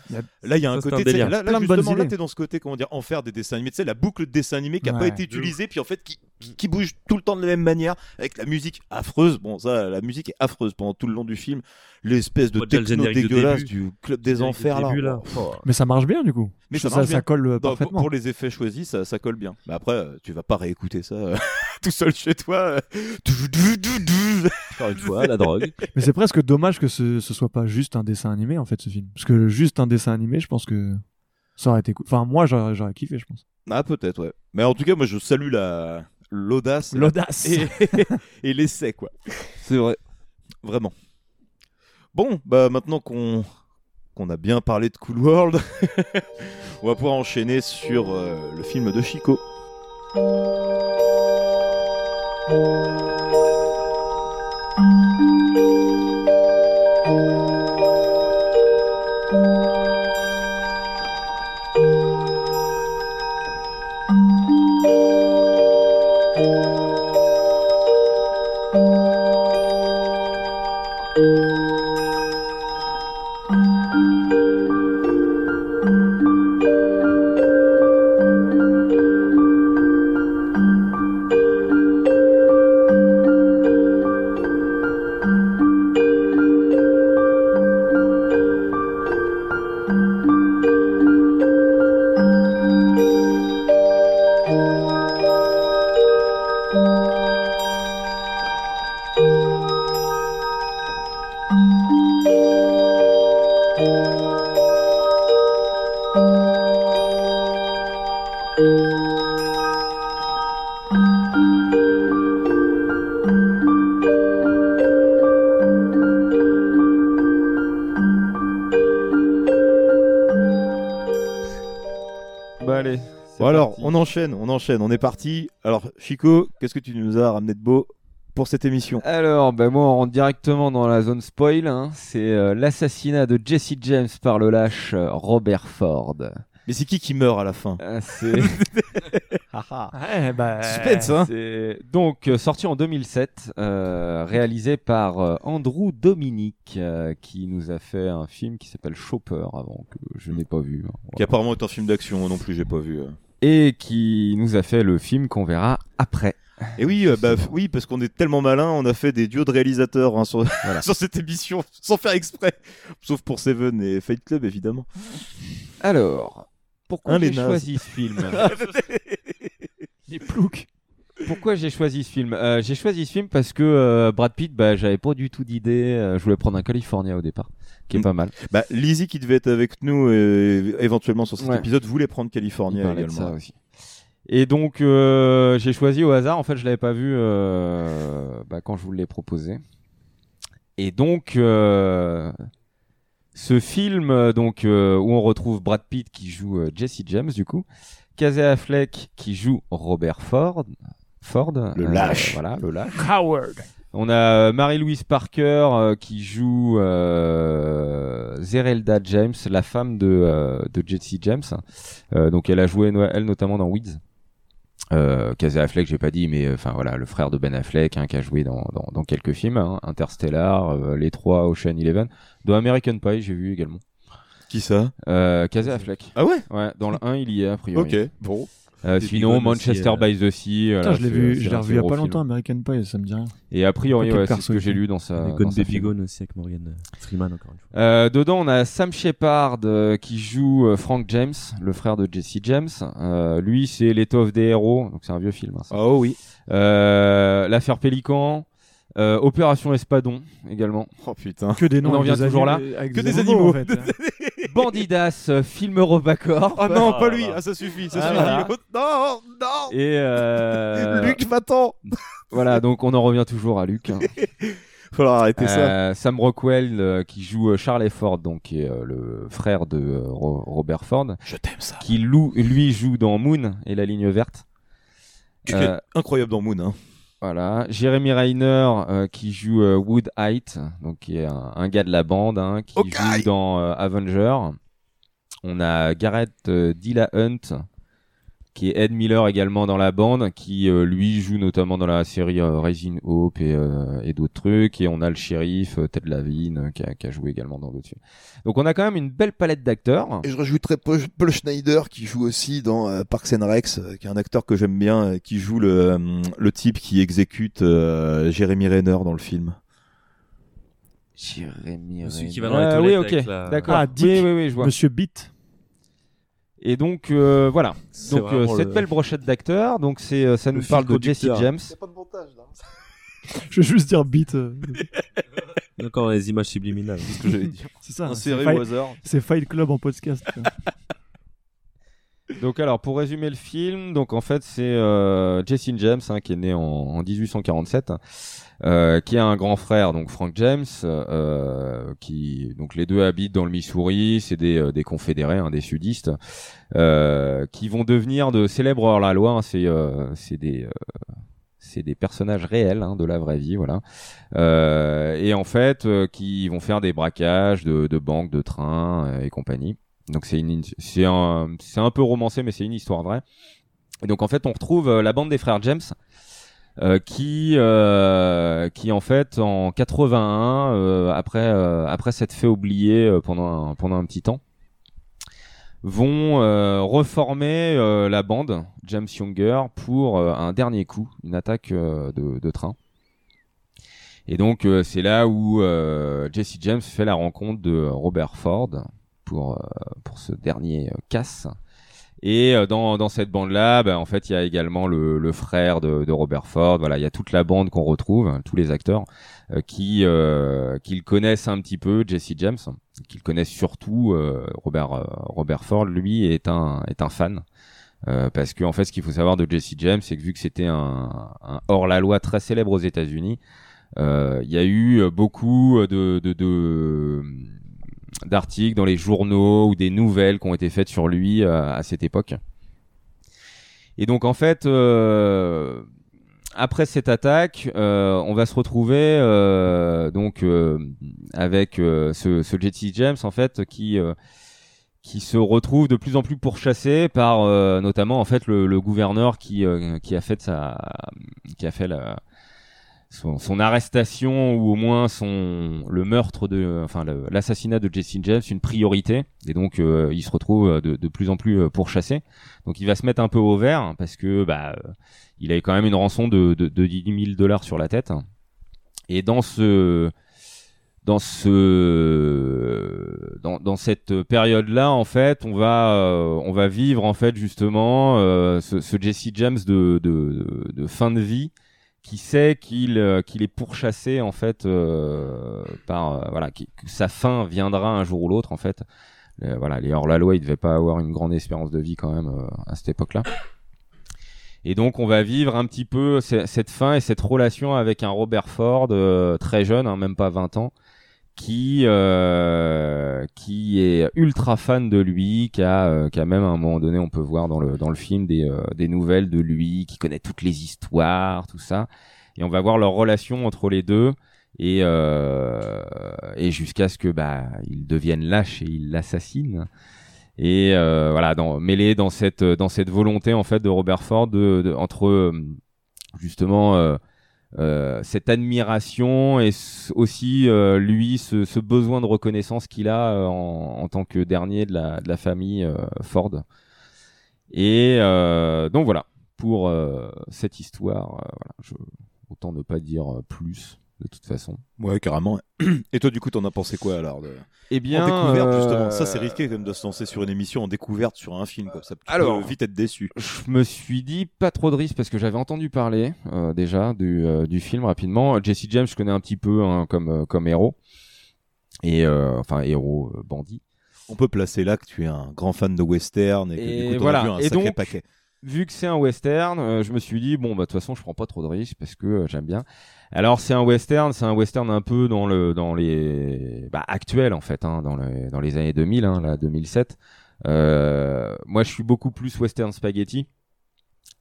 Là, il y a un côté, là, justement, là, t'es dans ce côté, comment dire, en faire des dessins animés, tu sais, la boucle de dessin animé qui a pas été utilisée, puis en fait, qui, qui, qui bouge tout le temps de la même manière, avec la musique affreuse. Bon, ça, la musique est affreuse pendant tout le long du film. L'espèce de techno de dégueulasse du club des de enfers, là. début, là. Oh. Mais ça marche bien du coup. Mais ça, colle euh, Non, parfaitement. pour les effets choisis, ça, ça colle bien. Mais après, euh, tu vas pas réécouter ça euh, tout seul chez toi. Encore une fois, la drogue. Mais c'est presque dommage que ce, ce soit pas juste un dessin animé en fait ce film. Parce que juste un dessin animé, je pense que ça aurait été cool. Enfin, moi j'aurais kiffé, je pense. Ah, peut-être, ouais. Mais en tout cas, moi, je salue la l'audace. et la- L'audace. Et, et l'essai, quoi. C'est vrai. Vraiment. Bon, bah maintenant qu'on qu'on a bien parlé de Cool World, on va pouvoir enchaîner sur euh, le film de Chico. Allez c'est Bon alors, on enchaîne, on enchaîne, on est parti. Alors, Chico, qu'est-ce que tu nous as ramené de beau pour cette émission? Alors, ben moi, on rentre directement dans la zone spoil. hein. C'est euh, l'assassinat de Jesse James par le lâche euh, Robert Ford. Mais c'est qui qui meurt à la fin? Ah, c'est Ouais, bah, Suspense, hein Donc, euh, sorti en 2007, euh, réalisé par euh, Andrew Dominic, euh, qui nous a fait un film qui s'appelle Chopper, avant que je n'ai pas vu. hein. Qui apparemment est un film d'action moi non plus, j'ai pas vu. Et qui nous a fait le film qu'on verra après. Et oui, euh, bah f- oui, parce qu'on est tellement malin, on a fait des duos de réalisateurs hein, sur, sur cette émission, sans faire exprès. Sauf pour Seven et Fight Club, évidemment. Alors, pourquoi Hein, j'ai choisi ce film? Les ploucs. Pourquoi j'ai choisi ce film? Euh, J'ai choisi ce film parce que euh, Brad Pitt, bah, j'avais pas du tout d'idée. euh, je voulais prendre un California au départ, qui est pas mal. Bah, Lizzie qui devait être avec nous éventuellement sur cet Ouais. épisode voulait prendre de également. ça aussi. Et donc j'ai choisi au hasard. En fait, je l'avais pas vu bah, quand je vous l'ai proposé. Et donc ce film donc où on retrouve Brad Pitt qui joue Jesse James du coup, Casey Affleck qui joue Robert Ford, Ford, Le euh, lâche. voilà le lâche. Howard. On a euh, Mary-Louise Parker euh, qui joue euh, Zerelda James, la femme de, euh, de Jesse James. Euh, donc elle a joué elle notamment dans Weeds. Euh, Casey Affleck, j'ai pas dit, mais euh, enfin voilà, le frère de Ben Affleck hein, qui a joué dans, dans, dans quelques films, hein, Interstellar, euh, les trois, Ocean Eleven, dans American Pie, j'ai vu également. Qui ça? Euh, Casey Affleck. Ah ouais? Ouais, dans le 1 il y est a priori. Ok, bon. Euh, sinon, Manchester aussi, euh. by the Sea. voilà, Putain, je l'ai vu, c'est je l'ai revu il y a pas film. longtemps, American Pie, ça me dit rien. Et a priori, ouais, c'est ce que j'ai lu dans sa. Gone sa Baby. Gone aussi avec Morgan euh, Freeman encore une fois. Euh, dedans, on a Sam Shepard euh, qui joue euh, Frank James, le frère de Jesse James. Euh, lui, c'est l'étoffe des héros, donc c'est un vieux film. hein, ça. Oh oui. Euh, L'affaire Pélican, euh, Opération Espadon également. Oh putain. Que des noms On en vient toujours là. Que des des animaux, animaux. en fait. Bandidas, euh, film Eurobacorp. Oh non, pas lui. Ah ça suffit, ça Ah, suffit. voilà. Non, non. Et euh, Luc, va-t'en. voilà, donc on en revient toujours à Luc. hein. Falloir arrêter ça. Euh, Sam Rockwell euh, qui joue Charlie Ford, donc qui est euh, le frère de euh, Ro- Robert Ford, Je t'aime ça. qui lou- lui joue dans Moon et la ligne verte. Tu Euh, es incroyable dans Moon. Hein. Voilà, Jeremy Reiner euh, qui joue euh, Wood Height, donc qui est un, un gars de la bande, hein, qui joue dans euh, Avenger. On a Garrett euh, Dillahunt qui est Ed Miller également dans la bande, qui euh, lui joue notamment dans la série euh, Raising Hope et, euh, et d'autres trucs. Et on a le shérif euh, Ted Lavine euh, qui, a, qui a joué également dans d'autres films. Donc on a quand même une belle palette d'acteurs. Et je rajouterais Paul, Schneider qui joue aussi dans euh, Parks and Rex, qui est un acteur que j'aime bien, qui joue le, euh, le type qui exécute euh, Jeremy Renner dans le film. Jérémy Celui qui Renner. va dans les Ah, oui, toilettes ok, la- d'accord. Ah, Dick. oui, oui, oui, je vois. Monsieur Beat. Et donc euh, voilà. Donc euh, cette le- belle brochette d'acteurs. Donc c'est euh, ça Le nous parle de Jesse. James. Je vais juste dire Beat. y a encore les images subliminales. C'est ce que j'allais dire. C'est ça. Inséré c'est Fight- Fight Club en podcast. Donc alors pour résumer le film, donc en fait c'est euh, Jesse James hein, qui est né en, en 1847, euh, qui a un grand frère donc Frank James, euh, qui donc les deux habitent dans le Missouri, c'est des, euh, des confédérés, hein, des sudistes, euh, qui vont devenir de célèbres hors-la-loi. hein, c'est c'est des c'est des personnages réels hein, de la vraie vie, voilà. Et en fait, qui vont faire des braquages de, de banques, de trains et compagnie. Donc c'est une, c'est un, c'est un peu romancé, mais c'est une histoire vraie. Et donc en fait, on retrouve la bande des frères James. Euh, qui euh, qui en fait en 81 euh, après euh, après s'être fait oublier euh, pendant un, pendant un petit temps vont reformer la bande James Younger pour un dernier coup, une attaque de, de train. Et donc c'est là où Jesse James fait la rencontre de Robert Ford pour pour ce dernier casse. Et euh, dans, dans cette bande-là, bah, en fait, il y a également le, le frère de, de Robert Ford. Voilà, il y a toute la bande qu'on retrouve, hein, tous les acteurs euh, qui euh, qui le connaissent un petit peu, Jesse James, qui le connaissent surtout. euh, Robert euh, Robert Ford, lui, est un est un fan. Euh, parce que en fait, ce qu'il faut savoir de Jesse James, c'est que vu que c'était un, un hors-la-loi très célèbre aux États-Unis, il y a eu beaucoup de, de, de d'articles dans les journaux ou des nouvelles qui ont été faites sur lui euh, à cette époque. Et donc en fait, euh, après cette attaque, euh, on va se retrouver euh, donc euh, avec euh, ce, ce James en fait qui qui se retrouve de plus en plus pourchassé par notamment en fait le, le gouverneur qui qui a fait sa qui a fait la son, son arrestation ou au moins son le meurtre de enfin l'assassinat de Jesse James une priorité. Et donc euh, il se retrouve de, de plus en plus euh, pourchassé. Donc il va se mettre un peu au vert parce que bah euh, il avait quand même une rançon de, de, de 10 000 dollars sur la tête. Et dans ce dans ce dans, dans cette période là en fait on va euh, on va vivre en fait justement euh, ce, ce Jesse James de, de, de fin de vie qui sait qu'il euh, qu'il est pourchassé en fait euh, par euh, voilà que sa fin viendra un jour ou l'autre en fait. Voilà les hors la loi il devait pas avoir une grande espérance de vie quand même à cette époque là et donc on va vivre un petit peu ce- cette fin et cette relation avec un Robert Ford très jeune, hein, même pas 20 ans, qui euh, qui est ultra fan de lui, qui a euh, même à un moment donné, on peut voir dans le dans le film des euh, des nouvelles de lui, qui connaît toutes les histoires, tout ça, et on va voir leur relation entre les deux. Et euh, et jusqu'à ce que bah ils deviennent lâches et ils l'assassinent. Et euh, voilà dans, mêlé dans cette dans cette volonté en fait de Robert Ford de, de- entre euh, justement euh, cette admiration et aussi euh, lui ce, ce besoin de reconnaissance qu'il a euh, en, en tant que dernier de la, de la famille euh, Ford. Et donc voilà pour cette histoire voilà je, autant ne pas dire plus de toute façon Ouais, carrément. Et toi, du coup, t'en as pensé quoi alors de... Eh bien, en découverte euh, justement. Ça, c'est risqué quand même de se lancer sur une émission en découverte sur un film. Quoi. Ça tu Alors, peux vite être déçu. Je me suis dit pas trop de risques parce que j'avais entendu parler euh, déjà du, euh, du film rapidement. Jesse James, je connais un petit peu hein, comme euh, comme héros et euh, enfin héros euh, bandit. On peut placer là que tu es un grand fan de western et que Et du coup, t'en voilà. as vu un et sacré donc, paquet. Vu que c'est un western, euh, je me suis dit bon bah de toute façon je prends pas trop de risques parce que euh, j'aime bien. Alors c'est un western, c'est un western un peu dans le dans les bah, actuel en fait, hein, dans les dans les années 2000, hein, là 2007. Euh, moi je suis beaucoup plus western spaghetti.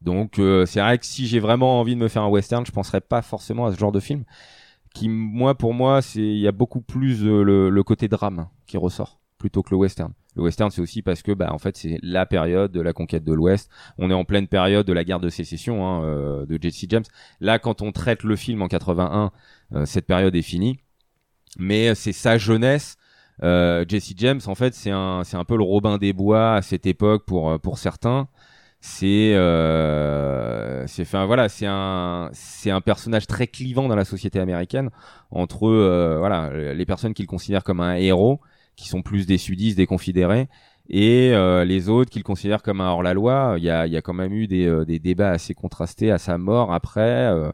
Donc euh, c'est vrai que si j'ai vraiment envie de me faire un western, je penserais pas forcément à ce genre de film. Qui moi pour moi c'est il y a beaucoup plus euh, le, le côté drame qui ressort plutôt que le western. Le western c'est aussi parce que bah en fait c'est la période de la conquête de l'Ouest. On est en pleine période de la guerre de sécession hein, euh, de Jesse James. Là quand on traite le film en 81, euh, cette période est finie. Mais c'est sa jeunesse. Euh, Jesse James en fait c'est un c'est un peu le Robin des Bois à cette époque pour euh, pour certains c'est euh, c'est enfin voilà c'est un c'est un personnage très clivant dans la société américaine entre euh, voilà les personnes qu'il considère comme un héros qui sont plus des sudistes des confédérés et euh, les autres qu'il considère comme un hors la loi il y a y a quand même eu des euh, des débats assez contrastés à sa mort après euh,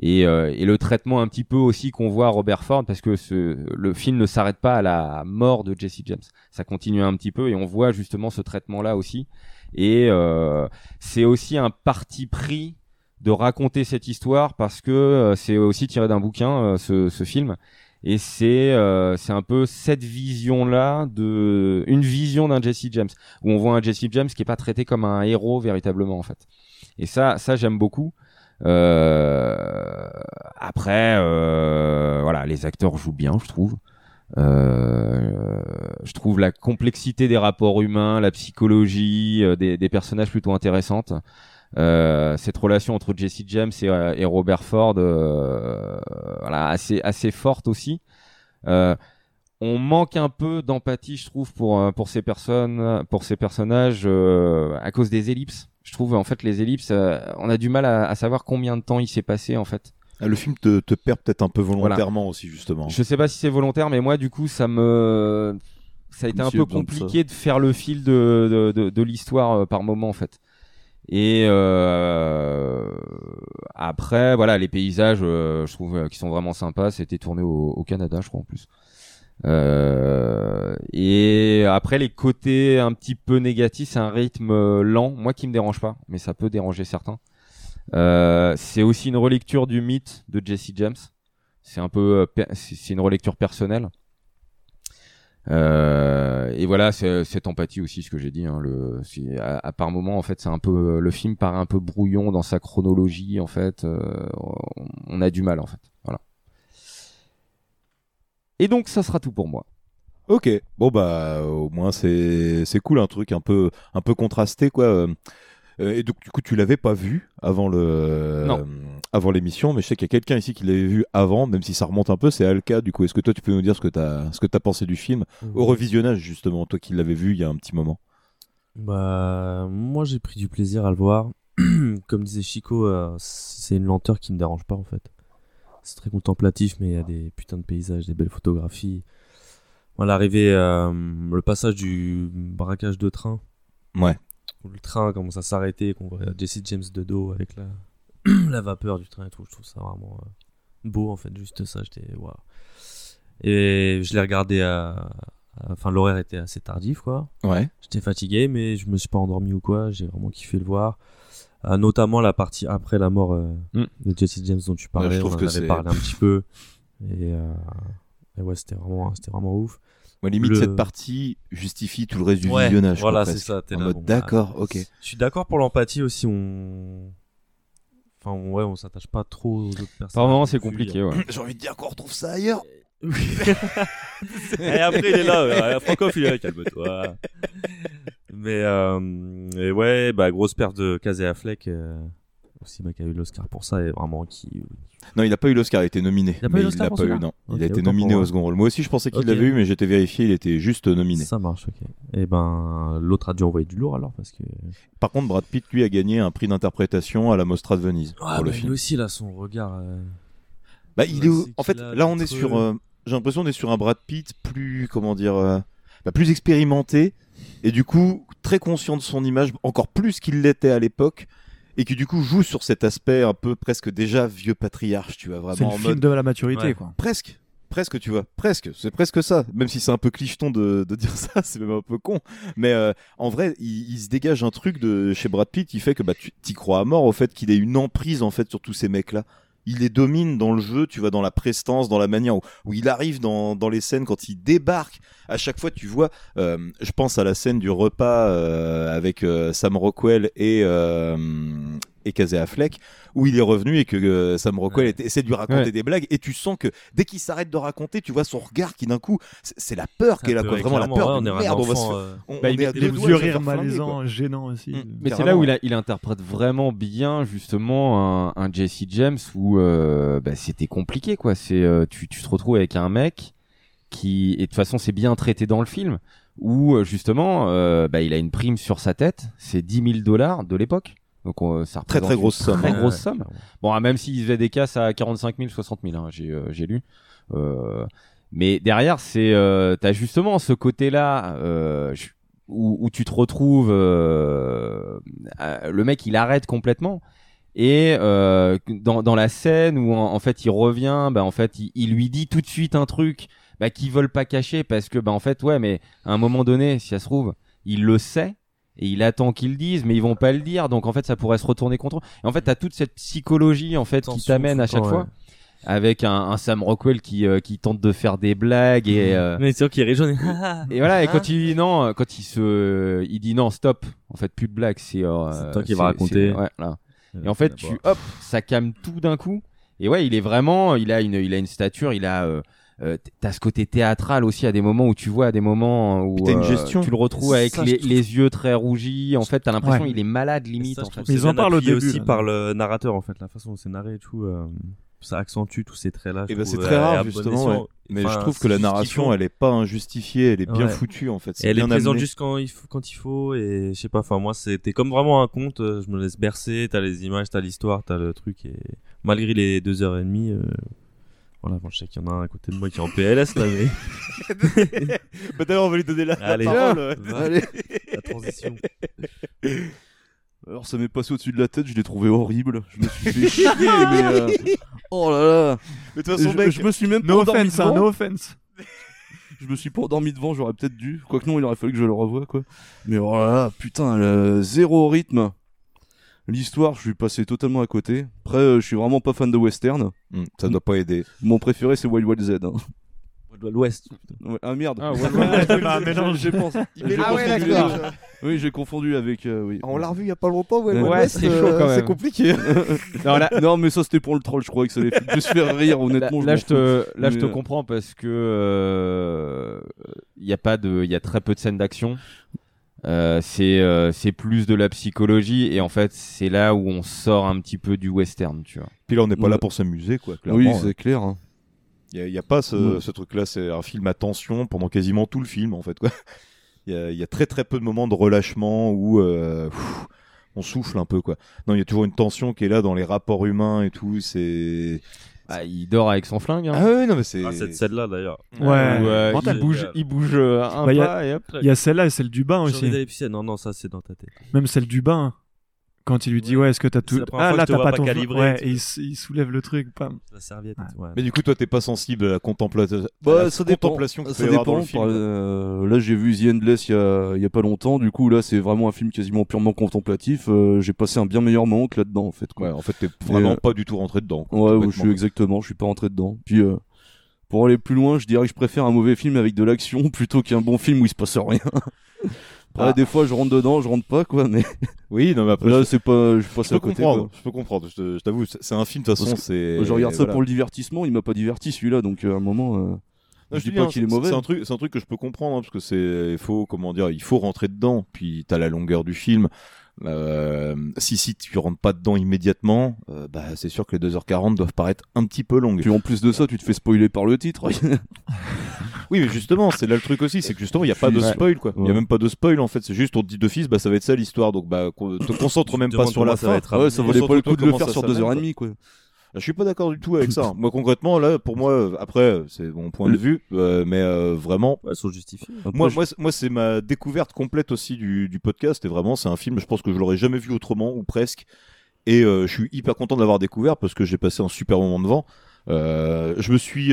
et, euh, et le traitement un petit peu aussi qu'on voit à Robert Ford parce que ce, le film ne s'arrête pas à la mort de Jesse James. Ça continue un petit peu et on voit justement ce traitement là aussi. Et euh, c'est aussi un parti pris de raconter cette histoire parce que euh, c'est aussi tiré d'un bouquin ce, ce film et c'est euh, c'est un peu cette vision là de une vision d'un Jesse James où on voit un Jesse James qui est pas traité comme un héros véritablement en fait. Et ça ça j'aime beaucoup. Euh, après euh, voilà les acteurs jouent bien je trouve. Euh, je trouve la complexité des rapports humains, la psychologie euh, des, des personnages plutôt intéressante. Euh, cette relation entre Jesse James et, euh, et Robert Ford, euh, voilà, assez assez forte aussi. Euh, on manque un peu d'empathie, je trouve, pour pour ces personnes, pour ces personnages euh, à cause des ellipses. Je trouve en fait les ellipses, euh, on a du mal à, à savoir combien de temps il s'est passé en fait. Ah, le film te, te perd peut-être un peu volontairement aussi justement. Je sais pas si c'est volontaire, mais moi, du coup, ça me, ça a été un peu compliqué de faire le fil de, de, de, de l'histoire par moment, en fait. Et euh, après, voilà, les paysages, euh, je trouve euh, qui sont vraiment sympas. C'était tourné au, au Canada, je crois, en plus. Euh, et après, les côtés un petit peu négatifs, c'est un rythme euh, lent, moi qui me dérange pas, mais ça peut déranger certains. C'est aussi une relecture du mythe de Jesse James. C'est un peu, c'est une relecture personnelle. Euh, et voilà, c'est cette empathie aussi, ce que j'ai dit. Hein, le, à, à par moment, en fait, c'est un peu le film paraît un peu brouillon dans sa chronologie. En fait, euh, on, on a du mal, en fait. Voilà. Et donc, ça sera tout pour moi. Ok, bon bah au moins c'est c'est cool un truc un peu un peu contrasté quoi. Euh, Et donc du coup tu l'avais pas vu avant le Non. Avant l'émission, mais je sais qu'il y a quelqu'un ici qui l'avait vu avant, même si ça remonte un peu. C'est Alka. Du coup, est-ce que toi tu peux nous dire ce que ce que t'as pensé du film au revisionnage justement, toi qui l'avais vu il y a un petit moment? Bah, moi j'ai pris du plaisir à le voir. Comme disait Chico, euh, c'est une lenteur qui me dérange pas en fait. C'est très contemplatif, mais il y a des putains de paysages, des belles photographies. L'arrivée, euh, le passage du braquage de train. Ouais. Où le train commence à s'arrêter, qu'on voit Jesse James de dos avec la, la vapeur du train et tout. Je trouve ça vraiment euh, beau en fait, juste ça. J'étais waouh. Et je l'ai regardé à. Enfin, l'horaire était assez tardif quoi. Ouais. J'étais fatigué, mais je me suis pas endormi ou quoi. J'ai vraiment kiffé le voir. Euh, notamment la partie après la mort euh, Mm. de Jesse James dont tu Ouais, parlais. je trouve on en que avait parlé un petit peu. Et, euh, et ouais, c'était vraiment, c'était vraiment ouf. Moi, limite Le- cette partie justifie tout le reste du Ouais, visionnage. Voilà, c'est ça. t'es En là, mode, bon, bah, d'accord, ok. Je suis d'accord pour l'empathie aussi. On, enfin, on- ouais, on s'attache pas trop aux autres personnes. Par moments, c'est compliqué, ouais. J'ai envie de dire qu'on retrouve ça ailleurs. et après, il est là. euh, Francoff, il est là. Calme-toi. Mais euh, et ouais, bah grosse perte de Casey Affleck. euh, aussi, qui a eu l'Oscar pour ça et vraiment qui. Non, il n'a pas eu l'Oscar, il a été nominé. Il a pas mais eu il l'Oscar l'a pour pas eu, celui-là non. Il a été nominé au second rôle. Moi aussi, je pensais qu'il l'avait eu, mais j'étais vérifié, il était juste nominé. Ça marche, ok. Et ben, l'autre a dû envoyer du lourd alors parce que. Par contre, Brad Pitt, lui, a gagné un prix d'interprétation à la Mostra de Venise Ah, pour le bah, lui film. aussi, là, son regard. euh, Bah, il est en fait a là on est sur euh, j'ai l'impression on est sur un Brad Pitt plus comment dire euh, bah, plus expérimenté et du coup très conscient de son image encore plus qu'il l'était à l'époque et qui du coup joue sur cet aspect un peu presque déjà vieux patriarche tu vois vraiment C'est le en film mode de la maturité, Ouais. quoi. presque presque tu vois presque c'est presque ça même si c'est un peu clicheton de, de dire ça c'est même un peu con mais euh, en vrai il, il se dégage un truc de chez Brad Pitt qui fait que bah tu t'y crois à mort au fait qu'il ait une emprise en fait sur tous ces mecs là il les domine dans le jeu, tu vois, dans la prestance, dans la manière où, il arrive dans, dans les scènes, quand il débarque. À chaque fois, tu vois, euh, je pense à la scène du repas euh, avec euh, Sam Rockwell et, et Casey Affleck, où il est revenu et que euh, Sam Rockwell était- essaie de lui raconter Ouais. des blagues, et tu sens que dès qu'il s'arrête de raconter, tu vois son regard qui d'un coup, c'est la peur là, peu quoi, vraiment la peur ouais, de on est un merde, on va se enfant, faire- euh, on- Bah, on il- est à les deux Les doigts de vieux se faire rires malaisants, gênants aussi. Mais c'est là où il, a- il interprète vraiment bien justement un, un Jesse James où euh, bah, c'était compliqué quoi. C'est euh, tu, tu te retrouves avec un mec qui et de toute façon c'est bien traité dans le film où euh, justement euh, bah, il a une prime sur sa tête, c'est 10 000 dollars de l'époque. Donc on- ça Très, très grosse somme, Très hein. grosse somme. Bon ah, même s'il faisait des casses à 45 000, 60 000, hein, j'ai euh, j'ai lu. Euh, mais derrière c'est euh, t'as justement ce côté là où, où tu te retrouves euh, euh, le mec il arrête complètement et euh, dans, dans la scène où en, en fait il revient bah en fait il, il lui dit tout de suite un truc bah, qu'ils veulent pas cacher parce que bah en fait ouais mais à un moment donné si ça se trouve il le sait et il attend qu'ils le disent mais ils vont pas le dire donc en fait ça pourrait se retourner contre eux et en fait t'as toute cette psychologie en fait qui t'amène à chaque fois avec un, un Sam Rockwell qui euh, qui tente de faire des blagues et euh, Mais c'est sûr qu'il jaune. et voilà, et quand il dit non, quand il se, il dit non, stop. En fait, plus de blagues, c'est. euh, C'est toi qui vas raconter. Ouais, là. Euh, Et en fait, tu, hop, ça calme tout d'un coup. Et ouais, il est vraiment, il a une, il a une stature, il a. Euh, euh, T'as ce côté théâtral aussi à des moments où tu vois à des moments où t'as une euh, tu le retrouves avec Ça, les, trouve- les yeux très rougis. En fait, t'as l'impression Ouais. il est malade limite. Ça, je en fait. trouve Mais ils en parlent au début, aussi là. par le narrateur en fait, la façon dont c'est narré et tout. euh, ça accentue tous ces traits là. Et bah c'est très rare justement, ouais. mais je trouve que la narration elle est pas injustifiée, elle est bien Ouais. foutue en fait. Elle est présente juste quand il faut, quand il faut et je sais pas. Enfin moi c'était comme vraiment un conte. euh, Je me laisse bercer. T'as les images, t'as l'histoire, t'as le truc et malgré les deux heures et demie. Voilà, bon, je sais qu'il y en a un à côté de moi qui est en PLS là, mais. Bah, d'ailleurs, on va lui donner la, la Allez, parole. euh. va. Allez. La transition. Alors ça m'est passé au-dessus de la tête, je l'ai trouvé horrible. Je me suis fait chier, mais euh, oh là là. Mais de toute façon, je, mec, je me suis même pas No endormi offense, hein, no offense. Je me suis pas endormi devant, j'aurais peut-être dû. Quoique non, il aurait fallu que je le revoie quoi. Mais oh là là, putain, le zéro rythme. L'histoire, je suis passé totalement à côté. Après, euh, je suis vraiment pas fan de western. Hmm, ça doit pas aider. Mon préféré, c'est Wild Wild Z. hein. Wild l'Ouest. Ouais, ah merde. Ah, Ouais, ouais, j'ai- bah, mélange. j'ai pensé- j'ai Ah ouais, confondu d'accord. les deux. Oui, j'ai confondu avec. euh, oui. On l'a revu il y a pas longtemps, ouais, Ouais, l'Ouest, c'est chaud euh, quand même. C'est compliqué. Non, là, Non, mais ça c'était pour le troll. Je croyais que ça allait juste faire rire. là, Honnêtement, là, je te, là, je te euh, comprends parce que euh, il y a pas de, il y a très peu de scènes d'action. Euh, c'est euh, c'est plus de la psychologie et en fait c'est là où on sort un petit peu du western, tu vois. Puis là, on n'est pas Ouais. là pour s'amuser, quoi. Oui, Clairement, c'est clair. hein. Il n'y a, pas ce, Ouais. ce truc-là. C'est un film à tension pendant quasiment tout le film, en fait. quoi. Il y y a très très peu de moments de relâchement où euh, pff, on souffle un peu, quoi. Non, il y a toujours une tension qui est là dans les rapports humains et tout. C'est. Ah, il dort avec son flingue. Hein. Ah ouais, non, mais c'est. Ah, cette scène-là d'ailleurs. Ouais. Où, euh, Mental. il bouge, il bouge euh, un Bah, y a- pas et hop. Il y a celle-là et celle du bain aussi. Non, non, ça c'est dans ta tête. Même celle du bain. Quand il lui dit ouais, est-ce que t'as tout Ah là t'as pas pas ton calibré, ouais, et il, soulève le truc pam. La serviette. Ouais. Mais du coup, toi, t'es pas sensible à la contemplation. Bah, la ça dépend. contemplation Ça dépend. le film, par- euh, là, j'ai vu The Endless il y a, il y a pas longtemps. Du coup, là, c'est vraiment un film quasiment purement contemplatif. Euh, j'ai passé un bien meilleur moment que là-dedans, en fait. Quoi. Ouais, en fait, t'es vraiment euh, pas du tout rentré dedans. quoi, Ouais, je suis exactement. Je suis pas rentré dedans. Puis, euh, pour aller plus loin, je dirais que je préfère un mauvais film avec de l'action plutôt qu'un bon film où il se passe rien. Après, Ah. des fois, je rentre dedans, je rentre pas, quoi. Mais Oui, non, mais après, là, je- c'est pas, je passe peux à côté. comprendre, quoi. je peux comprendre. Je, t'avoue, c'est un film de toute façon. C'est. Je regarde ça pour le divertissement. Il m'a pas diverti celui-là, donc euh, à un moment. euh, Non, je je dis pas hein, qu'il est c'est- mauvais. C'est un truc, c'est un truc que je peux comprendre hein, parce que c'est, il faut comment dire, il faut rentrer dedans. Puis t'as la longueur du film. Euh, si si tu rentres pas dedans immédiatement, euh, bah c'est sûr que les 2h40 doivent paraître un petit peu longues. Puis en plus de ça, tu te fais spoiler par le titre. Oui, mais justement, c'est là le truc aussi, c'est que justement il y a pas de spoil quoi. Il y a même pas de spoil en fait. C'est juste on te dit d'office, bah ça va être ça l'histoire. Donc bah te concentre même pas sur la ça fin. va être Ah ouais, ça valait pas le coup de le faire sur deux heures et demie, quoi. Je suis pas d'accord du tout avec ça. Moi concrètement là, pour moi, après c'est mon point de vue, euh, mais euh, vraiment, elles sont justifiées. Moi, moi, c'est- moi, c'est ma découverte complète aussi du, du podcast. Et vraiment, c'est un film, je pense que je l'aurais jamais vu autrement, ou presque. Et euh, je suis hyper content de l'avoir découvert parce que j'ai passé un super moment devant. Je me suis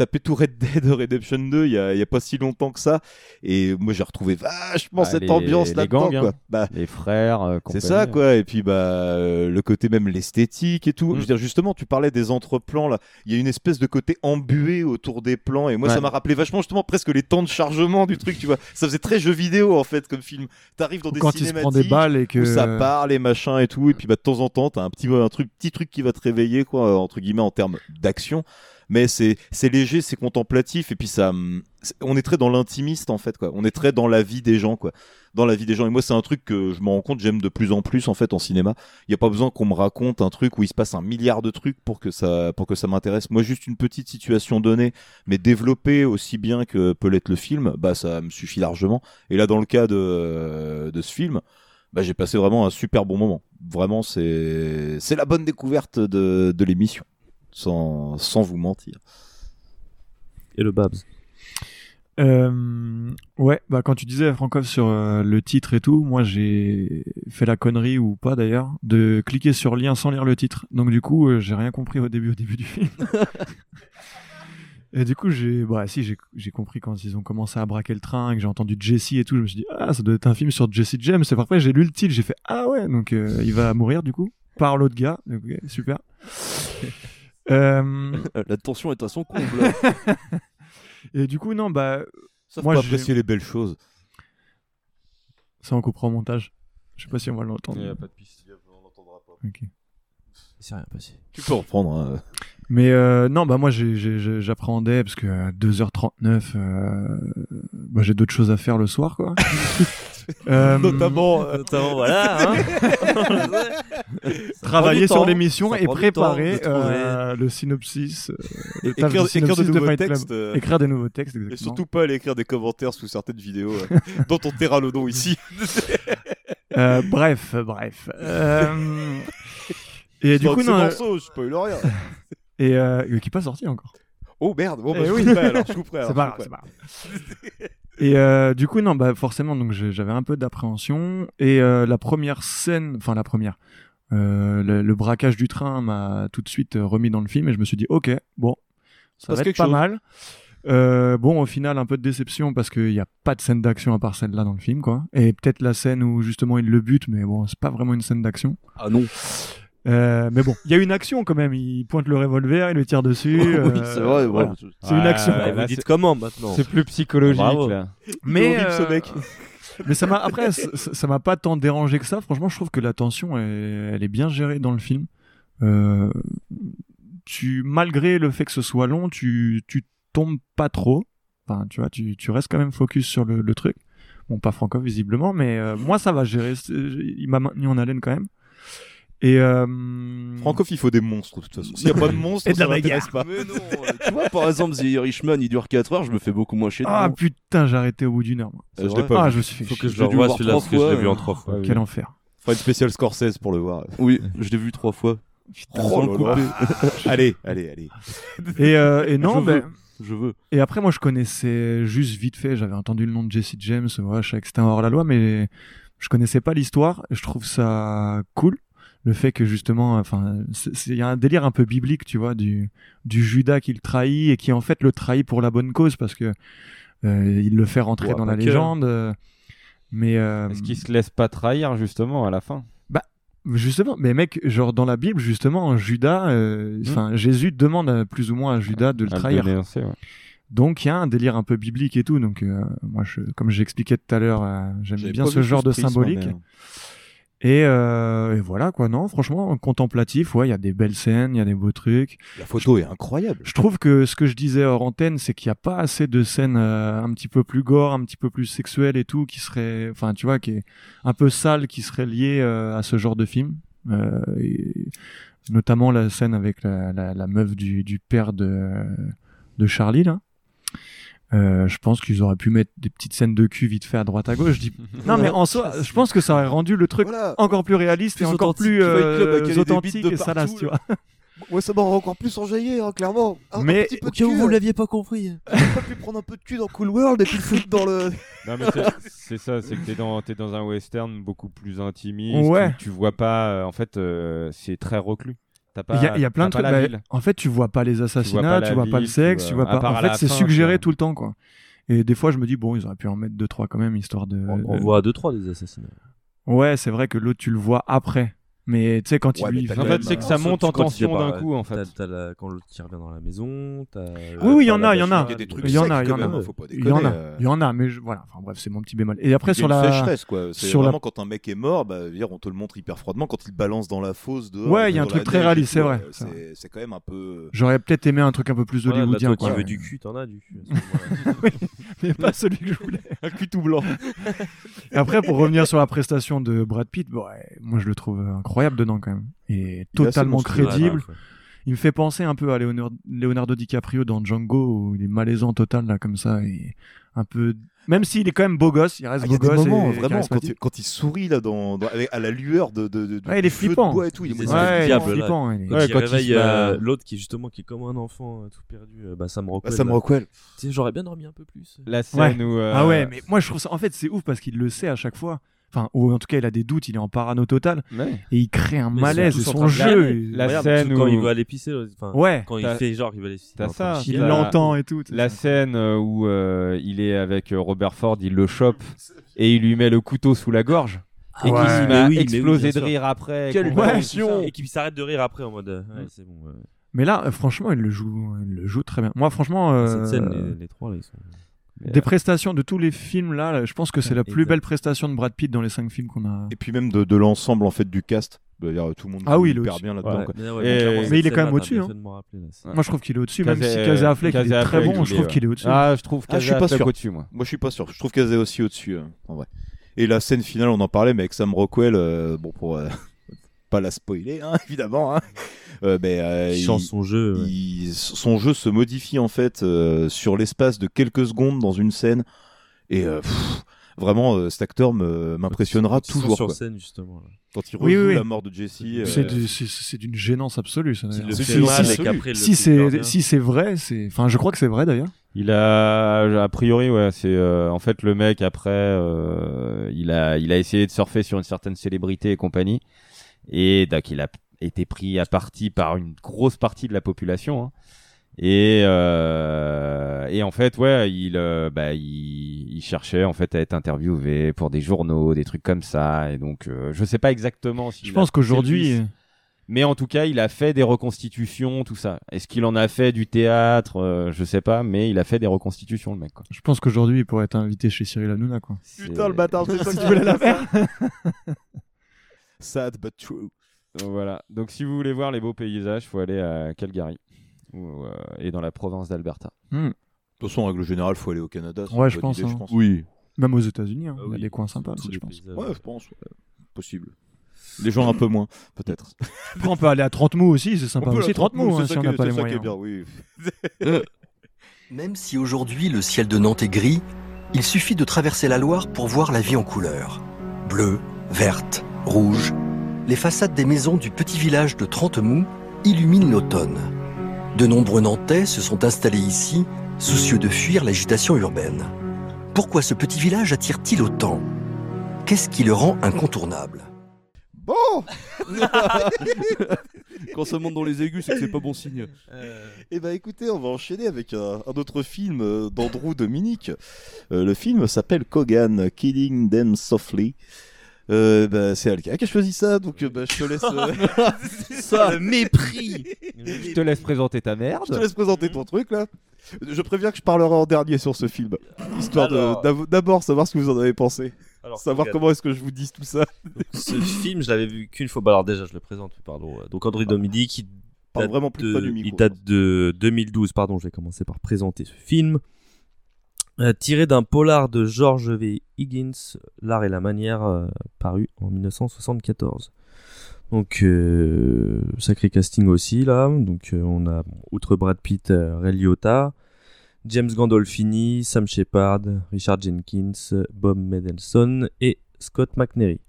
tapé tout Red Dead Redemption 2 il y a, il y a pas si longtemps que ça. Et moi, j'ai retrouvé vachement Ah, cette les- ambiance les là-dedans. gangs, quoi. hein. Bah, Les frères. euh, c'est ça quoi et puis bah euh, le côté même l'esthétique et tout Mm. je veux dire justement tu parlais des entreplans là il y a une espèce de côté embué autour des plans et moi Ouais. ça m'a rappelé vachement justement presque les temps de chargement du truc tu vois ça faisait très jeu vidéo en fait comme film t'arrives dans des Quand il se cinématiques prend des balles et que où ça parle et machin et tout et puis bah de temps en temps t'as un petit un truc petit truc qui va te réveiller quoi entre guillemets en termes d'action mais c'est léger c'est contemplatif et puis ça hum, on est très dans l'intimiste en fait quoi. On est très dans la vie des gens quoi. Dans la vie des gens. Et moi c'est un truc que je me rends compte j'aime de plus en plus en fait en cinéma. Il y a pas besoin qu'on me raconte un truc où il se passe un milliard de trucs pour que ça pour que ça m'intéresse. Moi juste une petite situation donnée mais développée aussi bien que peut l'être le film bah ça me suffit largement. Et là dans le cas de de ce film bah j'ai passé vraiment un super bon moment. Vraiment c'est c'est la bonne découverte de de l'émission sans sans vous mentir Et le Babs. Euh, ouais, bah quand tu disais Frankov sur euh, le titre et tout, moi j'ai fait la connerie ou pas d'ailleurs de cliquer sur lien sans lire le titre. Donc du coup, euh, j'ai rien compris au début au début du film. et du coup, j'ai bah si j'ai j'ai compris quand ils ont commencé à braquer le train, que j'ai entendu Jesse et tout, je me suis dit ah ça doit être un film sur Jesse James. Et après j'ai lu le titre, j'ai fait ah ouais donc euh, il va mourir du coup par l'autre gars. Super. Euh, La tension est à son comble. et du coup non bah ça moi j'ai- apprécier les belles choses Ça, on coupera au montage. Je sais pas si on va l'entendre. Il y a pas de piste. Ok. C'est rien passé. tu peux reprendre hein. Mais euh, non, bah moi j'appréhendais parce que à 2h39, euh, bah, j'ai d'autres choses à faire le soir, quoi. Euh, notamment euh, Notamment, voilà. Hein travailler sur l'émission et temps préparer euh, le synopsis, le Écrire- de nouveaux textes, euh. des nouveaux textes, Et surtout pas aller écrire des commentaires sous certaines vidéos euh, dont on taira le nom ici. Euh, bref, bref. Euh, et du coup, non. morceau, je spoil rien. Et euh, qui est pas sorti encore. Oh merde, bon bah Eh je oui. couperai alors, je couperai. C'est pas grave, c'est pas grave. Et euh, du coup, non, bah forcément, donc j'avais un peu d'appréhension. Et euh, la première scène, enfin la première, euh, le, le braquage du train m'a tout de suite remis dans le film et je me suis dit, ok, bon, ça va être pas chose. mal. Bon, au final, un peu de déception parce qu'il n'y a pas de scène d'action à part celle-là dans le film, quoi. Et peut-être la scène où justement il le bute, mais bon, c'est pas vraiment une scène d'action. Ah non. Euh, mais bon, il y a une action quand même. Il pointe le revolver, il le tire dessus. Oui, euh, c'est vrai, voilà. bon, C'est une Ouais, action. ouais, là, Vous dites c'est- comment maintenant C'est plus psychologique Bravo. là. Mais horrible, ce euh, mec. mais ça m'a après ça ça m'a pas tant dérangé que ça. Franchement, je trouve que la tension est, elle est bien gérée dans le film. Euh, tu malgré le fait que ce soit long, tu tu tombes pas trop. Enfin, tu vois, tu tu restes quand même focus sur le, le truc. Bon, pas Franco visiblement, mais euh, moi ça va gérer. Il m'a maintenu en haleine quand même. Et euh, Francoff, il faut des monstres de toute façon. S'il n'y a pas de monstres, Et de la ça m'intéresse bagarre. pas. Mais non, euh, tu vois, par exemple, The Irishman, il dure 4 heures, je me fais beaucoup moins chier. ah putain, j'ai arrêté au bout d'une heure. moi. Ça, je l'ai pas Ah, je me suis fait Faut chier. que je J'ai le revoie celui-là trois parce que je l'ai fois, vu en euh, trois fois. Oui. Quel enfer. Faut une spéciale Scorsese pour le voir. Oui, je l'ai vu trois fois. Oh Sans là le couper. là. allez, allez, allez. Et, euh, et non, je ben, veux. Je veux. Et après, moi, je connaissais juste vite fait, j'avais entendu le nom de Jesse James, voilà, je savais que c'était un hors-la-loi, mais je connaissais pas l'histoire. Je trouve ça cool. Le fait que justement, enfin, il y a un délire un peu biblique, tu vois, du, du Judas qui le trahit et qui en fait le trahit pour la bonne cause parce que euh, il le fait rentrer Ouais, dans la que. légende. euh, mais euh, Est-ce qu'il se laisse pas trahir justement à la fin? Bah justement, mais mec, genre dans la Bible justement, Judas, euh, enfin Jésus demande plus ou moins à Judas de le À le trahir. dénoncer, ouais. Donc il y a un délire un peu biblique et tout. Donc euh, moi, je, comme j'expliquais tout à l'heure, euh, j'aime bien ce genre de prisme, symbolique. mais- Et, euh, et voilà quoi. Non, franchement, contemplatif. Ouais, il y a des belles scènes, il y a des beaux trucs. La photo est incroyable. Je trouve que ce que je disais hors antenne, c'est qu'il n'y a pas assez de scènes euh, un petit peu plus gore, un petit peu plus sexuelles et tout, qui serait, enfin, tu vois, qui est un peu sale, qui serait lié euh, à ce genre de film. Euh, et notamment la scène avec la, la, la meuf du, du père de, de Charlie là. Euh, je pense qu'ils auraient pu mettre des petites scènes de cul vite fait à droite à gauche. Je dis... non mais en soi, je pense que ça aurait rendu le truc Voilà. encore plus réaliste Plus et encore plus club euh, authentique et salace, tu vois. Ouais, ça m'aurait encore plus enjaillé, hein, clairement. Un, Mais- un petit peu au de cas où cul, vous l'aviez pas compris. J'aurais pas pu prendre un peu de cul dans Cool World et puis le foutre dans le. Non mais c'est- ça, c'est que t'es dans, t'es dans un western beaucoup plus intimiste. Ouais. Tu, tu vois pas, euh, en fait, euh, c'est très reclus. T'as pas. Il y a, il y a plein de trucs. pas bah, en fait, tu vois pas les assassinats, pas tu vois pas le ville, tu sexe, vois- tu vois à pas. En fait, c'est suggéré vois. tout le temps, quoi. Et des fois, je me dis bon, ils auraient pu en mettre deux trois quand même, histoire de. On de- voit deux trois des assassinats. Ouais, c'est vrai que l'autre, tu le vois après. Mais tu sais, quand Ouais, il lui. t'as fait- quand c'est que ça monte en Quand tension d'un coup, en fait. t'as- t'as la- Quand l'autre qui revient dans la maison, t'as. Oui, oui, il y en a, il y en a. Il y a des trucs Il y en a, il y en quand a. Il y en a, euh. il y en a, mais je- voilà. Enfin bref, c'est mon petit bémol. Et après sur une la. sécheresse, quoi. C'est sur la- vraiment quand un mec est mort, bah, on te le montre hyper froidement quand il balance dans la fosse dehors. Ouais, il y a un truc très réaliste, c'est vrai, c'est quand même un peu. J'aurais peut-être aimé un truc un peu plus là, hollywoodien. quoi. qui veux du cul, t'en as du cul. mais pas celui que je voulais. Un cul tout blanc. Et après, pour revenir sur la prestation de Brad Pitt, moi je le trouve incroyable dedans quand même. Et Il est totalement crédible. Ouais, ouais. Il me fait penser un peu à Leonardo, Leonardo DiCaprio dans Django où il est malaisant total là comme ça et un peu même s'il est quand même beau gosse, il reste Ah, y beau des gosse moments, et vraiment, quand il, quand il sourit là, dans, à la lueur de, de, de, Ouais, il est du feu de bois et tout, il est. Ouais, il est flippant, il est- Quand Ouais, il quand il réveille euh, l'autre qui est justement qui est comme un enfant euh, tout perdu, euh, bah Sam Rockwell. Bah, Sam. Rockwell. J'aurais bien dormi un peu plus. La scène Ouais. où. euh, Ah ouais, mais moi je trouve ça en fait c'est ouf parce qu'il le sait à chaque fois. Enfin, ou en tout cas, il a des doutes, il est en parano total Ouais. et il crée un Mais malaise son jeu. La Regarde, scène quand où- il va aller pisser, enfin, Ouais. quand il fait genre il va aller pisser. t'as ça. Il l'entend et tout. La scène euh, où euh, il est avec euh, Robert Ford, il le chope et il lui met le couteau sous la gorge. Ah et ouais. qu'il Mais à oui, oui, de rire après. Quelle ça. Et qu'il s'arrête de rire après en mode euh, ouais, c'est bon. ouais. Mais là, franchement, il le joue, il le joue très bien. Moi, franchement, euh, Cette scène, les, les trois là, ils sont. Des prestations de tous les films là, là, je pense que c'est la plus Exact. belle prestation de Brad Pitt dans les cinq films qu'on a. Et puis même de, de l'ensemble en fait du cast. C'est-à-dire, tout le monde Ah oui, il est hyper bien là-dedans. Ouais. Mais, il est quand même au-dessus, hein. rappeler, là, Moi, je trouve qu'il est au-dessus, même si Casey Affleck est très bon, je trouve qu'il est au-dessus. Ah, je trouve Ah, je Casey suis pas Affleck sûr. au-dessus, moi. Moi, je suis pas sûr. Je trouve est aussi au-dessus, euh, en vrai. Et la scène finale, on en parlait, mais avec Sam Rockwell, euh, bon, pour euh, pas la spoiler, hein, évidemment, hein, euh, mais, euh, Il change son jeu. ouais. il- son jeu se modifie en fait euh, sur l'espace de quelques secondes dans une scène, et euh, pff, vraiment, euh, cet acteur me- m'impressionnera toujours. sur quoi. scène justement. là. Quand il Oui, rejoue oui, oui. la mort de Jesse, C'est du- c'est- c'est d'une gênance absolue. Ça, Si- c'est si c'est vrai, c'est. Enfin, je crois que c'est vrai d'ailleurs. Il a, a priori, ouais, c'est euh, en fait le mec après, euh, il a, il a essayé de surfer sur une certaine célébrité et compagnie, et donc il a été pris à partie par une grosse partie de la population. hein. Et euh, et en fait, ouais, il, euh, bah, il, il cherchait en fait à être interviewé pour des journaux, des trucs comme ça. Et donc, euh, je sais pas exactement si. Je pense qu'aujourd'hui, Mais en tout cas, il a fait des reconstitutions, tout ça. Est-ce qu'il en a fait du théâtre Euh, Je sais pas, mais il a fait des reconstitutions, le mec. Quoi. Je pense qu'aujourd'hui, il pourrait être invité chez Cyril Hanouna, quoi. Putain, le bâtard, c'est ça que Tu voulais la faire Sad but true. Donc, voilà. Donc si vous voulez voir les beaux paysages, faut aller à Calgary ou, euh, et dans la province d'Alberta. Hmm. De toute façon, en règle générale, faut aller au Canada. c'est Ouais, une je bonne pense, idée, hein. je pense. Oui. Même aux États-Unis, hein, Ah il y a oui, des coins sympas aussi, je pense. Ouais, je pense. ouais. Possible. Les gens un peu moins, peut-être. Après, on peut aller à 30 mots aussi, c'est sympa On peut aussi. à 30 mots, hein, si on n'a pas les moyens. bien, oui. Même si aujourd'hui le ciel de Nantes est gris, il suffit de traverser la Loire pour voir la vie en couleurs. Bleu, verte, rouge, les façades des maisons du petit village de Trentemou illuminent l'automne. De nombreux Nantais se sont installés ici, soucieux de fuir l'agitation urbaine. Pourquoi ce petit village attire-t-il autant? Qu'est-ce qui le rend incontournable? Bon Quand ça monte dans les aigus, c'est que c'est pas bon signe. Eh ben écoutez, on va enchaîner avec un, un autre film euh, d'Andrew Dominique. Euh, le film s'appelle Kogan, Killing Them Softly. Euh, bah, c'est Alka qui a choisi ça, donc euh, bah, je te laisse. euh, Ça, le mépris. Je te laisse présenter ta merde. Je te laisse présenter ton truc là. Je préviens que je parlerai en dernier sur ce film, histoire de- Alors. d'av- d'abord savoir ce que vous en avez pensé. Alors, savoir comment est-ce que je vous dis tout ça. Ce film, je l'avais vu qu'une fois. Bah alors déjà, je le présente, pardon. Donc André Dominique, il Parle date, vraiment plus de, près du micro, il date de 2012. Pardon, je vais commencer par présenter ce film. Euh, tiré d'un polar de George V. Higgins, L'art et la manière, euh, paru en 1974. Donc, euh, sacré casting aussi, là. Donc, euh, on a, bon, outre Brad Pitt, Ray Liotta, James Gandolfini, Sam Shepard, Richard Jenkins, Bob Mendelsohn et Scott McNairy.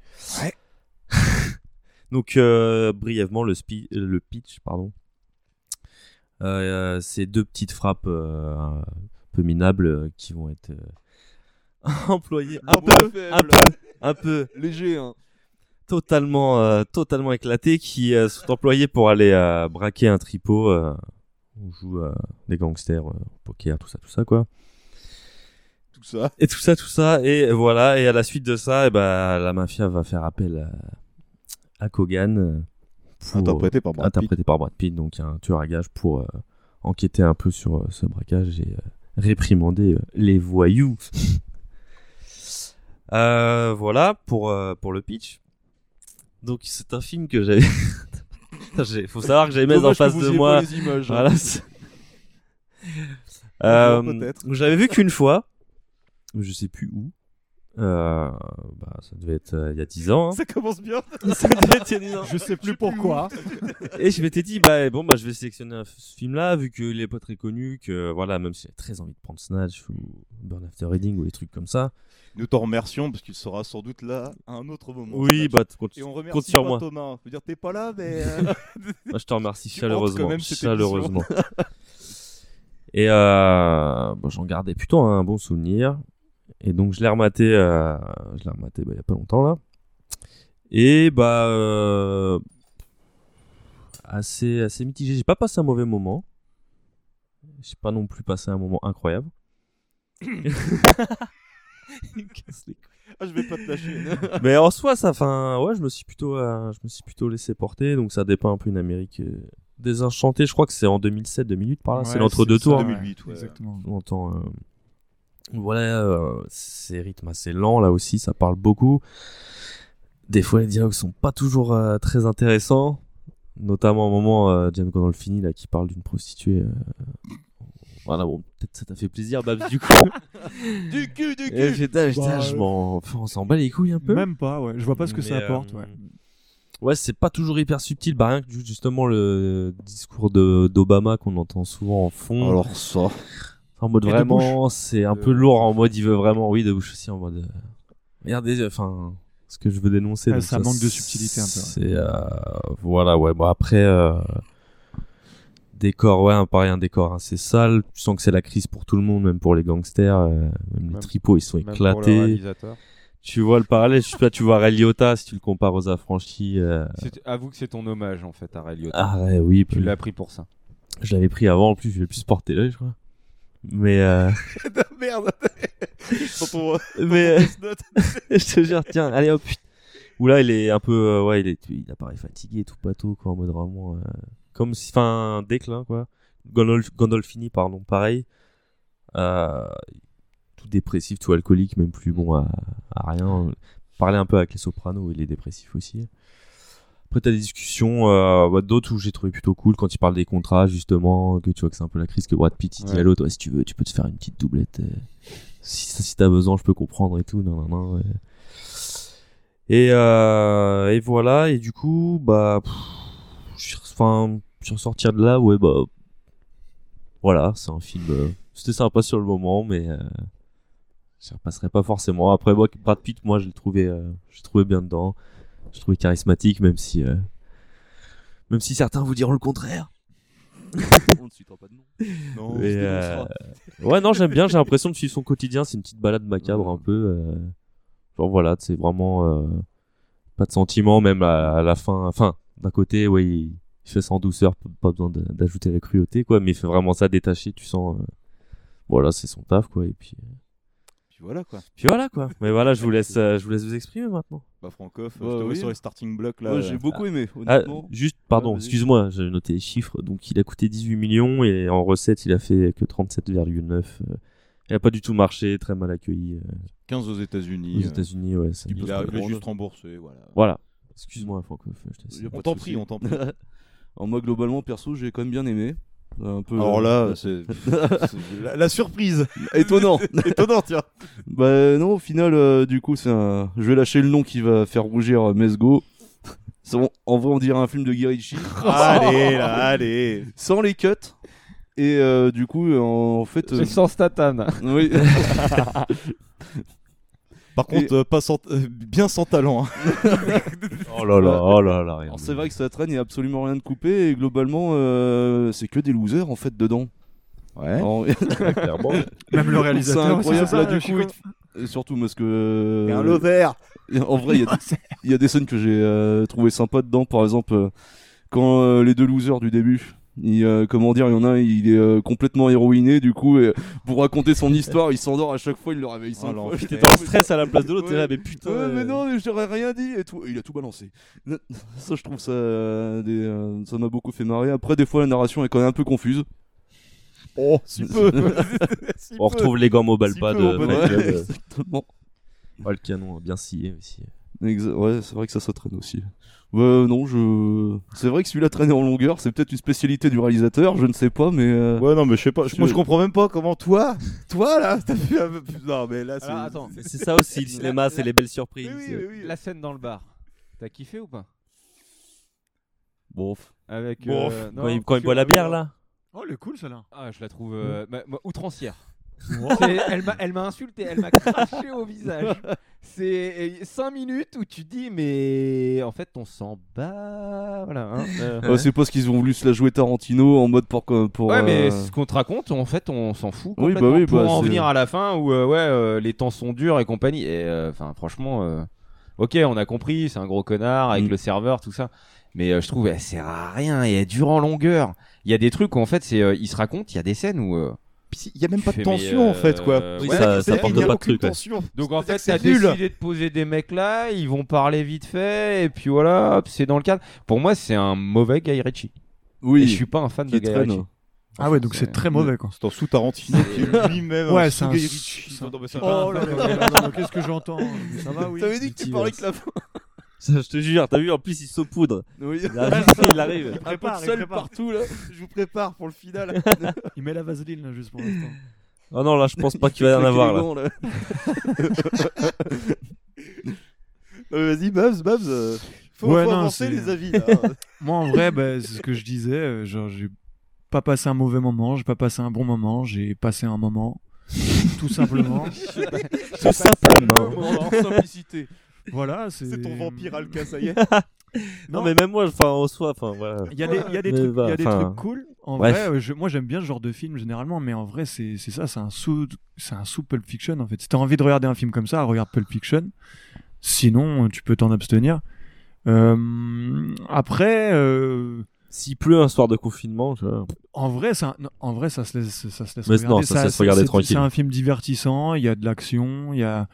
Donc, euh, brièvement, le, spi- le pitch, pardon. C'est deux petites frappes peu minables euh, qui vont être euh, employées un peu, un peu, un peu Léger, hein. totalement, euh, totalement éclatés qui sont employés pour aller braquer un tripot. on joue euh, des gangsters, au poker, tout ça, tout ça, quoi. Tout ça. Et tout ça, tout ça, et voilà. Et à la suite de ça, eh ben, la mafia va faire appel à, à Kogan. pour- Interprété par Brad Pitt. interprété par Brad Pitt, donc un tueur à gages pour euh, enquêter un peu sur euh, ce braquage et euh, réprimander euh, les voyous. Euh, voilà pour, euh, pour le pitch. Donc c'est un film que j'avais. J'ai- Faut savoir que j'avais mis en face vous de moi. les images, hein. Voilà. Euh, j'avais vu qu'une fois. Je sais plus où. Euh, bah, ça devait être euh, il y a 10 ans. hein. Ça commence bien. Ça devait être il y a 10 ans. Je sais plus pourquoi. Et je m'étais dit, bah bon, bah je vais sélectionner un- ce film-là, vu qu'il est pas très connu, que voilà, même si j'ai très envie de prendre Snatch ou Burn After Reading ou des trucs comme ça. Nous t'en remercions parce qu'il sera sans doute là à un autre moment. Oui, Snatch. bah, compte- Et on remercie compte sur pas moi. Thomas. Je veux dire, t'es pas là, mais. euh, Moi, je te remercie tu hantes quand chaleureusement. même cette Chaleureusement. émission. Et euh, bon, j'en gardais plutôt un bon souvenir. Et donc, je l'ai rematé, euh, je l'ai rematé bah, il y a pas longtemps là. Et bah, euh, assez, assez mitigé. J'ai pas passé un mauvais moment. J'ai pas non plus passé un moment incroyable. Ah, je vais pas te lâcher. Mais en soi, ça, enfin, ouais, je me suis plutôt, euh, je me suis plutôt laissé porter. Donc, ça dépend un peu une Amérique euh, désenchantée. Je crois que c'est en 2007-2008 par là. c'est Ouais, c'est ça, tours. ouais, 2008, ouais. Exactement. On entend. Voilà, euh, c'est rythme assez lent là aussi. Ça parle beaucoup. Des fois, les dialogues sont pas toujours euh, très intéressants. Notamment au moment euh, James Gandolfini là qui parle d'une prostituée. euh, Voilà, bon, peut-être ça t'a fait plaisir, Babs, du coup. Du cul, du Et cul. putain, putain, Bah, je m'en... enfin, on s'en bat les couilles un peu. Même pas, ouais. Je vois pas ce que ça apporte, euh, ouais. Ouais, c'est pas toujours hyper subtil, bah rien que ju- justement le discours de d'Obama qu'on entend souvent en fond. Alors ça. En mode Et vraiment, c'est un Euh, peu lourd en mode il veut vraiment, oui, de bouche aussi en mode. euh, Regardez, enfin, ce que je veux dénoncer. Ouais, donc ça manque de subtilité un peu. C'est euh, voilà, ouais. Bon après, euh, décor, ouais, un- pareil, un décor assez sale. Tu sens que c'est la crise pour tout le monde, même pour les gangsters, euh, même, les tripots, ils sont même pour le éclatés. Tu vois le parallèle, je sais pas, tu vois Ray Liotta si tu le compares aux affranchis. euh, Avoue que c'est ton hommage en fait à Ray Liotta. Ah ouais, oui. Tu l'as pris pour ça. Je l'avais pris avant, en plus, je l'ai plus porté l'œil, je crois. Mais euh... Merde. Dans ton- mais euh, je te jure, tiens, allez hop. Où là, il est un peu, euh, ouais, il est, il apparaît fatigué, tout pâteau, quoi, en mode vraiment, euh, comme si, enfin, déclin, quoi. Gandolf, Gandolfini, pardon, pareil. Euh, tout dépressif, tout alcoolique, même plus bon à, à rien. Parler un peu avec les sopranos, il est dépressif aussi. Après, t'as des discussions, euh, bah, d'autres où j'ai trouvé plutôt cool quand il parle des contrats, justement, que tu vois que c'est un peu la crise que Brad Pitt il dit Ouais. à l'autre, ouais, si tu veux, tu peux te faire une petite doublette. euh, si, si t'as besoin, je peux comprendre et tout. Non, non, non. ouais. Et, euh, et voilà, et du coup, bah, pff, je suis- enfin, je suis ressortir de là, ouais, bah, voilà, c'est un film, c'était sympa sur le moment, mais je repasserai pas forcément. Après, moi, Brad Pitt, moi, je l'ai trouvé, je l'ai trouvé bien dedans. Je trouvé charismatique, même si, euh, même si certains vous diront le contraire. On ne citera pas de nom. Mais, Non, on se euh, ouais, non, j'aime bien. J'ai l'impression de suivre son quotidien. C'est une petite balade macabre un peu. euh, genre voilà, c'est vraiment pas de sentiment, même à, à la fin. Enfin, d'un côté, ouais, il, il fait ça en douceur, pas besoin d'ajouter la cruauté, quoi. Mais il fait vraiment ça détaché. Tu sens, voilà, c'est son taf, quoi. Et puis, Puis voilà quoi. puis voilà, quoi. Mais voilà, je vous laisse, euh, je vous laisse vous exprimer maintenant. Bah Francoff, Ouais, je te vois oui. sur les starting blocks là. Ouais, j'ai euh, beaucoup aimé, Ah, juste, pardon, excuse-moi, j'ai noté les chiffres. Donc, il a coûté 18 millions et en recettes, il a fait que 37,9. euh, il a pas du tout marché, très mal accueilli. euh, 15 aux États-Unis. Aux euh, États-Unis, ouais. ça Il a il juste remboursé, voilà. Voilà. Excuse-moi, Francoff, On t'en prie, on t'en prie. Alors moi globalement perso j'ai quand même bien aimé. Un peu, Alors euh, là, c'est c'est la, la surprise. Étonnant. Étonnant, tiens. Bah non, au final, euh, du coup, c'est un... je vais lâcher le nom qui va faire rougir euh, Mesgo. Bon, en vrai, on dirait un film de Guy Ritchie. Allez, là, allez. Sans les cuts. Et euh, du coup, en, en fait... C'est sans Statham. Oui. Par contre, euh, pas sans, euh, bien sans talent. hein. Oh là là, oh là là, rien. Alors, c'est vrai que ça traîne, il n'y a absolument rien de coupé. Et globalement, euh, c'est que des losers, en fait, dedans. Ouais. Clairement. Même le réalisateur C'est incroyable, c'est ça, là, du je suis coup. Et surtout parce que. Et un loser. En vrai, il y a des- il y, a des scènes que j'ai euh, trouvé sympa dedans. Par exemple, euh, quand euh, les deux losers du début. Il, euh, comment dire, il y en a il est euh, complètement héroïné, du coup, et pour raconter son histoire, il s'endort à chaque fois, il le réveille cinq fois. En stress à la place de l'autre, là, mais putain. Ouais, mais non, mais j'aurais rien dit et tout. Et il a tout balancé. Ça, je trouve ça, euh, des, ça m'a beaucoup fait marrer. Après, des fois, la narration est quand même un peu confuse. Oh, si peu. Si On peu. retrouve les gants mobile Si peu, bon Ouais, exactement. oh, le canon bien scié aussi. Exa- ouais, c'est vrai que ça, ça traîne aussi. Ouais, non, je. C'est vrai que celui-là traîné en longueur, c'est peut-être une spécialité du réalisateur, je ne sais pas, mais. euh, Ouais, non, mais je sais pas. Je- Moi, je comprends même pas comment toi, toi là, t'as vu un peu plus. Non, mais là, c'est. Alors, attends. C'est ça aussi, le cinéma, c'est les belles surprises. Oui, oui, oui, oui. La scène dans le bar. T'as kiffé ou pas? Bof. Avec. Bof. euh, Quand non, il- quand il boit la euh, bière, là Oh, elle est cool celle-là. Ah, je la trouve euh, bah, moi, outrancière. Elle m'a elle m'a insulté, elle m'a craché au visage. C'est 5 minutes où tu dis mais en fait on s'en bat voilà. hein. Euh, Ouais, c'est parce qu'ils ont voulu se la jouer Tarantino en mode pour. pour Ouais, mais euh, ce qu'on te raconte, en fait, on s'en fout. Oui, bah oui, pour bah, en c'est- venir à la fin où, euh, ouais, euh, les temps sont durs et compagnie. Et euh, enfin, franchement, euh, ok, on a compris, c'est un gros connard avec Mm. le serveur, tout ça. Mais euh, je trouve, elle sert à rien et elle dure en longueur. Il y a des trucs où, en fait, c'est, euh, il se raconte, il y a des scènes où. Euh, Il y a même pas de tension en fait, quoi. euh, Oui, ouais, ça- ça a pas de truc, donc en fait, t'as que c'est nul. décidé de poser des mecs là, ils vont parler vite fait, et puis voilà, hop, c'est dans le cadre. Pour moi, c'est un mauvais Guy Ritchie. Oui. Et je suis pas un fan de Guy. Ritchie. Ah ouais, donc c'est très mauvais quoi. C'est un sous Tarantino qui est lui-même. Ouais, un c'est un. Ritchie. c'est Oh là là là là là, qu'est-ce que j'entends? Ça va, oui. T'avais dit que tu parlais que la fin. Ça, je te jure, t'as vu, en plus, il saupoudre. Oui. Il arrive, il arrive. Il prépare, il seul prépare. partout là. Je vous prépare pour le final. Il met la vaseline là juste pour l'instant. Oh non, là, je pense pas qu'il va y en avoir, là. Mais Vas-y, Babs, Babs. euh, Faut, Ouais, faut non, avancer les avis là. Moi en vrai, bah, c'est ce que je disais. euh, Genre, j'ai pas passé un mauvais moment, j'ai pas passé un bon moment, j'ai passé un moment. Tout simplement. Tout simplement. En simplicité. Voilà, c'est. Ton vampire Alka, ça y est. Non, mais même moi, enfin, en soi, enfin, voilà. Il y a des, il y a des Mais trucs, va, il y a des enfin, trucs cool. En bref. vrai, je- moi j'aime bien ce genre de film généralement, mais en vrai c'est ça, c'est un sous, c'est un sous Pulp Fiction en fait. Si t'as envie de regarder un film comme ça, regarde Pulp Fiction. Sinon, tu peux t'en abstenir. Euh, après, euh, S'il pleut un soir de confinement, en vrai, ça, en vrai, ça se laisse, ça se laisse Mais regarder. non, ça se laisse regarder tranquille. C'est un film divertissant. Il y a de l'action. Il y a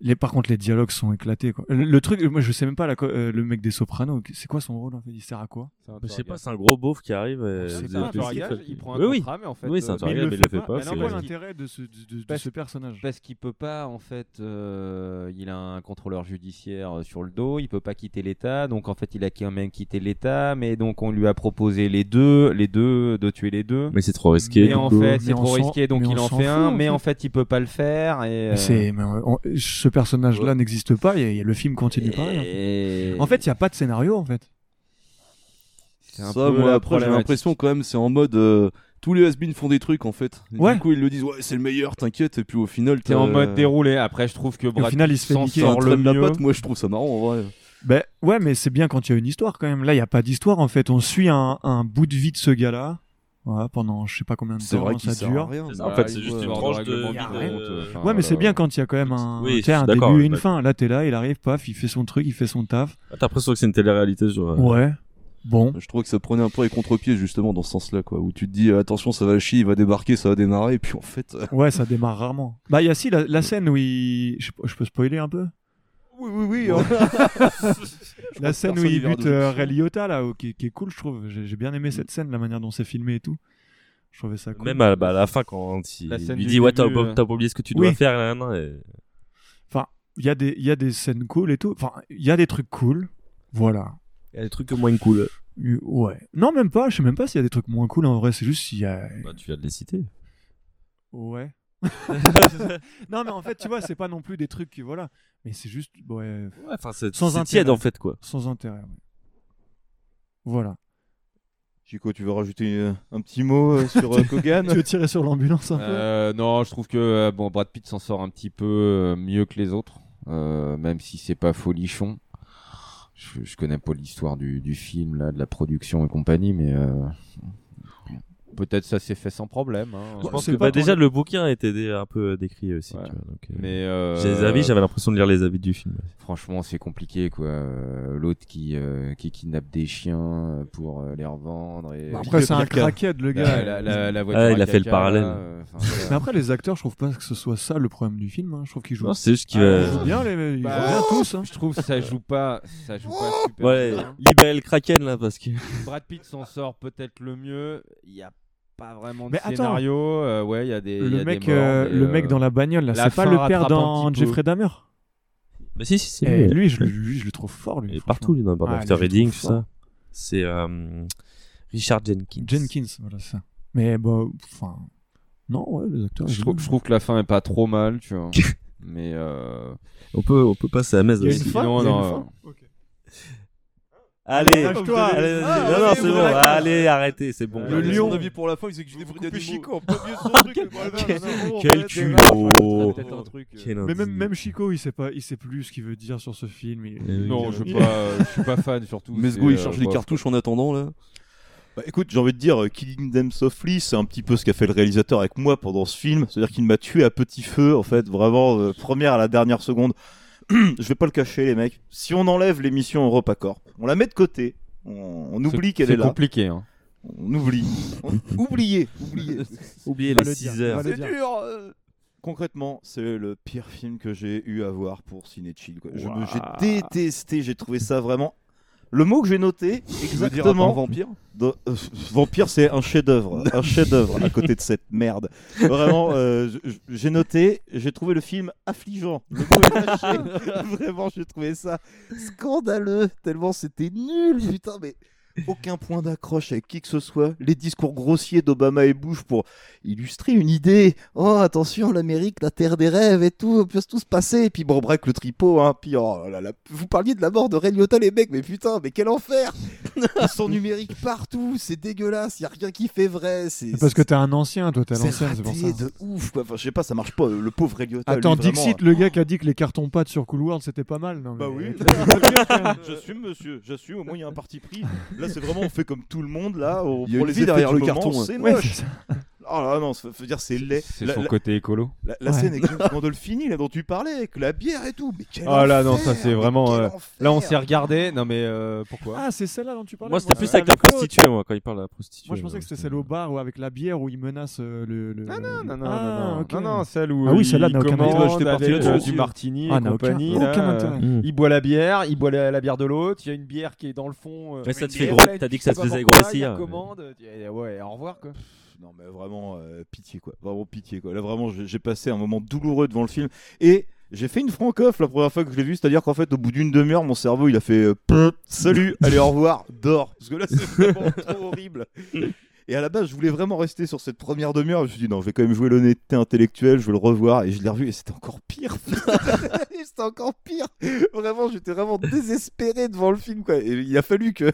Les, par contre, les dialogues sont éclatés. Quoi. Le, le truc, moi, je sais même pas la euh, le mec des Sopranos. C'est quoi son rôle en fait? Il sert à quoi? Je sais pas, c'est un gros beauf qui arrive. C'est un gages, il prend un Oui, oui. contrat, mais en fait, Oui, c'est un euh, mais il mais le il le fait pas. Mais c'est- quoi l'intérêt de ce, de, de- de Parce- ce personnage Parce qu'il peut pas, en fait, euh, il a un contrôleur judiciaire euh, sur le dos, il peut pas quitter l'État, donc en fait il a quand même quitté l'État, mais donc on lui a proposé les deux, les deux, de tuer les deux. Mais c'est trop risqué. Et du en fait Mais c'est trop risqué, donc mais il en fait un, mais en fait il peut pas le faire. Et, Mais euh, c'est, mais ce personnage-là n'existe pas. Et, et le film continue pareil. en fait. et- En fait, il y a pas de scénario en fait. c'est un Ça, peu moi, la après, j'ai l'impression quand même, c'est en mode. euh, tous les has font des trucs en fait. Ouais. Du coup, ils le disent, ouais, c'est le meilleur, t'inquiète. Et puis au final, T'es en mode déroulé. Après, je trouve que au Brad final, il se fait niquer. sort le la patte, moi je trouve ça marrant en vrai. Ben ouais, mais c'est bien quand il y a une histoire quand même. Là, il y a pas d'histoire en fait. On suit un, un bout de vie de ce gars-là. Voilà, pendant je sais pas combien de temps vrai ça sert à dure. rien. C'est ça, en fait, c'est juste une tranche le de de- Ouais, mais c'est bien quand il y a quand même un, Oui, un début et ouais, une fin. Là, t'es là, il arrive, paf, il fait son truc, il fait son taf. Ah, T'as l'impression que c'est une télé-réalité sur. euh, Ouais. Bon. Je trouve que ça prenait un peu les contre-pieds justement dans ce sens-là, quoi. Où tu te dis, attention, ça va chier, il va débarquer, ça va démarrer, et puis en fait. euh, Ouais, ça démarre rarement. Bah, il y a si la, la scène où il. Je, je peux spoiler un peu? Oui, oui, oui. hein. La scène où il bute euh, Ray Liotta, là, où- qui, qui est cool, je trouve. J'ai j'ai bien aimé cette scène, la manière dont c'est filmé et tout. Je trouvais ça cool. Même à, bah, à la fin, quand il La scène lui du dit, ouais, t'as début, pas, euh. t'as pas oublié ce que tu dois Oui. faire, là, là, là, et- Enfin, il y, a des- il y a des scènes cool et tout. Enfin, il y a des trucs cool. Voilà. Il y a des trucs moins cool. Euh, Ouais. Non, même pas. Je sais même pas s'il y a des trucs moins cool en vrai. C'est juste s'il y a. Bah, tu viens de les citer. Ouais. non, mais en fait, tu vois, c'est pas non plus des trucs. qui- Voilà. Mais c'est juste. Ouais. Ouais, enfin, c'est Sans c'est intérêt. tiède, en fait, quoi. Sans intérêt. ouais. Voilà. Chico, tu veux rajouter euh, un petit mot euh, sur euh, Kogan? tu veux tirer sur l'ambulance un peu? Euh, non, je trouve que euh, bon, Brad Pitt s'en sort un petit peu euh, mieux que les autres, euh, même si c'est pas folichon. Je, je connais pas l'histoire du, du film, là, de la production et compagnie, mais euh, peut-être ça s'est fait sans problème. hein. Je pense que bah, déjà, le bouquin a été dé- un peu décrit aussi. Ouais. tu vois, donc, euh, Mais euh, j'ai les avis, j'avais l'impression de lire les avis du film. Franchement, c'est compliqué, quoi. L'autre qui, euh, qui kidnappe des chiens pour euh, les revendre. Et... Bah, après, c'est un crackhead, le gars. La, la, la, la voiture Ah, il a fait le parallèle. euh. Mais après, les acteurs, je trouve pas que ce soit ça le problème du film. hein. Je trouve qu'ils jouent. Non, c'est juste qu'il Ah, va- ils jouent bien, les... ils Bah, jouent bien tous. hein. Je trouve que ça joue pas, ça joue pas super Ouais, bien. libérer le Kraken, là, parce que. Brad Pitt s'en sort peut-être le mieux. Il y a pas vraiment de Mais attends. scénario. euh, ouais, il y a des. il y Le a mec, des morts, euh, le euh, mec dans la bagnole, là, la c'est pas fin le père dans. Jeffrey Dahmer Bah, si, si, c'est Eh, lui. lui, je, le- lui, je le trouve fort, lui. Et franchement. partout, lui, dans Ah, After lui, Reading, tout ça. C'est euh, Richard Jenkins. Jenkins, voilà ça. Mais bon, enfin. Non, ouais, les acteurs. Je trouve, jouent. je trouve que la fin est pas trop mal, tu vois. mais. Euh... On peut, on peut passer à Metz. Il y a une aussi. fin, Sinon, il y a non, une euh, fin. Allez, allez, Ah, non, non, c'est bon. Allez, arrêtez, c'est bon. Le lion. Avis pour la fin, il sait que j'ai des bruits d'animaux. Quel- Quel culot. peut-être un truc, euh, Quel Mais même, Chico, il sait pas, il sait plus ce qu'il veut dire sur ce film. il- oui. Non, je, Il- pas, euh, je suis pas fan surtout. Mesgo, c'est, il euh, charge les cartouches en attendant là. Bah, écoute, j'ai envie de dire, euh, Killing Them Softly, c'est un petit peu ce qu'a fait le réalisateur avec moi pendant ce film. C'est-à-dire qu'il m'a tué à petit feu, en fait, vraiment, euh, première à la dernière seconde. je vais pas le cacher, les mecs. Si on enlève l'émission EuropaCorp, on la met de côté, on, on oublie C'est- qu'elle c'est est là. compliqué. Hein. On oublie. On- oubliez, oubliez. Oubliez les le dire, 6 heures. va le dire. Concrètement, c'est le pire film que j'ai eu à voir pour Ciné Chill. quoi. Je me- Ouah. J'ai détesté, j'ai trouvé ça vraiment. Le mot que j'ai noté, exactement. vampire euh, Vampire, c'est un chef-d'œuvre, un chef-d'œuvre à côté de cette merde. Vraiment, euh, j'ai noté, j'ai trouvé le film affligeant. Le mot est lâché. Vraiment, j'ai trouvé ça scandaleux, tellement c'était nul, putain, mais aucun point d'accroche avec qui que ce soit. Les discours grossiers d'Obama et Bush pour illustrer une idée. Oh, attention, l'Amérique, la terre des rêves et tout, peut tout se passer. Et puis bon, bref, le tripot, hein. Puis oh là là, vous parliez de la mort de Ray Liotta, les mecs, mais putain, mais quel enfer Ils sont numériques partout, c'est dégueulasse, y a rien qui fait vrai. C'est parce que t'es un ancien, toi, t'es c'est l'ancienne, c'est pour ça. de ouf, quoi. Enfin, je sais pas, ça marche pas. Le pauvre Ray Liotta. Attends, lui, vraiment, Dixit, le gars qui a dit que les cartons pâtes sur Cool World c'était pas mal. Non, Bah oui, j'assume monsieur, j'assume, au moins il y a un parti pris. Là c'est vraiment on fait comme tout le monde là, on Il y a prend une les vie effets derrière du le moment, carton, c'est hein. Ouais, moche. Oh là non, ça veut dire c'est laid. C'est son la- côté écolo. La, la Ouais. scène avec James Gandolfini là dont tu parlais, avec la bière et tout. Mais quel Oh là non, enfer, ça c'est mais vraiment. euh, enfer. Là on s'est regardé. Non mais euh, pourquoi Ah, c'est celle-là dont tu parlais Moi, c'était plus avec la prostituée, moi, quand il parle de la prostituée. Moi, je pensais que c'était celle au bar ou avec la bière où il menace euh, le. le... Non, non, non, Ah, non, ok. non, non, celle où Ah oui, celle-là n'a aucun intérêt. J'étais parti là-dessus. euh, du martini Ah, et compagnie. aucun là, intérêt. euh, Mm. Il boit la bière, il boit la, bière de l'autre. Il y a une bière qui est dans le fond. Ouais, ça te fait gros- t'as dit que ça te faisait grossir. Ouais, au revoir quoi. Non mais vraiment euh, pitié quoi, vraiment pitié quoi. Là vraiment j'ai passé un moment douloureux devant le film et j'ai fait une francoff la première fois que je l'ai vu, c'est-à-dire qu'en fait au bout d'une demi-heure mon cerveau il a fait euh, salut, allez au revoir, dors parce que là c'est vraiment trop horrible. Et à la base je voulais vraiment rester sur cette première demi-heure, je me suis dit non je vais quand même jouer l'honnêteté intellectuelle, je vais le revoir et je l'ai revu et c'était encore pire. c'était encore pire. Vraiment j'étais vraiment désespéré devant le film quoi. Et il a fallu que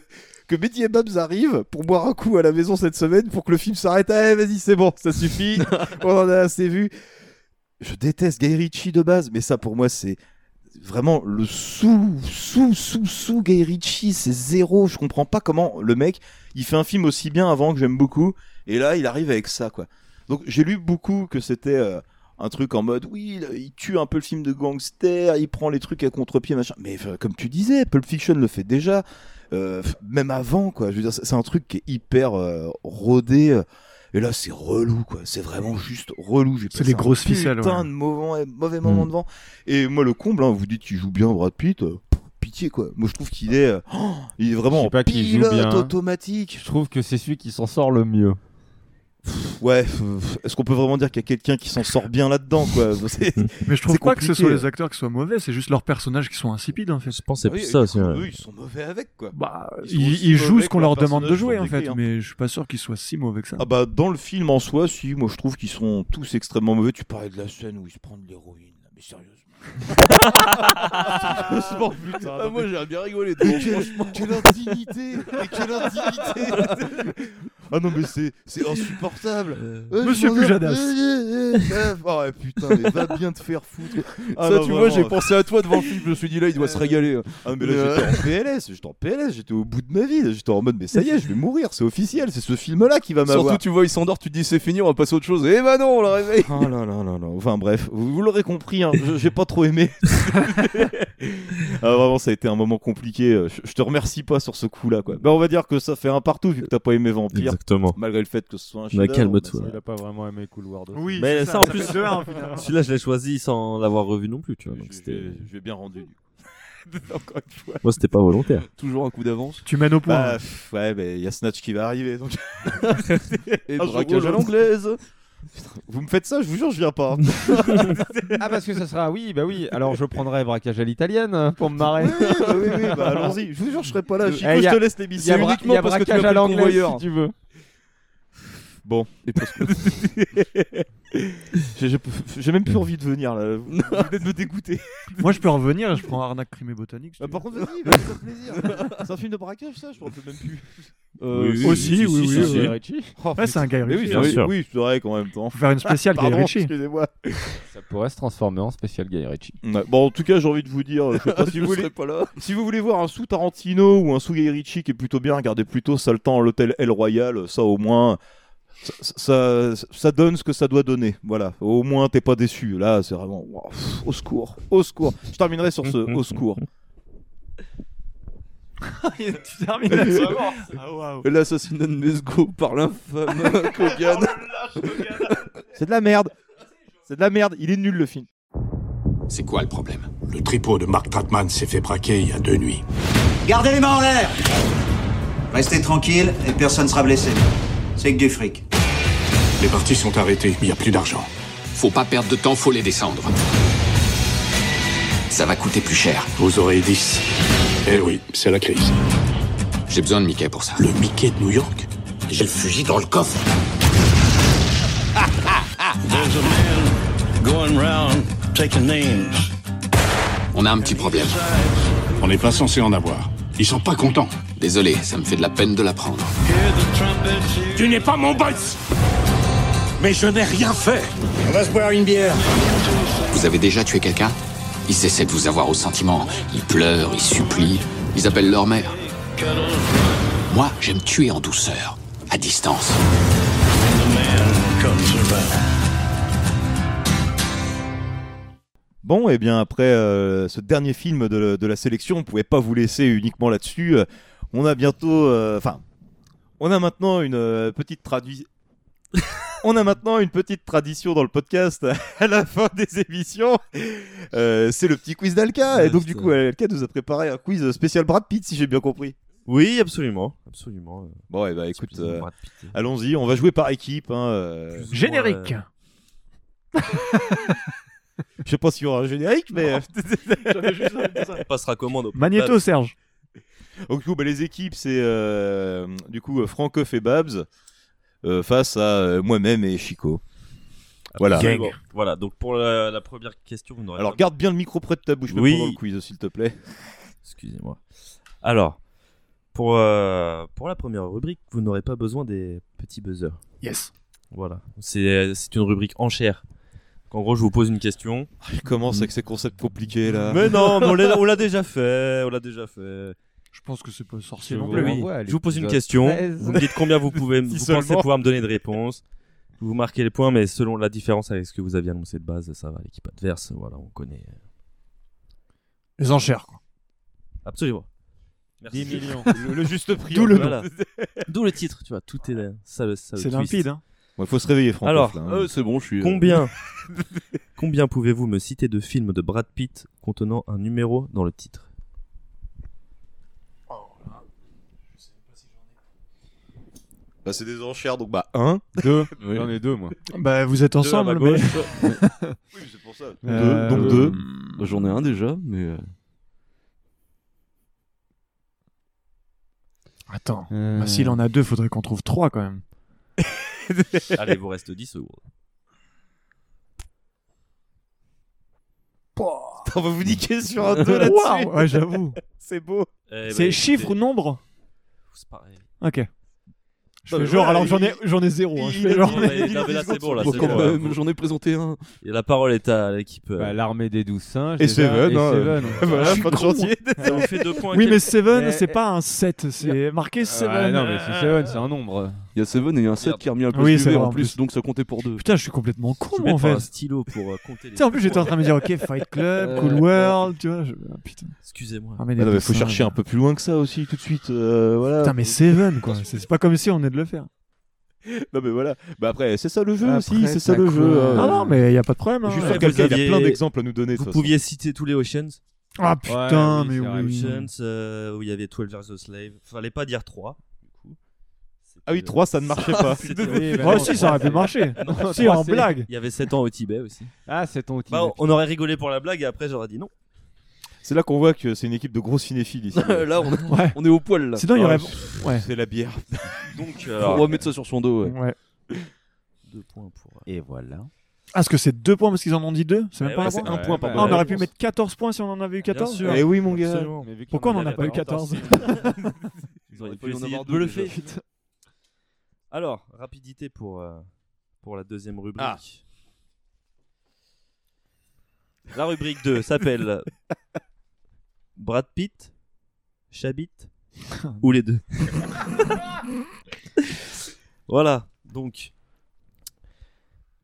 que Mehdi et Babs arrivent pour boire un coup à la maison cette semaine pour que le film s'arrête. Allez, vas-y, c'est bon, ça suffit. On en a assez vu. Je déteste Guy Ritchie de base, mais ça pour moi c'est vraiment le sous, sous, sous, sous Guy Ritchie. C'est zéro. Je comprends pas comment le mec il fait un film aussi bien avant que j'aime beaucoup et là il arrive avec ça quoi. Donc j'ai lu beaucoup que c'était. euh, un truc en mode oui il, tue un peu le film de gangster il prend les trucs à contre-pied machin mais comme tu disais Pulp Fiction le fait déjà même avant quoi je veux dire c'est un truc qui est hyper euh, rodé euh, et là c'est relou quoi c'est vraiment juste relou J'ai C'est les grosses ficelles, putain ouais. de mauvais, mauvais moments Mm. devant et moi le comble hein, vous dites qu'il joue bien Brad Pitt euh, pitié quoi moi je trouve qu'il est euh, oh, il est vraiment Je sais pas en qui joue pilote bien. automatique Je trouve que c'est celui qui s'en sort le mieux. Ouais est-ce qu'on peut vraiment dire qu'il y a quelqu'un qui s'en sort bien là-dedans quoi C'est- Mais je trouve c'est pas que ce soit les acteurs qui soient mauvais, c'est juste leurs personnages qui sont insipides en fait. Je pense que Ah oui, et eux, ils sont mauvais avec quoi Bah, ils, jouent ce qu'on leur demande de jouer en fait, hein. mais je suis pas sûr qu'ils soient si mauvais que ça. Ah bah dans le film en soi, si, moi je trouve qu'ils sont tous extrêmement mauvais. Tu parlais de la scène où ils se prennent de l'héroïne, mais sérieusement. Sérieusement, putain. Ah, moi, j'ai bien rigolé. Devant, quelle, franchement. quelle indignité Mais quelle indignité Ah non mais c'est c'est insupportable Euh, Monsieur Pujadas. Euh, euh, Oh ouais, putain, mais va bien te faire foutre Ah ça, non, tu vois, j'ai pensé à toi devant le film. Je me suis dit, là, il doit se régaler. Ah mais là j'étais en PLS, j'étais en PLS, j'étais au bout de ma vie, j'étais en mode mais ça y est, je vais mourir, c'est officiel, c'est ce film là qui va m'avoir. Surtout, tu vois, il s'endort, tu te dis, c'est fini, on va passer à autre chose. Eh bah non, on le réveille. Oh là là là là. Enfin bref, vous, vous l'aurez compris, hein, je- j'ai pas trop aimé. ah, vraiment, ça a été un moment compliqué. Je, je te remercie pas sur ce coup-là, quoi. Ben, on va dire que ça fait un partout vu que t'as pas aimé Vampire. Exactement. Malgré le fait que ce soit un chef-d'œuvre, calme-toi. Il a pas vraiment aimé Cool World. aussi. Oui, Mais ça, ça, en ça plus, hein, celui-là je l'ai choisi sans l'avoir revu non plus, tu vois. donc je, c'était- vais, je vais bien rendu. du coup. Encore une fois. Moi c'était pas volontaire. Toujours un coup d'avance. Tu mènes au point. Bah, hein. pff, ouais, mais il y a Snatch qui va arriver. Donc... Et braquage ou à l'anglaise. Vous me faites ça, je vous jure, je viens pas. Ah parce que ça sera oui bah oui alors je prendrai braquage à l'italienne hein, pour me marrer. oui, bah oui, oui, bah allons-y. Je vous jure, je serai pas là. Chico, Eh, je te laisse Il y l'émission a, uniquement y a parce que tu braquage à l'anglaise si tu veux. Bon. Et parce que- J'ai- J'ai j'ai même plus envie de venir là. Vous venez de me dégoûter. Moi je peux revenir, je prends Arnaque Crime et Botanique. si Bah, par contre, vas-y, fais-toi plaisir. C'est un film de braquage, ça Je me rappelle même plus. Euh, Oui, oui, aussi, si, oui, oui, oui. Oh, Ouais, c'est un Guy Ritchie, Oui, sûr. oui, c'est vrai qu'en même temps. Faut faire une spéciale Guy Pardon, Ritchie. Excusez-moi. Ça pourrait se transformer en spécial Guy Ritchie. Ouais, Bon, en tout cas, j'ai envie de vous dire, je sais pas si vous voulez, pas là. si vous voulez voir un sous Tarantino ou un sous Guy Ritchie qui est plutôt bien, regardez plutôt Saltan à l'hôtel El Royal. Ça, au moins, ça, ça, ça donne ce que ça doit donner. Voilà. Au moins, t'es pas déçu. Là, c'est vraiment, wow, pff, au secours, au secours. Je terminerai sur ce au secours. tu termines là-dessus. Ah. L'assassinat de Mesgo par l'infâme Kogan. C'est de la merde. C'est de la merde. Il est nul le film. C'est quoi le problème? Le tripot de Mark Tratman s'est fait braquer il y a deux nuits. Gardez les mains en l'air Restez tranquille et personne sera blessé. C'est que du fric. Les partis sont arrêtés, mais il n'y a plus d'argent. Faut pas perdre de temps, faut les descendre. Ça va coûter plus cher. Vous aurez 10. Eh oui, c'est la crise. J'ai besoin de Mickey pour ça. Le Mickey de New York? J'ai le fusil dans le coffre. Going round taking names. On a un petit problème. On n'est pas censé en avoir. Ils sont pas contents. Désolé, ça me fait de la peine de l'apprendre. Tu n'es pas mon boss Mais je n'ai rien fait On va se boire une bière. Vous avez déjà tué quelqu'un? Ils essaient de vous avoir au sentiment. Ils pleurent, ils supplient, ils appellent leur mère. Moi, j'aime tuer en douceur, à distance. Bon, et bien après euh, ce dernier film de, de la sélection, on pouvait pas vous laisser uniquement là-dessus. On a bientôt, euh, enfin, on a maintenant une euh, petite traduction. on a maintenant une petite tradition dans le podcast à la fin des émissions. Euh, c'est le petit quiz d'Alka. Et donc du coup, Alka nous a préparé un quiz spécial Brad Pitt, si j'ai bien compris. Oui, absolument, absolument. Bon, et bah écoute, Spécial euh, Brad Pitt. allons-y. On va jouer par équipe. Hein, euh. Générique. Je sais pas s'il y aura un générique, mais. On passera commande au Magnéto, Serge. Donc, du coup, bah, les équipes, c'est euh, du coup euh, Francoff et Babs euh, face à euh, moi-même et Chico. Voilà. Absolument. Voilà, donc pour la, la première question, vous n'aurez Alors, pas- garde bien le micro près de ta bouche Oui. pendant le quiz, s'il te plaît. Excusez-moi. Alors, pour, euh, pour la première rubrique, vous n'aurez pas besoin des petits buzzers. Yes. Voilà. C'est c'est une rubrique enchère. Donc, en gros, je vous pose une question. Il commence avec ces concepts compliqués là? Mais non, mais on l'a on l'a déjà fait. On l'a déjà fait. Je pense que c'est pas sorcier Je non vous, plus. oui. je vous pose une question. Vous me dites combien vous pouvez, Si vous seulement. pensez pouvoir me donner de réponses. Vous marquez les points, mais selon la différence avec ce que vous aviez annoncé de base, ça va. L'équipe adverse, voilà, on connaît. Les enchères, quoi. Absolument. 10 millions. Le- le juste prix, D'où le, voilà. Titre, tu vois. Tout est là. Ça, le- ça, le C'est limpide, hein. Il faut se réveiller, Francoff. Alors, hein. Euh, c'est bon, je suis. euh, combien, combien pouvez-vous me citer de films de Brad Pitt contenant un numéro dans le titre? Bah, c'est des enchères, donc bah 1, 2. Oui. J'en ai deux, moi. Bah, vous êtes Deux à ensemble, ma mais. gauche. Oui, c'est pour ça. Euh, donc 2. bah, J'en ai un déjà, mais. euh, Attends. Euh. Bah, S'il en a deux, faudrait qu'on trouve trois quand même. Allez, il vous reste 10 secondes. On va vous niquer sur un 2 là-dessus. Waouh, ouais, j'avoue. C'est beau. Eh C'est ben, chiffre ou écoutez, nombre? C'est pareil. Ok. Je fais genre, alors j'en ai, j'en ai zéro. hein. Je il fais a genre. dit- Non, mais- non, mais là, c'est bon, là, bon, c'est quand bon. même, là. j'en ai présenté un. Et la parole est à l'équipe. euh, Bah, L'armée des douze singes. Et déjà, Seven, et hein, Seven. voilà, de chantier. Ça vous fait deux points. Oui, Quel- mais Seven, c'est pas un 7, c'est marqué Seven. Ah, non, mais c'est Seven, c'est un nombre. Il y a Seven et il y a un 7 qui a remis un peu Oui, c'est vrai, en en plus, plus. donc ça comptait pour deux. Putain, je suis complètement con, en fait. un stylo pour euh, compter les Tu sais, en plus, j'étais en train de me dire, ok, Fight Club, Euh, Cool World, tu vois. je- ah, putain. Excusez-moi. Ah, mais Ah non, mais deux faut singes. chercher un peu plus loin que ça aussi, tout de suite. euh, voilà. Putain, mais Seven, quoi. C'est pas comme si on venait de le faire. Non, mais voilà. Bah après, c'est ça le jeu Après, aussi, c'est ça le jeu. euh. Non, non, mais y a pas de problème. hein. Juste Ouais, quelqu'un, il y a aviez- plein d'exemples à nous donner. Vous façon. pouviez citer tous les Oceans. Ah putain, oui, mais oui. Oceans, euh, où il y avait 12 Years a Slave. Fallait pas dire 3. Ah oui, 3, ça ne marchait pas. Oui, bah Moi non, aussi, ça aurait pu marcher. Si, en blague. Il y avait 7 ans au Tibet aussi. Ah, c'est ton outil. Bah, on aurait rigolé pour la blague et après j'aurais dit non. C'est là qu'on voit que c'est une équipe de gros cinéphiles ici. là, on, Ouais. on est au poil là. Sinon, il y aurait. Ouais. C'est la bière. Donc, On alors, va mettre ça sur son dos. Ouais. Ouais. deux points pour. euh, Et voilà. Ah, est-ce que c'est deux points parce qu'ils en ont dit deux? C'est même pas ouais, un point par Ah, on aurait pu mettre 14 points si on en avait eu 14 sûr. Eh oui, mon gars. Pourquoi on en en a avait pas eu 14, 14 Ils auraient pu en avoir de deux. Alors, rapidité pour, euh, pour la deuxième rubrique. Ah. La rubrique 2 s'appelle Brad Pitt, Chabit ou les deux. voilà, donc.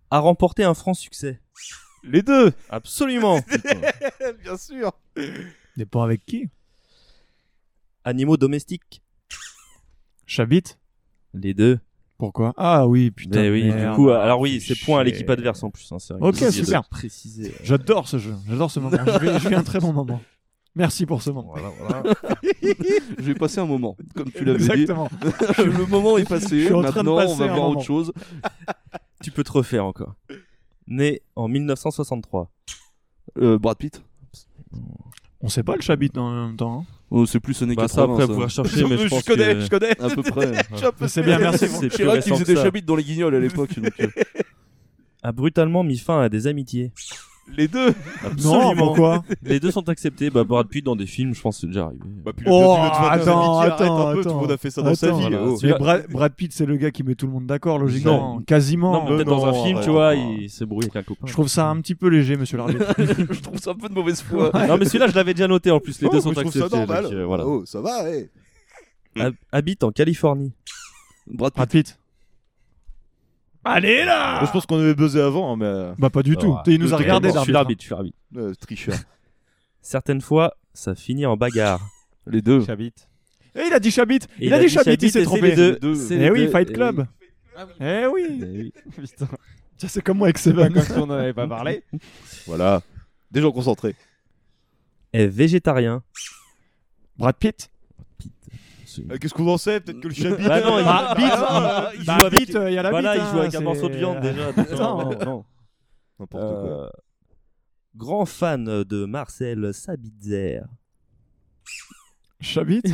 A remporté un franc succès. Les deux Absolument. Bien sûr Des points avec qui Animaux domestiques. Chabit Les deux. Pourquoi Ah oui, putain. Mais oui, du merde. coup, alors oui, c'est point à l'équipe adverse en plus. hein, vrai Ok, j'ai super. précisé. J'adore ce jeu. J'adore ce moment. je, vis un très bon moment. Merci pour ce moment. Voilà, voilà. Je vais passer un moment, comme tu l'avais dit. Exactement. Le moment est passé. Je suis en train de Maintenant, passer on va voir moment. autre chose. tu peux te refaire encore. Né en 1963. Euh, Brad Pitt. On sait pas le Chabit en même temps. hein. Oh, c'est plus années Bah, ça, 80. après, ça. vous pouvez chercher, mais je pense connais, que- je connais. À peu près. C'est bien, merci. C'est Chirac, il faisait des chabites dans les guignols à l'époque. donc, euh, A brutalement mis fin à des amitiés. Les deux Non, pourquoi Les deux sont acceptés. Bah, Brad Pitt dans des films, je pense que c'est déjà arrivé. Bah, puis le Oh, attends, arrête attends, un peu, tout le attends. monde a fait ça dans sa Attends, vie. voilà, oh. Mais Brad, Brad Pitt, c'est le gars qui met tout le monde d'accord, logiquement. Non. Quasiment. non, mais peut-être dans un film, tu vois, il se brouille avec un copain. Je trouve ça un petit peu léger, monsieur l'arbitre. je trouve ça un peu de mauvaise foi. Non, mais celui-là, je l'avais déjà noté en plus. Les Oh, deux sont mais je trouve ça acceptés. normal. donc, euh, voilà. Oh, ça va, eh. Hab- Habite en Californie. Brad Pitt. Allez là Je pense qu'on avait buzzé avant, hein, mais. euh, Bah pas du tout. Il nous a Je regardé suis d'arbitre. l'arbitre, je suis l'arbitre. euh, tricheur. Certaines fois, ça finit en bagarre. Les deux. Chabit. Eh, il a dit Chabit Et Il a dit Chabit, il s'est et trompé. les deux. Eh les oui, deux. Fight Club. Eh oui. Eh oui. Putain. Tiens, c'est comme moi avec Seven. Comme si on n'en avait pas parlé. Voilà. Des gens concentrés. Est végétarien. Brad Pitt. Euh, Qu'est-ce qu'on en sait Peut-être que le chabit. Bah non, il, Bah, Beat, bah, il, il bah, joue avec. Euh, il y a la voilà, bite, il joue hein, avec un morceau de viande déjà. donc non, non, non. N'importe Euh, Grand fan de Marcel Sabitzer. Chabit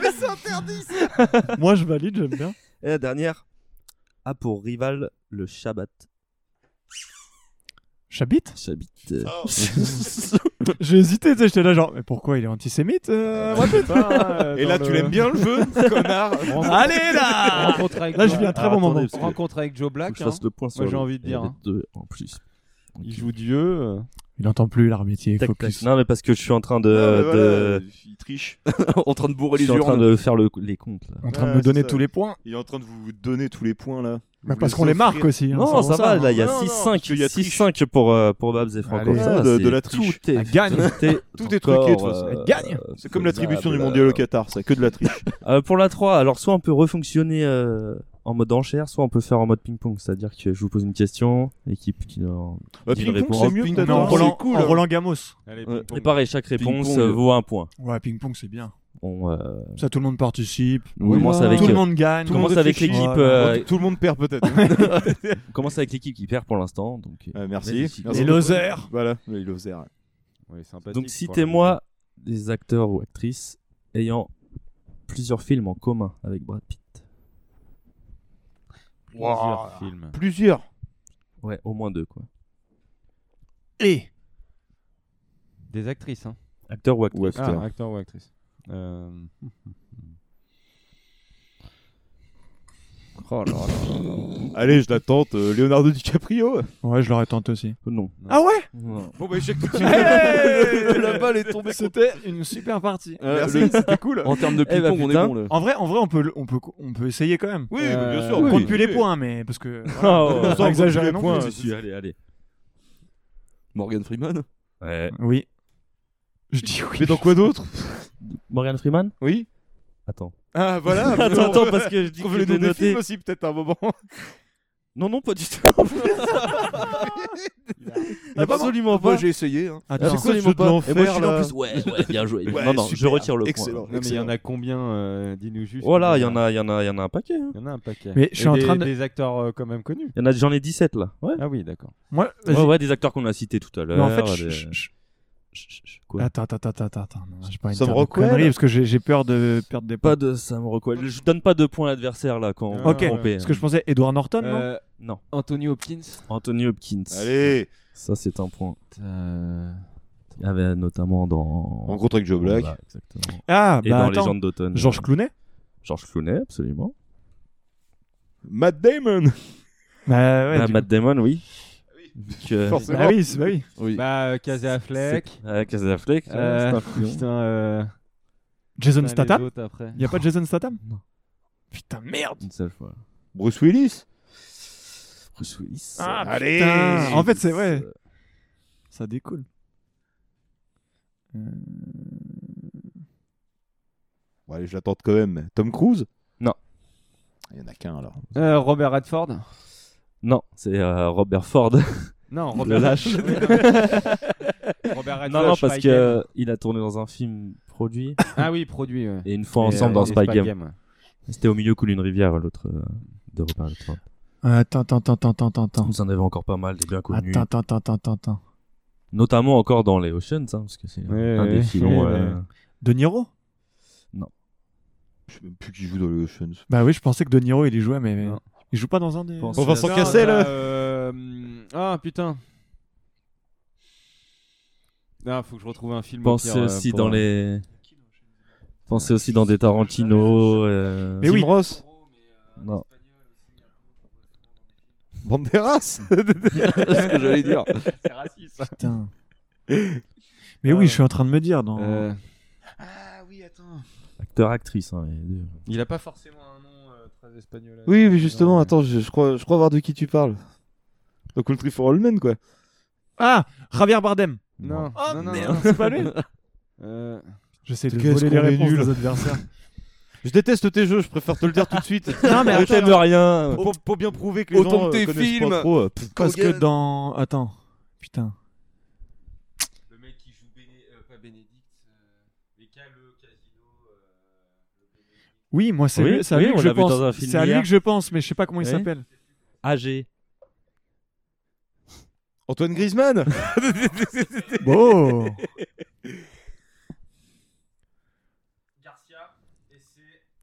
Mais c'est interdit Moi je valide, j'aime bien. Et la dernière a pour rival le Shabbat. Chabit Chabit. J'ai hésité, tu sais, j'étais là genre, mais pourquoi il est antisémite euh, Pitt euh, Et là, tu l'aimes bien le jeu, connard Allez là Rencontre avec Là, je Joe- viens un très bon moment. attendez, parce que Rencontre avec Joe faut Black. je fasse hein. le point sur Moi j'ai le- envie de dire. les hein. deux en plus. Il joue Dieu. euh. Il entend plus l'arbitre, il est Tac, focus. tac. Non, mais parce que je suis en train de. Ah, de- voilà, Il triche. en train de bourrer Je les suis en train urnes. de faire le- les comptes. Là. En train de Ouais, me donner c'est ça. tous les points. Il est en train de vous donner tous les points là. Bah, parce qu'on les marque aussi. hein, Non, ça va, là, il y a Non, non, 6-5. parce qu'il y a triche. 6-5 pour, euh, pour Babs et Franco. Allez. Ça, de- c'est- de la triche. Tout est, Elle gagne. tout est Tout est truqué, de toute façon. euh, Elle gagne. C'est comme l'attribution du mondial au Qatar, c'est que de la triche. Euh, pour la 3, alors soit on peut refonctionner euh, en mode enchère, soit on peut faire en mode ping-pong. C'est-à-dire que je vous pose une question, l'équipe qui en Bah, réponse. c'est mieux hein, en Roland Gamos. Et pareil, chaque réponse vaut un point. Ouais, ping-pong, c'est bien. On, euh, Ça, tout le monde participe. on commence avec, Tout le monde gagne. on commence monde avec réfléchit. l'équipe. Ouais, euh, Tout le monde perd peut-être. on commence avec l'équipe qui perd pour l'instant. Donc, euh, merci. Merci. Les losers. Voilà, les losers. Ouais, Donc citez-moi des acteurs ou actrices ayant plusieurs films en commun avec Brad Pitt. Plusieurs films. Plusieurs. Ouais, au moins deux quoi. Et Des actrices, hein. Acteur ou actrice. Ou acteur. Ah, acteur ou actrice. Euh... Oh là là. Allez, je la tente. euh, Leonardo DiCaprio. Ouais, je l'aurais tenté aussi. Non. Ah ouais Non. Bon, bah, échec tout de Hey La balle est tombée. C'était une super partie. Euh, Merci, le- c'était cool. En termes de Eh bah, ping-pong, on est putain. bon là. En vrai, en vrai, on peut, le- on peut, on peut essayer quand même. Oui, Euh, bah, bien sûr. On oui. compte plus les points, mais parce que. Oh, voilà, on faut compte pas exagérer non points. plus. Si, si, allez, allez. Morgan Freeman? Ouais. Oui. Je dis oui. Mais dans quoi d'autre Morgan Freeman? Oui. Attends. Ah, voilà. attends, attends, parce que je dis que les films noté. aussi, peut-être à un moment. Non, non, pas du tout. Absolument pas. Moi j'ai essayé. Hein. Attends. C'est quoi ce Absolument pas. l'enfer, Et moi, je suis là en plus. Ouais, ouais, bien joué. Ouais, non, non, je retire le Excellent. point. Non, mais il y en a combien euh, Dis-nous juste. Oh là, il y en a, il y en a, il y en a un paquet. hein. Il y en a un paquet. Mais je suis en des- train de- Des acteurs euh, quand même connus. Il y en a, j'en ai 17 là. Ouais. Ah oui, d'accord. Moi, Ouais, des acteurs qu'on a cités tout à l'heure. Mais en fait, des- je- je- quoi Attends, attends, attends, attends, attends. Non, j'ai pas Sam Rockwell parce que j'ai j'ai peur de perdre des points. Pas de Sam Rockwell. Je donne pas de points à l'adversaire là quand on Ah, Ok, est trompé. parce que je pensais Edward Norton, non Euh, Non. Anthony Hopkins. Anthony Hopkins. Allez. Ça, c'est un point. Euh, Il y avait notamment dans. Rencontre avec Joe Black. Voilà, exactement. Ah, Et bah dans attends. Légende d'automne. Georges Clooney Georges Clooney, absolument. Matt Damon. Bah ouais. Ah, du Matt coup. Damon, oui. Que- Forcément. Bah oui, c'est- bah oui. Oui. Bah, euh, Casey Affleck. Ah, Casey Affleck, ouais, Euh, putain, euh... Jason Statham autres après. Y a pas de Jason Statham Non. Putain, merde Une seule fois. Bruce Willis. Bruce Willis. Ah, Allez. putain. En fait, c'est vrai. Ça découle. Euh, Bon, allez, je la tente quand même. Tom Cruise? Non. Il y en a qu'un alors. Euh, Robert Redford. Non, c'est euh, Robert Ford. Non, Le Robert lâche. Robert Redford. non, non, parce Spy que Game. euh, il a tourné dans un film produit Ah oui, produit. ouais. et une fois Et, ensemble euh, dans et Spy, Spy Game. C'était au milieu coule une rivière, l'autre euh, de Robert Redford. Attends, attends, attends, attends, attends, attends. Vous en avez encore pas mal, des bien connus. Attends, attends, attends, attends, attends. Notamment encore dans les Oceans, hein, parce que c'est Ouais, un des filons. ouais, euh. De Niro Je sais même plus qui joue dans les Oceans. Bah oui, je pensais que De Niro il y jouait, mais Non. Il joue pas dans un des. Pense- Bon, Vincent Cassel. t'as, euh, Ah putain. Non, faut que je retrouve un film. Pensez pire, euh, aussi pour- dans les. Pensez aussi dans des Tarantino. euh, Mais Tim oui. Ross. Non. Banderas. C'est ce que j'allais dire. C'est raciste. ça. Putain. Mais oui, je suis en train de me dire dans. Euh, Ah oui, attends. Acteur, actrice. Hein, les deux. Il a pas forcément euh, espagnol. Oui, mais justement, attends, je, je crois, je crois voir de qui tu parles. Donc Country for All Men, quoi. Ah Javier Bardem. Non, Oh non, non, merde, non. c'est pas lui. Euh, J'essaie de Qu'est-ce voler les qu'on est réponses nul. des adversaires. Je déteste tes jeux, je préfère te le dire tout de suite. Non, mais Je attends, t'aime attends. rien. Pour, pour bien prouver que les Autant gens que euh, tes connaissent films. pas trop. euh, pff, Parce que Kogan. dans. Attends. Putain. Le mec qui joue Béné... euh, pas Bénédicte, euh, mais qui a le casino. euh, Oui, moi, c'est Oui, lui, c'est à oui, lui que je pense. C'est à lui que je pense, mais je sais pas comment il Oui. s'appelle. AG. Antoine Griezmann Beau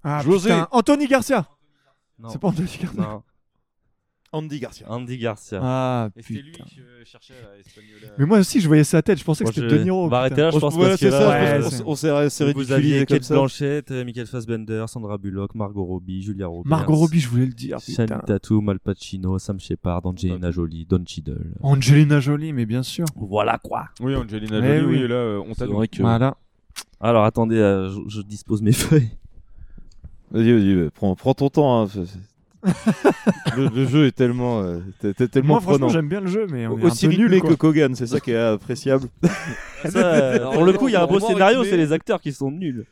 Ah, José. putain. Anthony Garcia Non. C'est pas Anthony Garcia Non. Andy Garcia. Andy Garcia. Ah, Et c'était lui putain. que je cherchais à Espagnola. Mais moi aussi, je voyais sa tête, je pensais Moi, que c'était je- De Niro. On va putain. arrêter là, je On- pense, parce c'est que ça, qu'on s'est s'est Vous aviez ridiculisé comme Kate ça. Blanchett, euh, Michael Fassbender, Sandra Bullock, Margot Robbie, Julia Roberts. Margot Robbie, je voulais le dire. Channing Putain. Tatum, Al Pacino, Sam Shepard, Angelina Jolie, Don Cheadle. Angelina Jolie, mais bien sûr. Voilà quoi. Oui, Angelina Jolie, oui. oui, là, euh, on t'a que. Voilà. Alors attendez, euh, je, je dispose mes feuilles. Vas-y, vas-y, prends, prends ton temps. hein, le, le jeu est tellement, euh, t'es- t'es tellement Moi, franchement, prenant. j'aime bien le jeu, mais on est Aussi un peu nul. rythmé que Kogan, c'est ça qui est appréciable. Ça, euh, pour le coup, il y a un beau Vraiment scénario, rythmé. c'est les acteurs qui sont nuls.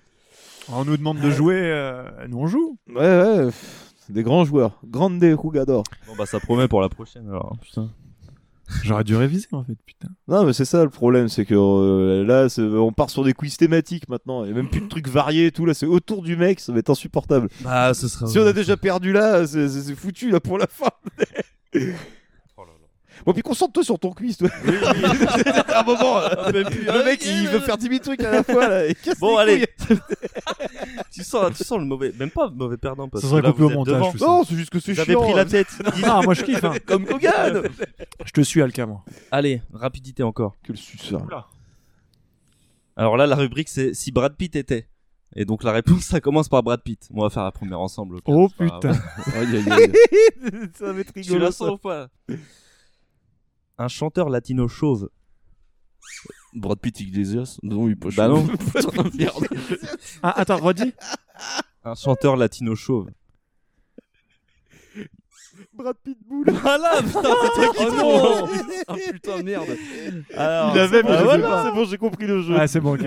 On nous demande de jouer, euh, nous on joue. Ouais, ouais, pff, des grands joueurs. Grande jugador. Bon bah ça promet pour la prochaine alors. Putain. J'aurais dû réviser en fait, putain. Non, mais c'est ça le problème, c'est que euh, là, on part sur des quiz thématiques maintenant. Il n'y a même plus de trucs variés et tout. Là, c'est autour du mec, ça va être insupportable. Bah ce sera. Si on a déjà perdu là, c'est foutu là pour la fin. Bon, puis concentre-toi sur ton quiz, toi. à un moment, euh, le mec, il veut faire 10 000 trucs à la fois là. et casse Bon les allez. tu sens, tu sens le mauvais, même pas mauvais perdant parce Ça que sera là coupé au montage. Non, c'est juste que c'est chiant. pris la hein. tête. Ah, moi je kiffe. Hein. Comme Kogan. Je te suis, Alka, moi. Allez, rapidité encore. Quel suceur. Alors là, la rubrique c'est si Brad Pitt était. Et donc la réponse, ça commence par Brad Pitt. On va faire la première ensemble. Oh pas putain. grave. Aïe, aïe, aïe. ça va être Tu rigolo. la ça. sens ou pas? Un chanteur latino chauve. Brad Pitt Iglesias? Non, il est pas Bah non. Ah, attends, redis. Un chanteur latino chauve. Brad Pitbull. Voilà, putain, c'est toi qui Oh non. Ah putain, merde. Alors, Il avait, mais ah, je sais pas. C'est bon, j'ai compris le jeu. Ah, c'est bon, ok.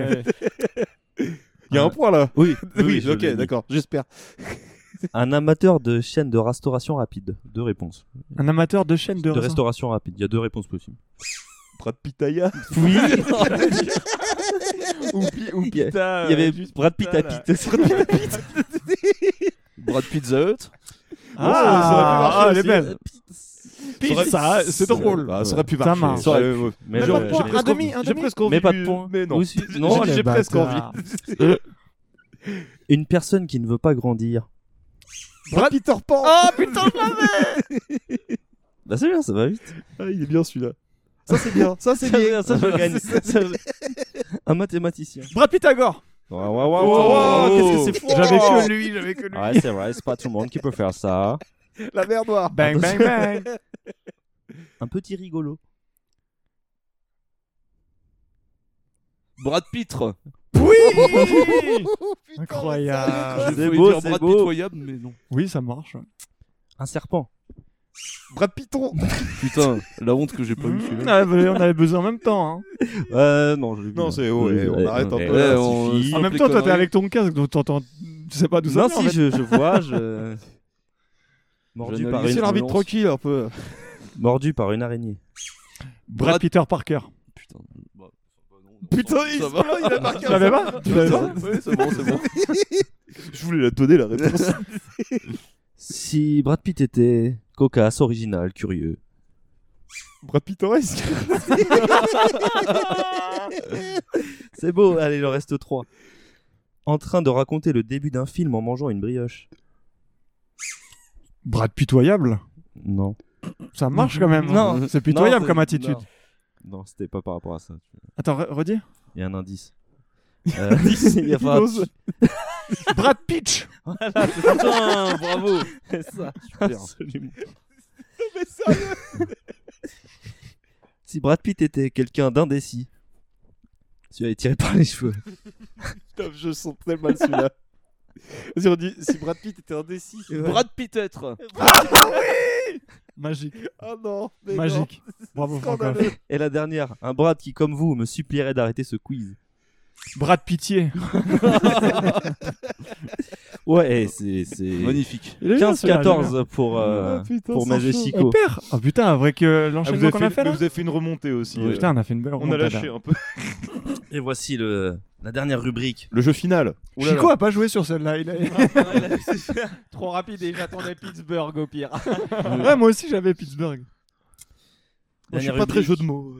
Il y a un point là. Oui, Oui, ok, d'accord, j'espère. Un amateur de chaîne de restauration rapide. Deux réponses. Un amateur de chaîne de, De restauration rapide. Il y a deux réponses possibles. Brad Pitaya. Oui. ou, pi, ou Pita. il y avait euh, juste Brad Pitt Pita, là. Pitt. Brad Pizza Hut. Ah, elle est belle. Pizza, Ça, c'est drôle. Ça aurait pu Ça marcher. marche. Ça aurait- ouais. Mais presque Un demi, J'ai demi. presque envie. Mais pas de point. Mais non. Non, j'ai- presque envie. Une personne qui ne veut pas grandir. Brad Peter Pan. Oh putain, je l'avais Bah c'est bien, ça va vite. Ah, il est bien celui-là. Ça c'est bien. Ça c'est bien. Ça, je gagne. Un mathématicien. Brad Pythagore. Ouais, ouais, ouais, Oh, ouais, qu'est-ce que c'est fort. J'avais que lui, j'avais que lui. Ouais, c'est vrai, c'est pas tout le monde qui peut faire ça. La mer noire. Bang, bang, bang. Un petit rigolo. Brad Pitt. Oui Incroyable. C'est beau, dire c'est Brad beau. Pitoyable, mais non. Oui, ça marche. Un serpent. Brad Piton. Putain, la honte que j'ai pas eu Mmh, celui-là. on avait- on avait besoin en même temps. Hein. Euh, non, je l'ai vu, Non, là. c'est eh, on arrête un peu. ouais, là, on- suffit. En même temps, toi, t'es avec ton casque, donc t'entends. Tu sais pas d'où ça Non, vient, en si, fait. je, je vois, je. Mordu par, Laissez une... l'arbitre tranquille un peu. Mordu par une araignée. Brad Peter Parker. Putain. Bah, bah non, non, Putain, il, va. il a marqué Tu l'avais pas Tu l'avais pas Oui, c'est bon, c'est bon. Je voulais la donner la réponse. Si Brad Pitt était cocasse, original, curieux. Brad Pittoresque. C'est beau, allez, il en reste trois. En train de raconter le début d'un film en mangeant une brioche. Brad Pitoyable Non. Ça marche quand même. Non. C'est pitoyable Non, comme attitude. Non, Non, c'était pas par rapport à ça. Attends, re- redis. Il y a un indice. Euh, il y a pas- ose. Brad Pitch Voilà, c'est putain, bravo. C'est ça, Super. absolument. Mais sérieux Si Brad Pitt était quelqu'un d'indécis, celui-là est tiré par les cheveux. Putain, je sens très mal celui-là. Vas-y, on dit si Brad Pitt était indécis. Brad Pitt être. Ah Magique. Ah non, mais Magique. non. Bravo. Franck. Et la dernière, un Brad qui, comme vous, me supplierait d'arrêter ce quiz. Brad Pitié. Ouais, c'est c'est Magnifique. Il est bien, celui-là, il est 15-14 bien. pour euh, Ah, putain, pour. On perd. Oh putain, avec euh, Ah, vous, l'enchaînement avez qu'on fait, a fait mais là. vous avez fait une remontée aussi. Ouais, euh. Putain, on a fait une belle On a remontada. lâché un peu. Et voici le la dernière rubrique. Le jeu final. Ouh là Chico là. a pas joué sur celle-là. Il a... Trop rapide et j'attendais Pittsburgh au pire. ouais, moi aussi j'avais Pittsburgh. Moi, je suis pas très rubrique. jeu de mots.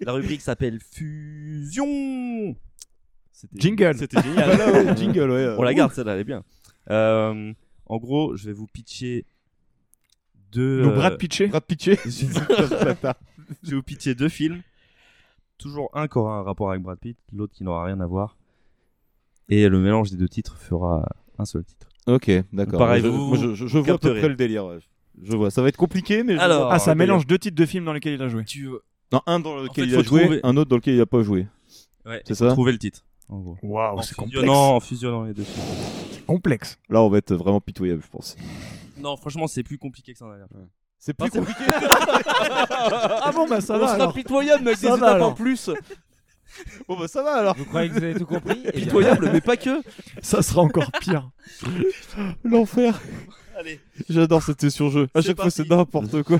La rubrique s'appelle Fusion. C'était- Jingle. C'était génial. Voilà, ouais, jingle, ouais. On la garde, celle-là, elle est bien. Euh, en gros, je vais vous pitcher deux. Nos euh, Brad Pitché. Brad Pitché. je vais vous pitcher deux films. Toujours un qui aura un rapport avec Brad Pitt, l'autre qui n'aura rien à voir. Et le mélange des deux titres fera un seul titre. Ok, d'accord. Pareil, je, vous- moi, je, je- je vous vois à peu près le délire. ouais. Je vois. Ça va être compliqué, mais. Alors, Ah, ça délire. mélange deux titres de films dans lesquels il a joué. Tu veux- Non, un dans lequel fait, il a joué, trouver- un autre dans lequel il a pas joué. Ouais, C'est il faut ça Trouver le titre. En gros. Waouh, c'est complexe. fusionnant, en fusionnant les deux films. Complexe. Là, on va être vraiment pitoyable, je pense. Non, franchement, c'est plus compliqué que ça en a l'air. C'est plus c'est- compliqué. Ah bon, bah ça On va. sera alors. pitoyable mais avec Ça des va, étapes en alors. plus. Bon, bah ça va alors. Vous croyez que vous avez tout compris Eh bien, Pitoyable mais pas que. Ça sera encore pire. L'enfer. Allez. J'adore cette surjeu. À C'est chaque fois, parti. c'est n'importe quoi.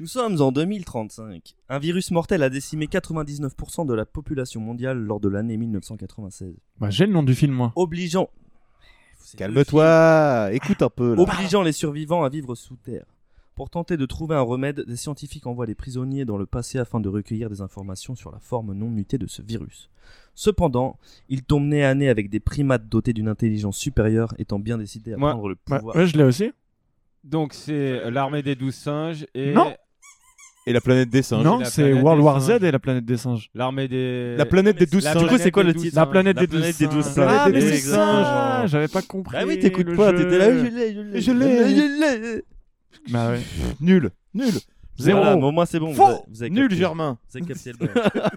Nous sommes en 2035. Un virus mortel a décimé 99% de la population mondiale lors de l'année 1996. Bah, j'ai le nom du film, moi. Obligeant. Calme-toi. Écoute un peu là. Obligeant les survivants à vivre sous terre. Pour tenter de trouver un remède, des scientifiques envoient les prisonniers dans le passé afin de recueillir des informations sur la forme non mutée de ce virus. Cependant, ils tombent nez à nez avec des primates dotés d'une intelligence supérieure étant bien décidés à Moi- prendre le pouvoir. ouais, je l'ai aussi. Donc c'est l'armée des douze singes et Non. Et la planète des singes. Non, la c'est planète World des War Z singes. et la planète des singes. l'armée des La planète des douze La singes. Du coup, c'est quoi le planète des titre La douze planète La des planète douze des douze singes. singes. Ah, mais c'est Exactement. ça J'avais pas compris. Ah oui, t'écoutes pas, t'étais là, je l'ai, je l'ai, Je l'ai. Bah ouais. Nul. Nul. Zéro. Voilà, bon, moi c'est bon. vous Faux. avez- vous avez Nul, capté. Germain. Vous avez capté le bail.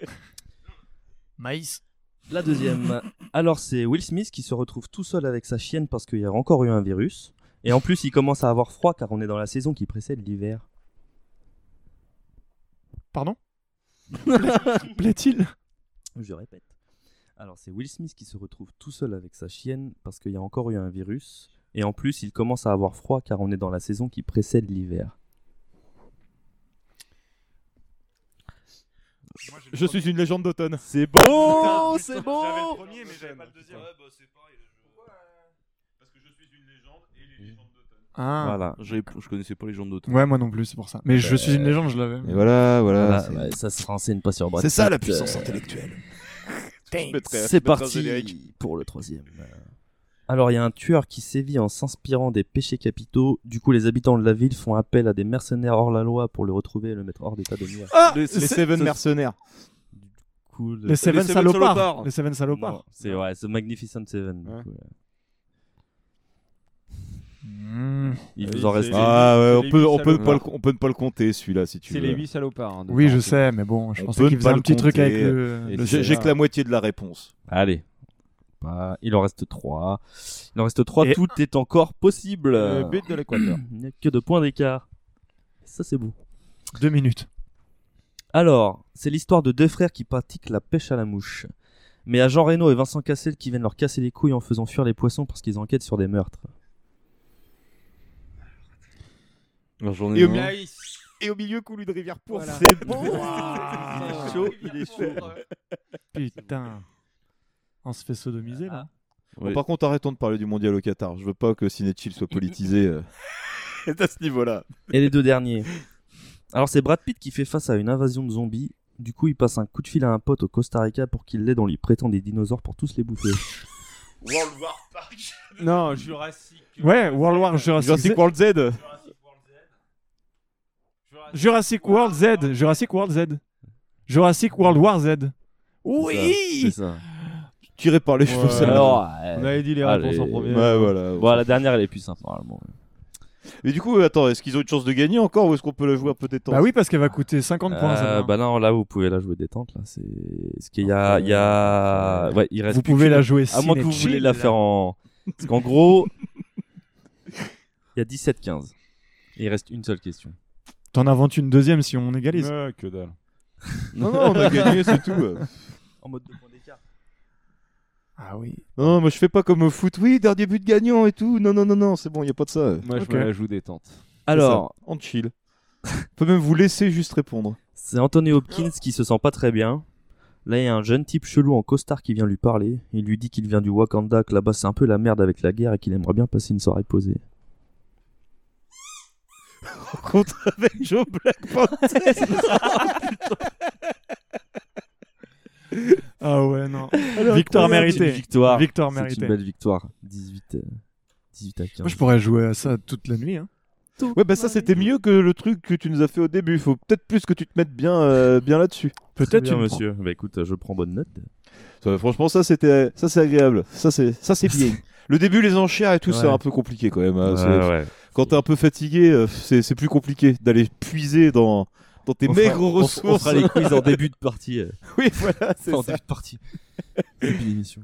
Maïs. La deuxième. Alors, c'est Will Smith qui se retrouve tout seul avec sa chienne parce qu'il y a encore eu un virus. Et en plus, il commence à avoir froid car on est dans la saison qui précède l'hiver. Pardon? Plaît-il? Je répète. Alors, c'est Will Smith qui se retrouve tout seul avec sa chienne parce qu'il y a encore eu un virus. Et en plus, il commence à avoir froid car on est dans la saison qui précède l'hiver. Je suis une légende d'automne. C'est bon, c'est bon. J'avais le premier, mais j'avais pas le deuxième. Ah. Voilà. J'ai- Je connaissais pas les gens d'autres. Ouais, moi non plus, c'est pour ça. Mais je suis une légende, je l'avais. Et voilà, voilà. Voilà, c'est- ouais, ça se renseigne pas sur Brad C'est ça Pitt, la puissance euh, intellectuelle. Je je C'est un parti pour le troisième. Euh, Alors, il y a un tueur qui sévit en s'inspirant des péchés capitaux. Du coup, les habitants de la ville font appel à des mercenaires hors la loi pour le retrouver et le mettre hors d'état de nuire. Ah Les, les c'est- Seven mercenaires. Cool. Les Seven Seven salopards. salopards. Les Seven salopards. c'est ouais, The Magnificent Seven. du coup. Mmh. Il Oui, vous en c'est reste. Ah ouais, c'est on peut, on peut ne pas le, salopards. on peut ne pas le compter celui-là si tu C'est veux. les huit salopards. hein, Oui, je c'est- sais, mais bon, je On pensais qu'il faisait pas un le petit truc avec compter. le. Le- j'ai que la moitié de la réponse. Allez. Il en reste 3. Il en reste 3. Et- Tout est encore possible. Le but de l'équateur. Il n'y a que deux points d'écart. Ça, c'est beau. Deux minutes. Alors, c'est l'histoire de deux frères qui pratiquent la pêche à la mouche. Mais à Jean Reno et Vincent Cassel qui viennent leur casser les couilles en faisant fuir les poissons parce qu'ils enquêtent sur des meurtres. Alors, j'en ai Et au, un. milieu, et au milieu, coule une rivière pour. Voilà. C'est bon. Il est chaud, il est chaud. Putain. On se fait sodomiser là. Bon, par contre, arrêtons de parler du mondial au Qatar. Je veux pas que Cinechill soit politisé. euh, à ce niveau-là. Et les deux derniers. Alors, c'est Brad Pitt qui fait face à une invasion de zombies. Du coup, il passe un coup de fil à un pote au Costa Rica pour qu'il l'aide en lui prêtant des dinosaures pour tous les bouffer. World War Park. Non, Jurassic. Ouais, World War Jurassic, Jurassic Z. World Z. Jurassic World Z. Jurassic World Z. Jurassic World War Z. Oui C'est ça. Tiré par les cheveux. Ouais. Alors, On avait dit les réponses en premier. Ouais, voilà. Bon, la dernière, elle est plus simple, normalement. Mais du coup, attends, est-ce qu'ils ont une chance de gagner encore ou est-ce qu'on peut la jouer un peu détente? Bah oui, parce qu'elle va coûter 50 points. Euh, celle-là. bah non, là vous pouvez la jouer détente là. C'est ce qu'il y a, il y a, ouais, il reste. Vous pouvez la jouer À moins que vous voulez la là. faire en. Parce qu'en gros, il y a 17-15. Et il reste une seule question. T'en inventes une deuxième si on égalise. Ouais, que dalle. Non, non, on a gagné, c'est tout. euh. En mode de. Ah oui. Non, moi je fais pas comme au foot. Oui, dernier but gagnant et tout. Non, non, non, non, c'est bon, y a pas de ça. Moi, je me la joue détente. Alors, ça, en chill. On peut même vous laisser juste répondre. c'est Anthony Hopkins qui se sent pas très bien. Là, il y a un jeune type chelou en costard qui vient lui parler. Il lui dit qu'il vient du Wakanda, que là-bas c'est un peu la merde avec la guerre et qu'il aimerait bien passer une soirée posée. Rencontre avec Joe Black Panther. Ah ouais, non. Victoire incroyable, mérité. C'est une victoire. Victoire C'est méritée. une belle victoire. 18, euh, 18 à 15. Moi, je pourrais jouer à ça toute la nuit. Hein. Ouais, bah ça c'était mieux que le truc que tu nous as fait au début. Faut peut-être plus que tu te mettes bien, euh, bien là-dessus. Peut-être monsieur. Bah écoute, je prends bonne note. Ça, franchement, ça c'était, ça c'est agréable. Ça c'est, ça c'est bien. Le début, les enchères et tout, c'est Ouais. un peu compliqué quand même. hein. Ouais, C'est- ouais. Quand t'es un peu fatigué, euh, c'est, c'est plus compliqué d'aller puiser dans, dans tes On fera- maigres on- ressources. On fera les quiz en début de partie. euh. oui, voilà, c'est Enfin, en ça. début de partie. Début d'émission.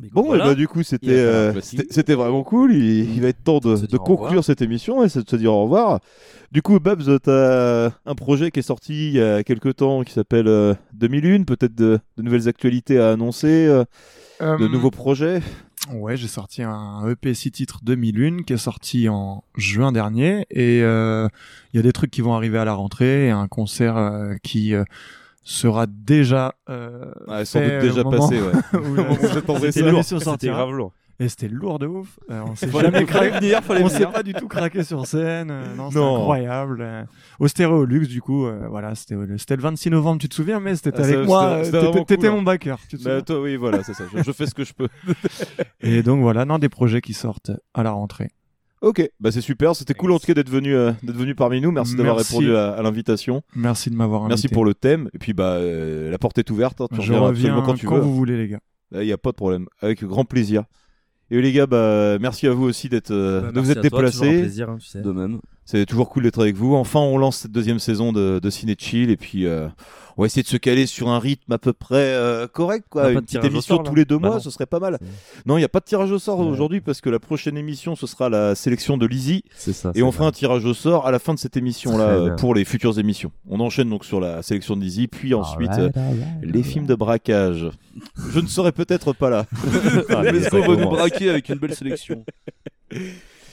Mais Bon, voilà. et bah du coup, Il c'était, euh, classique. c'était c'était vraiment cool. Il, il va être temps de, Se de dire au conclure revoir. cette émission et c'est de se dire au revoir. Du coup, Babs, t'as un projet qui est sorti il y a quelques temps qui s'appelle euh, 2001. Peut-être de, de nouvelles actualités à annoncer, euh, de nouveaux projets? Ouais, j'ai sorti un EP 6 titres 2001 qui est sorti en juin dernier et euh, il y a des trucs qui vont arriver à la rentrée et un concert euh, qui euh, sera déjà euh, Ouais, sans fait doute déjà au moment passé, ouais. où où cette ça. C'était grave lourd. Et c'était lourd de ouf. Euh, on s'est jamais craqué. on s'est pas du tout craqué sur scène. euh, non, Non. incroyable. euh, au Stéréolux, du coup, euh, voilà, c'était c'était le 26 novembre, tu te souviens, mais c'était Ah, avec moi. c'était- euh, c'était t'étais- cool, mon hein. backer. Tu te Bah, toi, oui, voilà, c'est ça. Je, je fais ce que je peux. Et donc voilà, non, des projets qui sortent à la rentrée. Ok, bah c'est super. C'était cool en tout cas d'être venu, euh, d'être venu parmi nous. Merci d'avoir Merci. répondu à, à l'invitation. Merci de m'avoir invité. Merci pour le thème. Et puis bah euh, la porte est ouverte. hein. Tu Je reviens quand tu quand veux. vous voulez, les gars. Il n'y a pas de problème. Avec grand plaisir. Et les gars, bah, merci à vous aussi d'être, euh, Bah, de vous être à toi, un déplacés. plaisir, hein, tu sais. De même. C'est toujours cool d'être avec vous. Enfin, on lance cette deuxième saison de, de Ciné Chill et puis euh, on va essayer de se caler sur un rythme à peu près euh, correct, On quoi. Une petite émission sort, tous les deux Bah mois, non. ce serait pas mal. Non, il n'y a pas de tirage au sort Ouais. aujourd'hui parce que la prochaine émission ce sera la sélection de Lizzie C'est ça. et on fera un tirage au sort à la fin de cette émission là Très bien. pour les futures émissions. On enchaîne donc sur la sélection de Lizzie, puis ensuite euh, les films de braquage. Je ne serai peut-être pas là. Ah, mais on va nous braquer avec une belle sélection?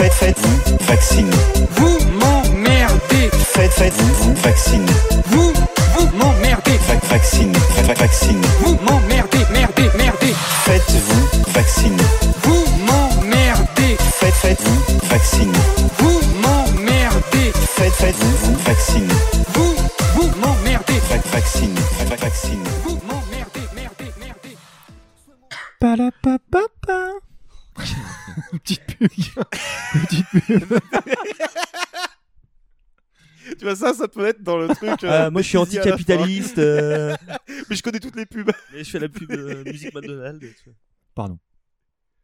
Vous m'emmerdez. Faites, faites-vous vacciner. Vous m'emmerdez. Faites, faites-vous vous vacciner. Vous, vous m'emmerdez. Vac, vacciner, vac, vac- vacciner. Vous m'emmerdez, merdez, merdez. Faites-vous vacciner. Vous m'emmerdez. Faites, faites-vous vacciner. Vous m'emmerdez. Faites, faites-vous vous vacciner. Vous, vous m'emmerdez. Vac, vacciner, vac, vac- vacciner. Vous m'emmerdez, merdez, merdez. Palapapapa. Petite pub. Petite pub. Tu vois ça, ça peut être dans le truc. Ah, euh, moi je suis anticapitaliste. euh, Mais je connais toutes les pubs. Mais je fais la pub euh, musique McDonald's. tu vois. Pardon.